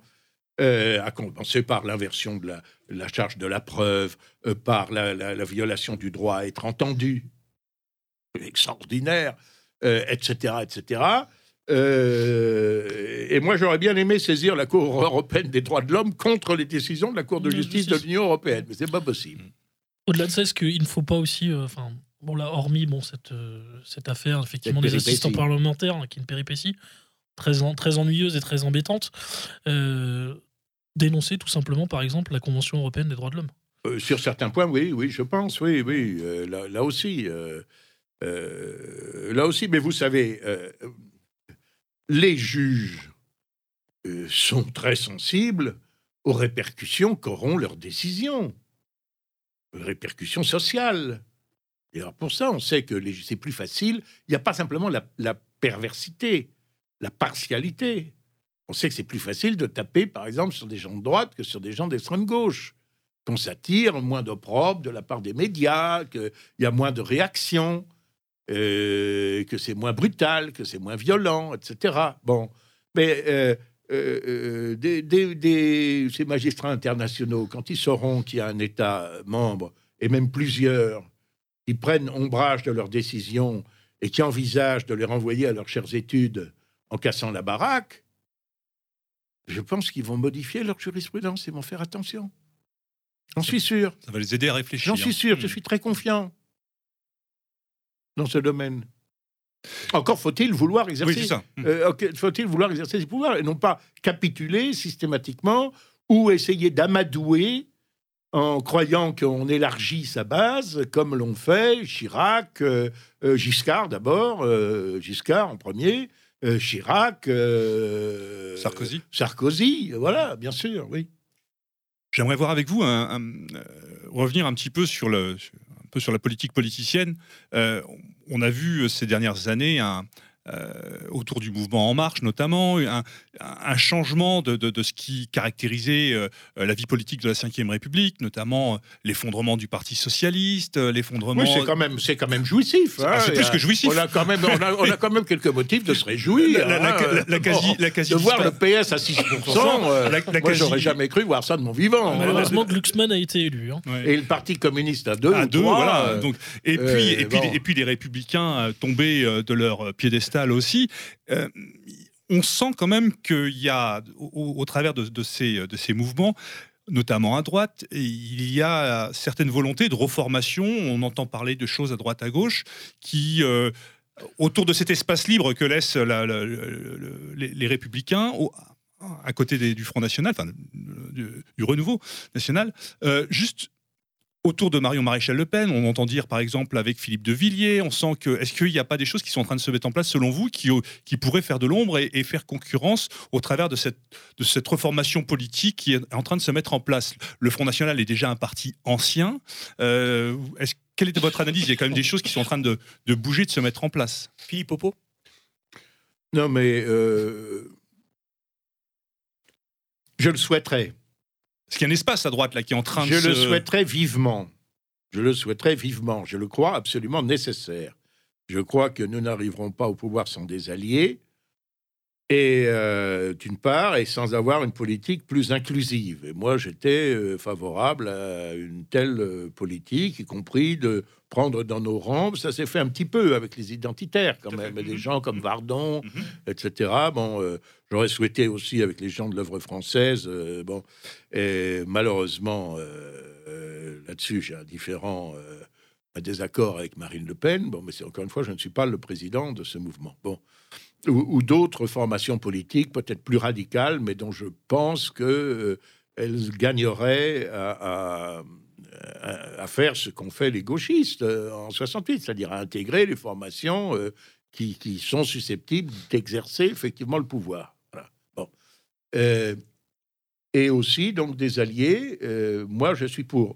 Euh, à commencer par l'inversion de la, la charge de la preuve, euh, par la, la- la violation du droit à être entendu, extraordinaire, euh, etc., etc. Euh, et moi, j'aurais bien aimé saisir la Cour européenne des droits de l'homme contre les décisions de la Cour de justice de l'Union européenne, mais c'est pas possible. Au-delà de ça, est-ce qu'il ne faut pas aussi, enfin, bon là, hormis bon cette cette affaire effectivement Cette des assistants parlementaires, hein, qui est une péripétie très en- très ennuyeuse et très embêtante, euh, dénoncer tout simplement, par exemple, la Convention européenne des droits de l'homme. Euh, sur certains points, oui, oui, je pense, oui, oui, euh, là, aussi, euh, là aussi, mais vous savez, les juges sont très sensibles aux répercussions qu'auront leurs décisions, répercussions sociales. Et alors pour ça, on sait que c'est plus facile. Il n'y a pas simplement la perversité, la partialité. On sait que c'est plus facile de taper, par exemple, sur des gens de droite que sur des gens d'extrême gauche qu'on s'attire, moins d'opprobre de la part des médias, qu'il y a moins de réactions, euh, que c'est moins brutal, que c'est moins violent, etc. Bon, mais euh, euh, des- ces magistrats internationaux, quand ils sauront qu'il y a un État membre, et même plusieurs, qui prennent ombrage de leurs décisions et qui envisagent de les renvoyer à leurs chères études en cassant la baraque, je pense qu'ils vont modifier leur jurisprudence et vont faire attention. J'en suis sûr. Ça va les aider à réfléchir. J'en suis sûr, je Mm. suis très confiant dans ce domaine. Encore faut-il vouloir Oui, exercer. c'est ça. Mm. euh, ok, faut-il vouloir exercer ses pouvoirs et non pas capituler systématiquement ou essayer d'amadouer en croyant qu'on élargit sa base, comme l'ont fait Chirac, euh, euh, Giscard d'abord, euh, Giscard en premier, euh, Chirac, euh, Sarkozy. Sarkozy, voilà, bien sûr, oui. J'aimerais voir avec vous un, un- euh, revenir un petit peu sur le un peu sur la politique politicienne. On a vu ces dernières années un, autour du mouvement En Marche notamment un, un changement de, de- de ce qui caractérisait euh, la vie politique de la Ve République, notamment euh, l'effondrement du Parti socialiste, euh, l'effondrement. Oui, c'est quand même, c'est quand même jouissif. Ah, hein. c'est plus a- que jouissif. On a quand même, on a, on a quand même quelques motifs de se réjouir. La- la- hein. la- la quasi- Bon, la quasi- de voir le PS à 6%, euh, La- la moi, quasi- j'aurais jamais cru voir ça de mon vivant. hein. Malheureusement, Glucksmann a été élu. hein. Ouais. Et le Parti communiste à deux, à ou deux, trois, voilà. euh, Donc, et puis, euh, et puis, bon. et puis les républicains euh, tombés euh, de leur euh, aussi. euh, on sent quand même qu'il y a, au, travers de, ces, mouvements, notamment à droite, il y a certaines volontés de reformation. On entend parler de choses à droite à gauche qui, euh, autour de cet espace libre que laissent la- la- le- le- les, républicains, à côté du Front National, du Renouveau National, euh, juste autour de Marion Maréchal Le Pen, on entend dire par exemple avec Philippe de Villiers, on sent que est-ce qu'il n'y a pas des choses qui sont en train de se mettre en place selon vous qui, qui pourraient faire de l'ombre et, et faire concurrence au travers de cette, de cette reformation politique qui est en train de se mettre en place? Le Front National est déjà un parti ancien. Euh, est-ce, quelle est votre analyse? Il y a quand même des choses qui sont en train de, de bouger, de se mettre en place. Philippe Popo Non, mais euh, je le souhaiterais. Est-ce qu'il y a un espace à droite là qui est en train Je de le se... souhaiterais vivement. Je le souhaiterais vivement. Je le crois absolument nécessaire. Je crois que nous n'arriverons pas au pouvoir sans des alliés. Et euh, d'une part, et sans avoir une politique plus inclusive. Et moi, j'étais euh, favorable à une telle euh, politique, y compris de prendre dans nos rangs. Ça s'est fait un petit peu avec les identitaires, quand même, et des gens comme Vardon, Mhm. etc. Bon, j'aurais souhaité aussi avec les gens de l'œuvre française. bon, et malheureusement, là-dessus, j'ai un différent, un désaccord avec Marine Le Pen. Bon, mais c'est encore une fois, je ne suis pas le président de ce mouvement. Bon, ou, d'autres formations politiques, peut-être plus radicales, mais dont je pense qu'elles elles gagneraient à, faire ce qu'ont fait les gauchistes en 68, c'est-à-dire à intégrer les formations qui, qui, sont susceptibles d'exercer effectivement le pouvoir. Bon. et aussi donc des alliés. moi, je suis pour.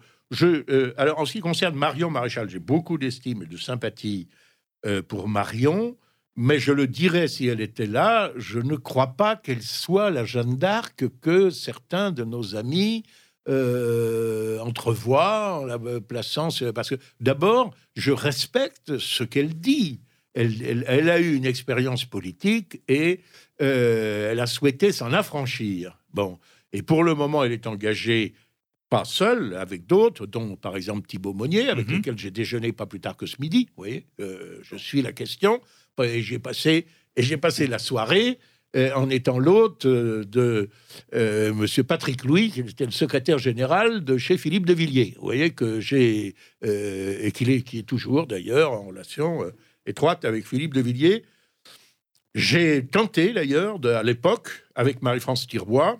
Alors, en ce qui concerne Marion Maréchal, j'ai beaucoup d'estime et de sympathie pour Marion. Mais je le dirais si elle était là, je ne crois pas qu'elle soit la Jeanne d'Arc que certains de nos amis euh, entrevoient en la plaçant. Parce que d'abord, je respecte ce qu'elle dit. Elle, a eu une expérience politique et euh, elle a souhaité s'en affranchir. Bon, et pour le moment, elle est engagée pas seule, avec d'autres, dont par exemple Thibault Monnier, avec mm-hmm. lequel j'ai déjeuné pas plus tard que ce midi. Vous voyez, euh, je suis la question. Et j'ai passé, et j'ai passé la soirée euh, en étant l'hôte euh, de euh, Monsieur Patrick Louis, qui était le secrétaire général de chez Philippe de Villiers. Vous voyez que j'ai et qu'il est, qui est toujours d'ailleurs en relation étroite avec Philippe de Villiers. J'ai tenté d'ailleurs à l'époque avec Marie-France Tirbois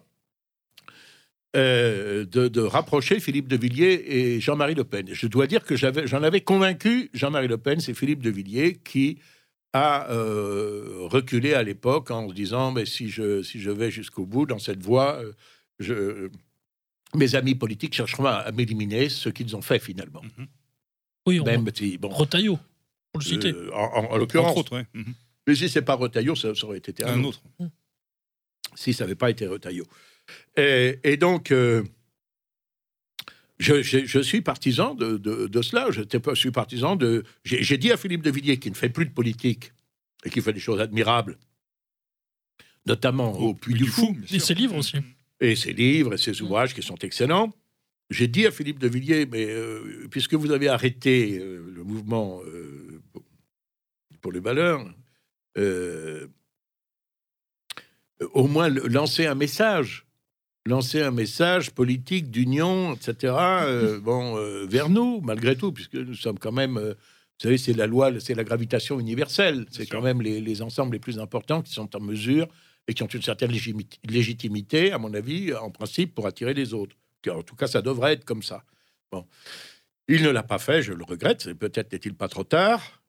de, de, rapprocher Philippe de Villiers et Jean-Marie Le Pen. Je dois dire que j'en avais convaincu Jean-Marie Le Pen, c'est Philippe de Villiers qui a euh, reculé à l'époque en se disant mais si je, si je vais jusqu'au bout dans cette voie, euh, je, mes amis politiques chercheront à, m'éliminer, ce qu'ils ont fait finalement. Mhm. Oui, on Même bon, Rotaillot, pour le citer. Euh, en, l'occurrence. Mhm. Mais si c'est pas Rotaillot, ça, aurait été un, autre. Si ça n'avait pas été Rotaillot. Et, et donc, je, suis partisan de, cela. Je suis partisan de. J'ai dit à Philippe de Villiers, qui ne fait plus de politique et qui fait des choses admirables, notamment au Puy du Fou. Et ses livres aussi. Et ses livres et ses ouvrages qui sont excellents. J'ai dit à Philippe de Villiers, mais euh, puisque vous avez arrêté euh, le mouvement euh, pour les valeurs, au moins lancer un message lancer un message politique d'union, etc., euh, bon, euh, vers nous, malgré tout, puisque nous sommes quand même, euh, vous savez, c'est la loi, c'est la gravitation universelle, c'est quand même les, ensembles les plus importants qui sont en mesure et qui ont une certaine légitimité, à mon avis, en principe, pour attirer les autres. En tout cas, ça devrait être comme ça. Bon. Il ne l'a pas fait, je le regrette, peut-être n'est-il pas trop tard.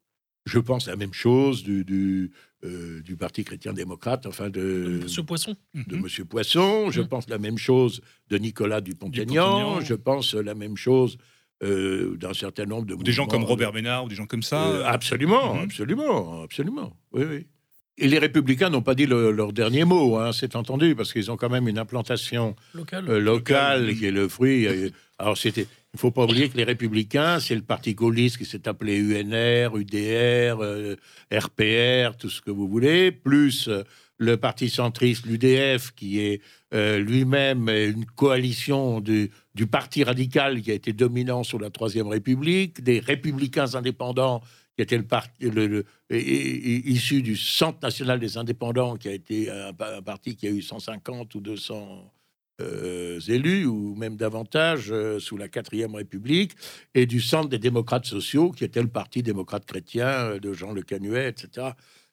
Je pense la même chose du, du, euh, Parti chrétien-démocrate, enfin de, Monsieur Poisson. De. Monsieur Poisson. Je mhm. pense la même chose de Nicolas Dupont-Aignan. Je pense la même chose euh, d'un certain nombre de. des gens comme Robert Ménard ou des gens comme ça. Euh, absolument, mhm. absolument, absolument. Oui, oui. Et les Républicains n'ont pas dit leur dernier mot, hein, c'est entendu, parce qu'ils ont quand même une implantation locale, qui est le fruit. alors c'était il ne faut pas oublier que les Républicains, c'est le parti gaulliste qui s'est appelé UNR, UDR, RPR, euh, tout ce que vous voulez, plus euh, le parti centriste, l'UDF, qui est euh, lui-même une coalition du, parti radical qui a été dominant sous la Troisième République, des républicains indépendants qui étaient le parti issu du Centre national des indépendants, qui a été un, un parti qui a eu 150 ou 200 euh, élus, ou même davantage, euh, sous la quatrième République, et du centre des démocrates sociaux, qui était le parti démocrate chrétien euh, de Jean Le Canuet, etc.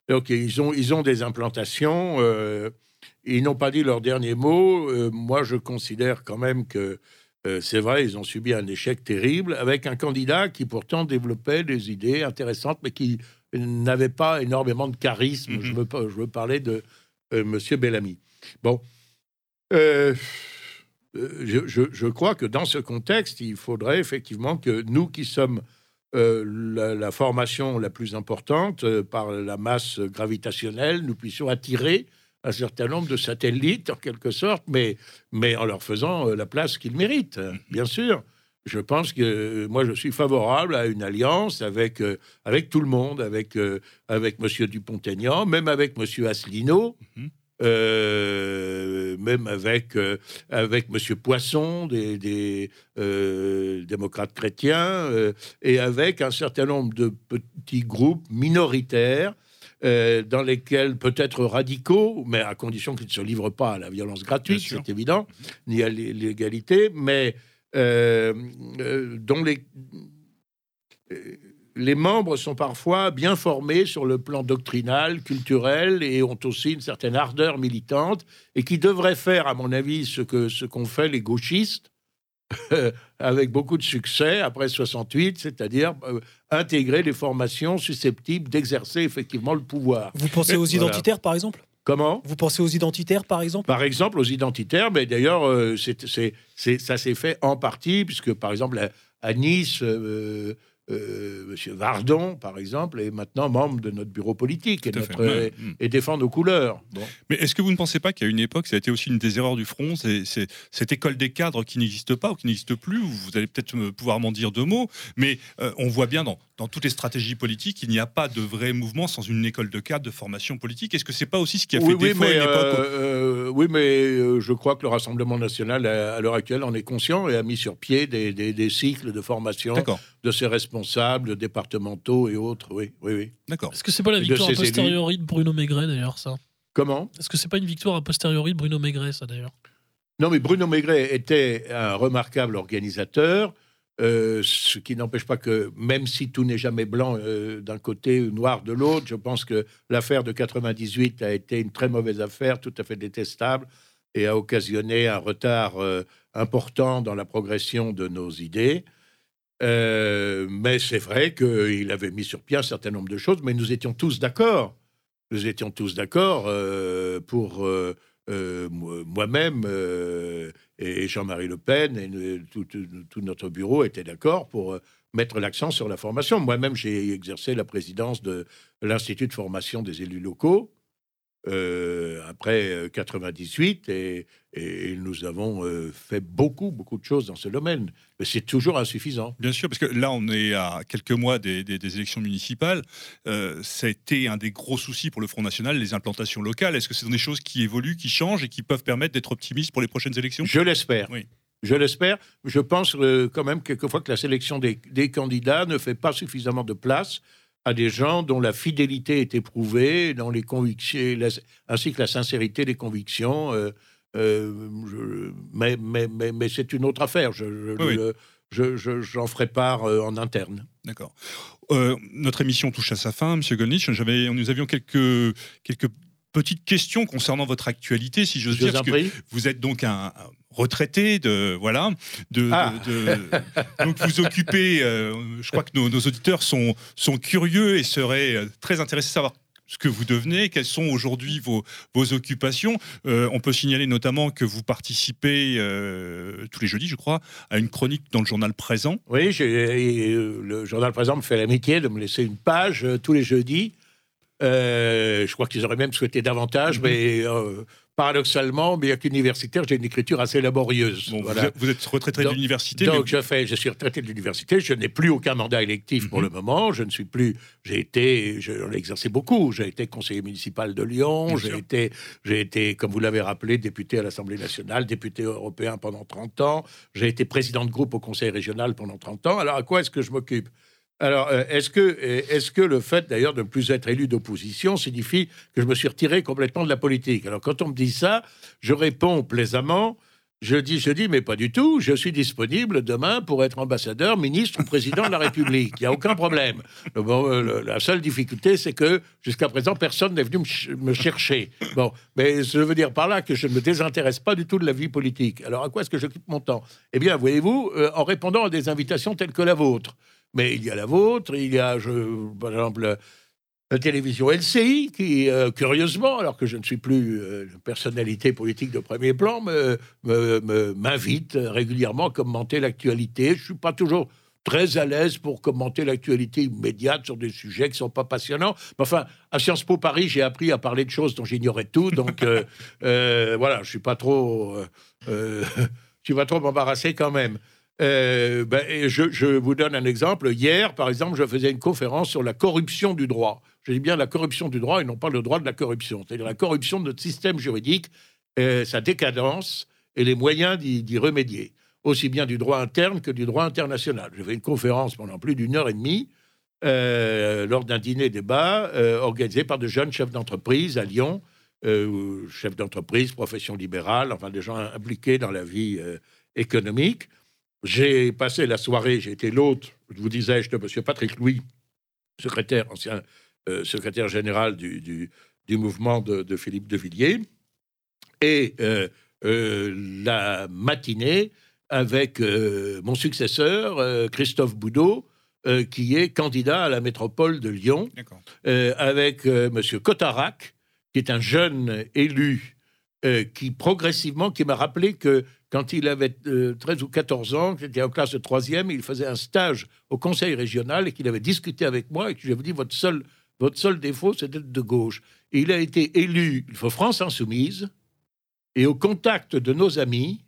Donc ils ont, ils ont des implantations, ils n'ont pas dit leur dernier mot. moi, je considère quand même que c'est vrai, ils ont subi un échec terrible, avec un candidat qui pourtant développait des idées intéressantes, mais qui n'avait pas énormément de charisme. Mm-hmm. je, veux, je veux parler de Monsieur Bellamy. Bon, euh, je, crois que dans ce contexte, il faudrait effectivement que nous qui sommes euh, la, formation la plus importante euh, par la masse gravitationnelle, nous puissions attirer un certain nombre de satellites, en quelque sorte, mais, en leur faisant la place qu'ils méritent, hein, bien sûr. Je pense que moi, je suis favorable à une alliance avec, tout le monde, avec, avec M. Dupont-Aignan, même avec M. Asselineau. Mm-hmm. Euh, même avec, euh, avec M. Poisson, des, euh, démocrates chrétiens, et avec un certain nombre de petits groupes minoritaires. dans lesquels peut-être radicaux, mais à condition qu'ils ne se livrent pas à la violence gratuite, c'est évident, ni à l'égalité, mais dont les les membres sont parfois bien formés sur le plan doctrinal, culturel et ont aussi une certaine ardeur militante et qui devraient faire, à mon avis, ce que ce qu'ont fait les gauchistes avec beaucoup de succès après 68, c'est-à-dire euh, intégrer les formations susceptibles d'exercer effectivement le pouvoir. Vous pensez aux Voilà. identitaires, par exemple? Comment? Vous pensez aux identitaires, par exemple? Par exemple, aux identitaires, mais d'ailleurs, euh, c'est- ça s'est fait en partie, puisque par exemple, à, à Nice, euh, euh, Monsieur Vardon, par exemple, est maintenant membre de notre bureau politique et, notre- et défend nos couleurs. Bon. Mais est-ce que vous ne pensez pas qu'à une époque, ça a été aussi une des erreurs du front, c'est cette école des cadres qui n'existe pas ou qui n'existe plus Vous allez peut-être me- pouvoir m'en dire deux mots, mais euh, on voit bien dans, dans toutes les stratégies politiques, il n'y a pas de vrai mouvement sans une école de cadres de formation politique. Est-ce que c'est pas aussi ce qui a fait Oui, oui, défaut à mais, une époque euh, euh, oui, mais euh, je crois que le Rassemblement national, à, à l'heure actuelle, en est conscient et a mis sur pied des, des- des cycles de formation de ses responsables départementaux et autres. Oui, oui, oui. d'accord. Est-ce que c'est pas la victoire a élus. posteriori de Bruno Maigret d'ailleurs ça? Comment? Est-ce que c'est pas une victoire a posteriori de Bruno Maigret ça d'ailleurs? Non, mais Bruno Maigret était un remarquable organisateur, euh, ce qui n'empêche pas que, même si tout n'est jamais blanc euh, d'un côté ou noir de l'autre, je pense que l'affaire de 98 a été une très mauvaise affaire, tout à fait détestable, et a occasionné un retard euh, important dans la progression de nos idées. Mais c'est vrai qu'il avait mis sur pied un certain nombre de choses, mais nous étions tous d'accord. Nous étions tous d'accord pour moi- moi-même et Jean-Marie Le Pen et tout notre bureau était d'accord pour euh, mettre l'accent sur la formation. Moi-même, j'ai exercé la présidence de l'Institut de formation des élus locaux euh, après euh, 98 et, et nous avons euh, fait beaucoup, beaucoup de choses dans ce domaine. Mais c'est toujours insuffisant. Bien sûr, parce que là, on est à quelques mois des, des- des élections municipales. Euh, ça a été un des gros soucis pour le Front National, les implantations locales. Est-ce que ce sont des choses qui évoluent, qui changent et qui peuvent permettre d'être optimistes pour les prochaines élections? Je l'espère. Oui. Je l'espère. Je pense euh, quand même quelquefois que la sélection des, des candidats ne fait pas suffisamment de place à des gens dont la fidélité est éprouvée, dont les convictions, la- ainsi que la sincérité des convictions. euh, euh, je- mais mais, mais, mais c'est une autre affaire. Je, Oui, j'en ferai part euh, en interne. D'accord. Euh, notre émission touche à sa fin, Monsieur. J'avais, nous avions quelques, quelques petites questions concernant votre actualité, si j'ose dire. parce que vous êtes donc un un retraité de voilà de, Ah. de- de- donc vous occupez euh, je crois que nos, nos auditeurs sont sont curieux et seraient euh, très intéressés à savoir ce que vous devenez, quelles sont aujourd'hui vos, vos occupations. Euh, on peut signaler notamment que vous participez euh, tous les jeudis, je crois, à une chronique dans le journal Présent. Oui, le journal, exemple, me fait l'amitié de me laisser une page tous les jeudis. Euh, je crois qu'ils auraient même souhaité davantage, Mhm. mais euh, paradoxalement, bien qu'universitaire, j'ai une écriture assez laborieuse. Bon, Voilà. vous, êtes, retraité de l'université. Donc, je, fais, je suis retraité de l'université, je n'ai plus aucun mandat électif pour Mhm. le moment, je ne suis plus, j'ai été, j'en ai exercé beaucoup, j'ai été conseiller municipal de Lyon, j'ai été, j'ai été, comme vous l'avez rappelé, député à l'Assemblée nationale, député européen pendant 30 ans, j'ai été président de groupe au conseil régional pendant 30 ans, alors à quoi est-ce que je m'occupe? Alors, euh, est-ce que, euh, est-ce que le fait d'ailleurs de ne plus être élu d'opposition signifie que je me suis retiré complètement de la politique? Alors, quand on me dit ça, je réponds plaisamment. Je dis, je dis, mais pas du tout. Je suis disponible demain pour être ambassadeur, ministre ou président de la République. Il n'y a aucun problème. Euh, la seule difficulté, c'est que jusqu'à présent, personne n'est venu me, ch- me chercher. Bon, mais je veux dire par là que je ne me désintéresse pas du tout de la vie politique. Alors, à quoi est-ce que j'occupe mon temps? Eh bien, voyez-vous, en répondant à des invitations telles que la vôtre. Mais il y a la vôtre, il y a, je, par exemple, la télévision LCI, qui, euh, curieusement, alors que je ne suis plus euh, une personnalité politique de premier plan, me- me- me- m'invite régulièrement à commenter l'actualité. Je ne suis pas toujours très à l'aise pour commenter l'actualité immédiate sur des sujets qui ne sont pas passionnants. Mais enfin, à Sciences Po Paris, j'ai appris à parler de choses dont j'ignorais tout. Donc, euh, euh, voilà, je ne suis pas trop... suis pas trop embarrassé quand même. Euh, ben, je, vous donne un exemple. Hier, par exemple, je faisais une conférence sur la corruption du droit. Je dis bien la corruption du droit et non pas le droit de la corruption. C'est-à-dire la corruption de notre système juridique, euh, sa décadence et les moyens d'y remédier, aussi bien du droit interne que du droit international. J'ai fait une conférence pendant plus d'une heure et demie euh, lors d'un dîner-débat euh, organisé par de jeunes chefs d'entreprise à Lyon, chefs d'entreprise, profession libérale, enfin des gens impliqués dans la vie économique. J'ai passé la soirée, j'ai été l'hôte, vous disais-je, de M. Patrick Louis, secrétaire, ancien euh, secrétaire général du, du, du mouvement de, de Philippe de Villiers. Et euh, euh, la matinée, avec mon successeur, Christophe Boudot, qui est candidat à la métropole de Lyon, avec Monsieur Cotarac, qui est un jeune élu qui progressivement, qui m'a rappelé que quand il avait euh, 13 ou 14 ans, j'étais en classe de troisième, il faisait un stage au conseil régional et qu'il avait discuté avec moi et que je lui avais dit votre seul, votre seul défaut, c'est d'être de gauche. Et il a été élu il faut France Insoumise et au contact de nos amis,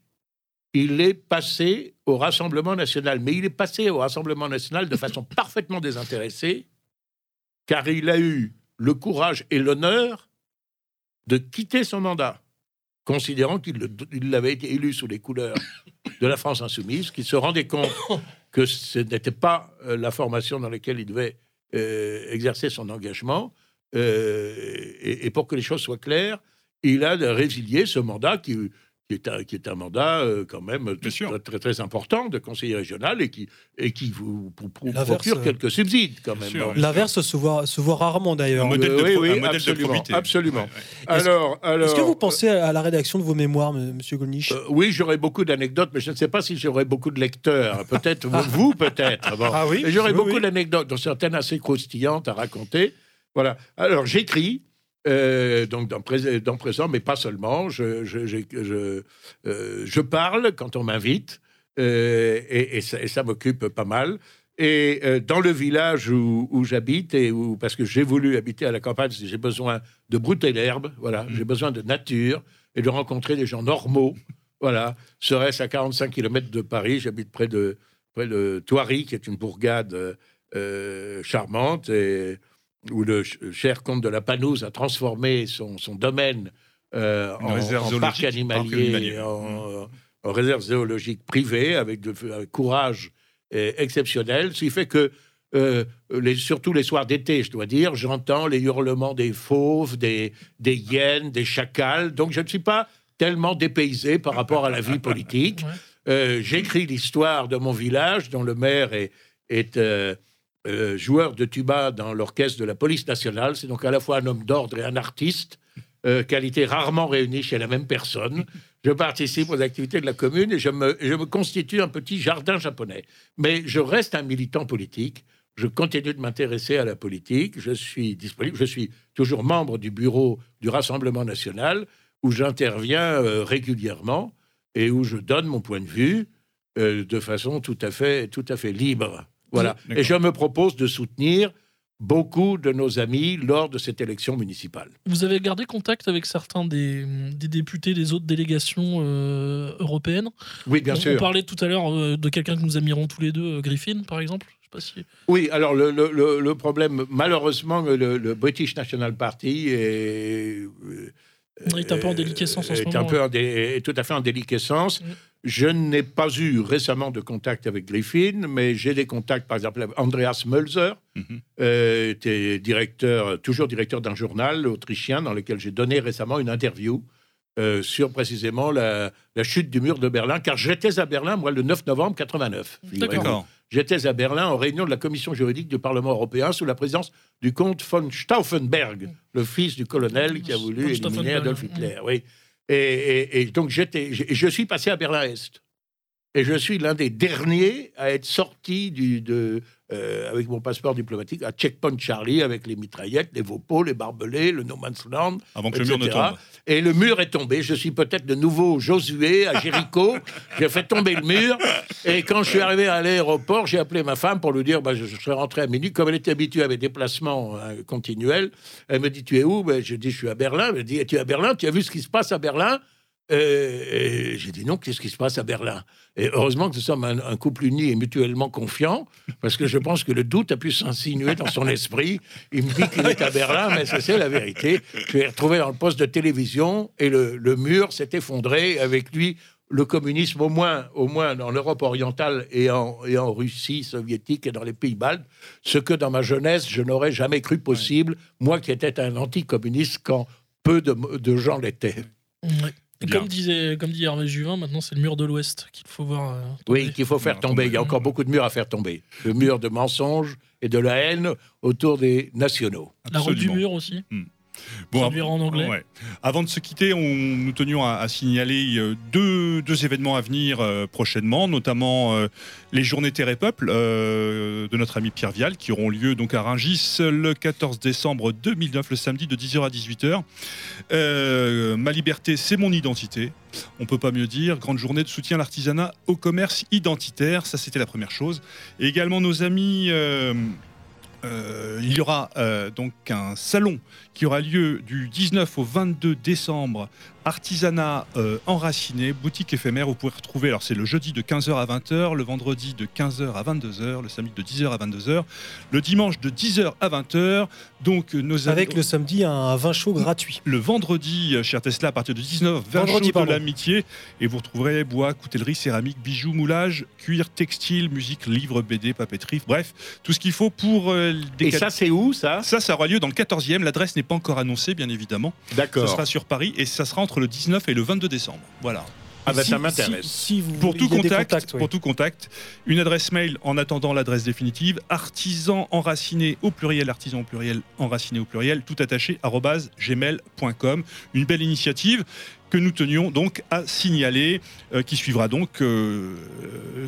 il est passé au Rassemblement national. Mais il est passé au Rassemblement national de façon parfaitement désintéressée, car il a eu le courage et l'honneur de quitter son mandat, considérant qu'il le- il avait été élu sous les couleurs de la France insoumise, qu'il se rendait compte que ce n'était pas euh, la formation dans laquelle il devait euh, exercer son engagement. Euh, et, et pour que les choses soient claires, il a résilié ce mandat qui, qui est un, qui est un mandat euh, quand même très, très, très important de conseiller régional et qui, et qui vous, vous- vous procure euh, quelques subsides quand même. L'inverse se voit, se voit rarement d'ailleurs. Un modèle, de, oui, pro- oui, un modèle de absolument, probité. absolument. Ouais, ouais. Est-ce- Alors, alors, Est-ce que vous pensez à la rédaction de vos mémoires, m- monsieur Golnisch euh, oui, j'aurais beaucoup d'anecdotes, mais je ne sais pas si j'aurais beaucoup de lecteurs. Peut-être vous, peut-être. Bon. Ah oui? Et j'aurais Oui, beaucoup oui. d'anecdotes, dont certaines assez croustillantes à raconter. Voilà. Alors, j'écris, euh, donc dans, pré- dans présent, mais pas seulement. Je, je, je, je, euh, je parle quand on m'invite, euh, et, et ça, m'occupe pas mal. Et dans le village où, où j'habite, et où, parce que j'ai voulu habiter à la campagne, j'ai besoin de brouter l'herbe, voilà, j'ai besoin de nature et de rencontrer des gens normaux. Voilà, serait-ce à 45 km de Paris, j'habite près de, près de Thoiry, qui est une bourgade charmante, et où le ch- cher comte de la Panouse a transformé son, son domaine euh, en, parc animalier, animalier. en, en réserve zoologique privée, avec de, un courage exceptionnel, ce qui fait que euh, les, surtout les soirs d'été, je dois dire, j'entends les hurlements des fauves, des, des hyènes, des chacals. Donc je ne suis pas tellement dépaysé par rapport à la vie politique. Euh, J'écris l'histoire de mon village, dont le maire est, est euh, euh, joueur de tuba dans l'orchestre de la police nationale. C'est donc à la fois un homme d'ordre et un artiste, euh, qualité rarement réunie chez la même personne. Je participe aux activités de la commune et je me, constitue un petit jardin japonais. Mais je reste un militant politique. Je continue de m'intéresser à la politique. Je suis disponible. Je suis toujours membre du bureau du Rassemblement national où j'interviens euh, régulièrement et où je donne mon point de vue euh, de façon tout à fait, tout à fait libre. Voilà. Et je me propose de soutenir beaucoup de nos amis lors de cette élection municipale. Vous avez gardé contact avec certains des, des députés des autres délégations euh, européennes? Oui, bien on, sûr. on parlait tout à l'heure euh, de quelqu'un que nous admirons tous les deux, euh, Griffin, par exemple. Je sais pas si... Oui, alors le, le- le- le problème, malheureusement, le, le British National Party est, Il est un peu en déliquescence en ce est moment, un peu en dé- est tout à fait en déliquescence. Je n'ai pas eu récemment de contact avec Griffin, mais j'ai des contacts, par exemple, avec Andreas Mölzer, Mhm. euh, était directeur, toujours directeur d'un journal autrichien dans lequel j'ai donné récemment une interview euh, sur précisément la, la chute du mur de Berlin, car j'étais à Berlin, moi, le 9 novembre 89. figurez-vous. D'accord. J'étais à Berlin en réunion de la commission juridique du Parlement européen sous la présidence du comte von Stauffenberg, le fils du colonel qui a voulu éliminer Adolf mm. Hitler. Oui. Et, donc j'étais, je, je suis passé à Berlin-Est. Et je suis l'un des derniers à être sorti du, de, euh, avec mon passeport diplomatique à Checkpoint Charlie avec les mitraillettes, les Vopos, les barbelés, le No Man's Land. Avant que le mur ne tombe. Et le mur est tombé. Je suis peut-être le nouveau Josué à Jéricho. j'ai fait tomber le mur. Et quand je suis arrivé à l'aéroport, j'ai appelé ma femme pour lui dire bah, je, serais rentré à minuit. Comme elle était habituée à mes déplacements euh, continuels, elle me dit Tu es où? Ben, Je dis Je suis à Berlin. Elle me dit Tu es à Berlin? Tu as vu ce qui se passe à Berlin? Et j'ai dit non, qu'est-ce qui se passe à Berlin? Et heureusement que nous sommes un, couple uni et mutuellement confiant, parce que je pense que le doute a pu s'insinuer dans son esprit. Il me dit qu'il est à Berlin, mais c'est la vérité. Je l'ai retrouvé dans le poste de télévision et le, mur s'est effondré avec lui. Le communisme, au moins, au moins dans l'Europe orientale et en, en Russie soviétique et dans les pays baltes, ce que dans ma jeunesse, je n'aurais jamais cru possible, moi qui étais un anticommuniste quand peu de, gens l'étaient. Bien. Comme disait, comme dit Hervé Juvin, maintenant c'est le mur de l'Ouest qu'il faut voir. euh, tomber. Oui, qu'il faut faire Tomber. tomber. Il y a encore beaucoup de murs à faire tomber. Le mur de mensonges et de la haine autour des nationaux. La route du mur aussi. Bon, traduire en anglais. ouais. Avant de se quitter, on, nous tenions à, à signaler euh, deux, deux événements à venir euh, prochainement, notamment euh, les journées Terre et Peuple euh, de notre ami Pierre Vial, qui auront lieu donc à Rungis le 14 décembre 2009, le samedi de 10h à 18h. Euh, ma liberté, c'est mon identité. On peut pas mieux dire. Grande journée de soutien à l'artisanat, au commerce identitaire. Ça, c'était la première chose. Et également nos amis. Euh, il y aura euh, donc un salon qui aura lieu du 19 au 22 décembre. Artisanat euh, enraciné, boutique éphémère. Vous pouvez retrouver, alors c'est le jeudi de 15h à 20h, le vendredi de 15h à 22h, le samedi de 10h à 22h, le dimanche de 10h à 20h. Donc euh, nos amis- Avec le samedi, un vin chaud gratuit. le vendredi, euh, cher Tesla, à partir de 19 20 Vendredi, chaud de l'amitié. Et vous retrouverez bois, coutellerie, céramique, bijoux, moulage, cuir, textile, musique, livres, BD, papeterie. Bref, tout ce qu'il faut pour euh, des Et ça, c'est où, ça? Ça, ça aura lieu dans le 14e. L'adresse n'est pas encore annoncée, bien évidemment. Ce D'accord. sera sur Paris et ça sera entre le 19 et le 22 décembre. Voilà. Ah bah Si- ça m'intéresse. Si, si vous Pour tout, contact, contacts, oui. pour tout contact, une adresse mail en attendant l'adresse définitive, artisan enraciné au pluriel, artisan au pluriel, enraciné au pluriel, tout attaché, gmail.com. Une belle initiative que nous tenions donc à signaler, euh, qui suivra donc euh,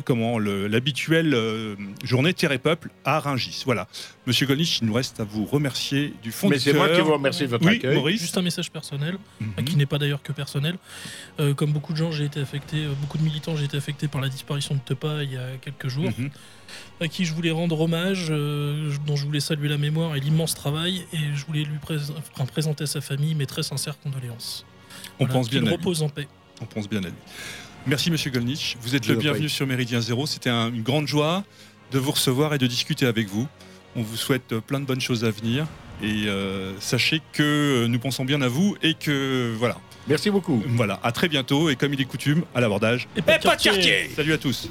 comment l'habituelle euh, journée Terre et Peuple à Rungis. Voilà. Monsieur Golnisch, il nous reste à vous remercier du fond Mais du c'est moi cœur. qui vous remercie de votre Oui, accueil. Maurice. Juste un message personnel, Mhm. qui n'est pas d'ailleurs que personnel. Euh, comme beaucoup de gens, j'ai été affecté, euh, beaucoup de militants, j'ai été affecté par la disparition de Tepa il y a quelques jours, Mhm. à qui je voulais rendre hommage, euh, dont je voulais saluer la mémoire et l'immense travail, et je voulais lui enfin, présenter à sa famille mes très sincères condoléances. On Voilà, pense bien à lui. repose en paix. On pense bien à lui. Merci Monsieur Golnisch. Vous êtes Je le bienvenu sur Méridien Zéro. C'était un- une grande joie de vous recevoir et de discuter avec vous. On vous souhaite euh, plein de bonnes choses à venir. Et euh, sachez que euh, nous pensons bien à vous et que voilà. Merci beaucoup. Voilà, à très bientôt et comme il est coutume, à l'abordage. Et pas de quartier Salut à tous.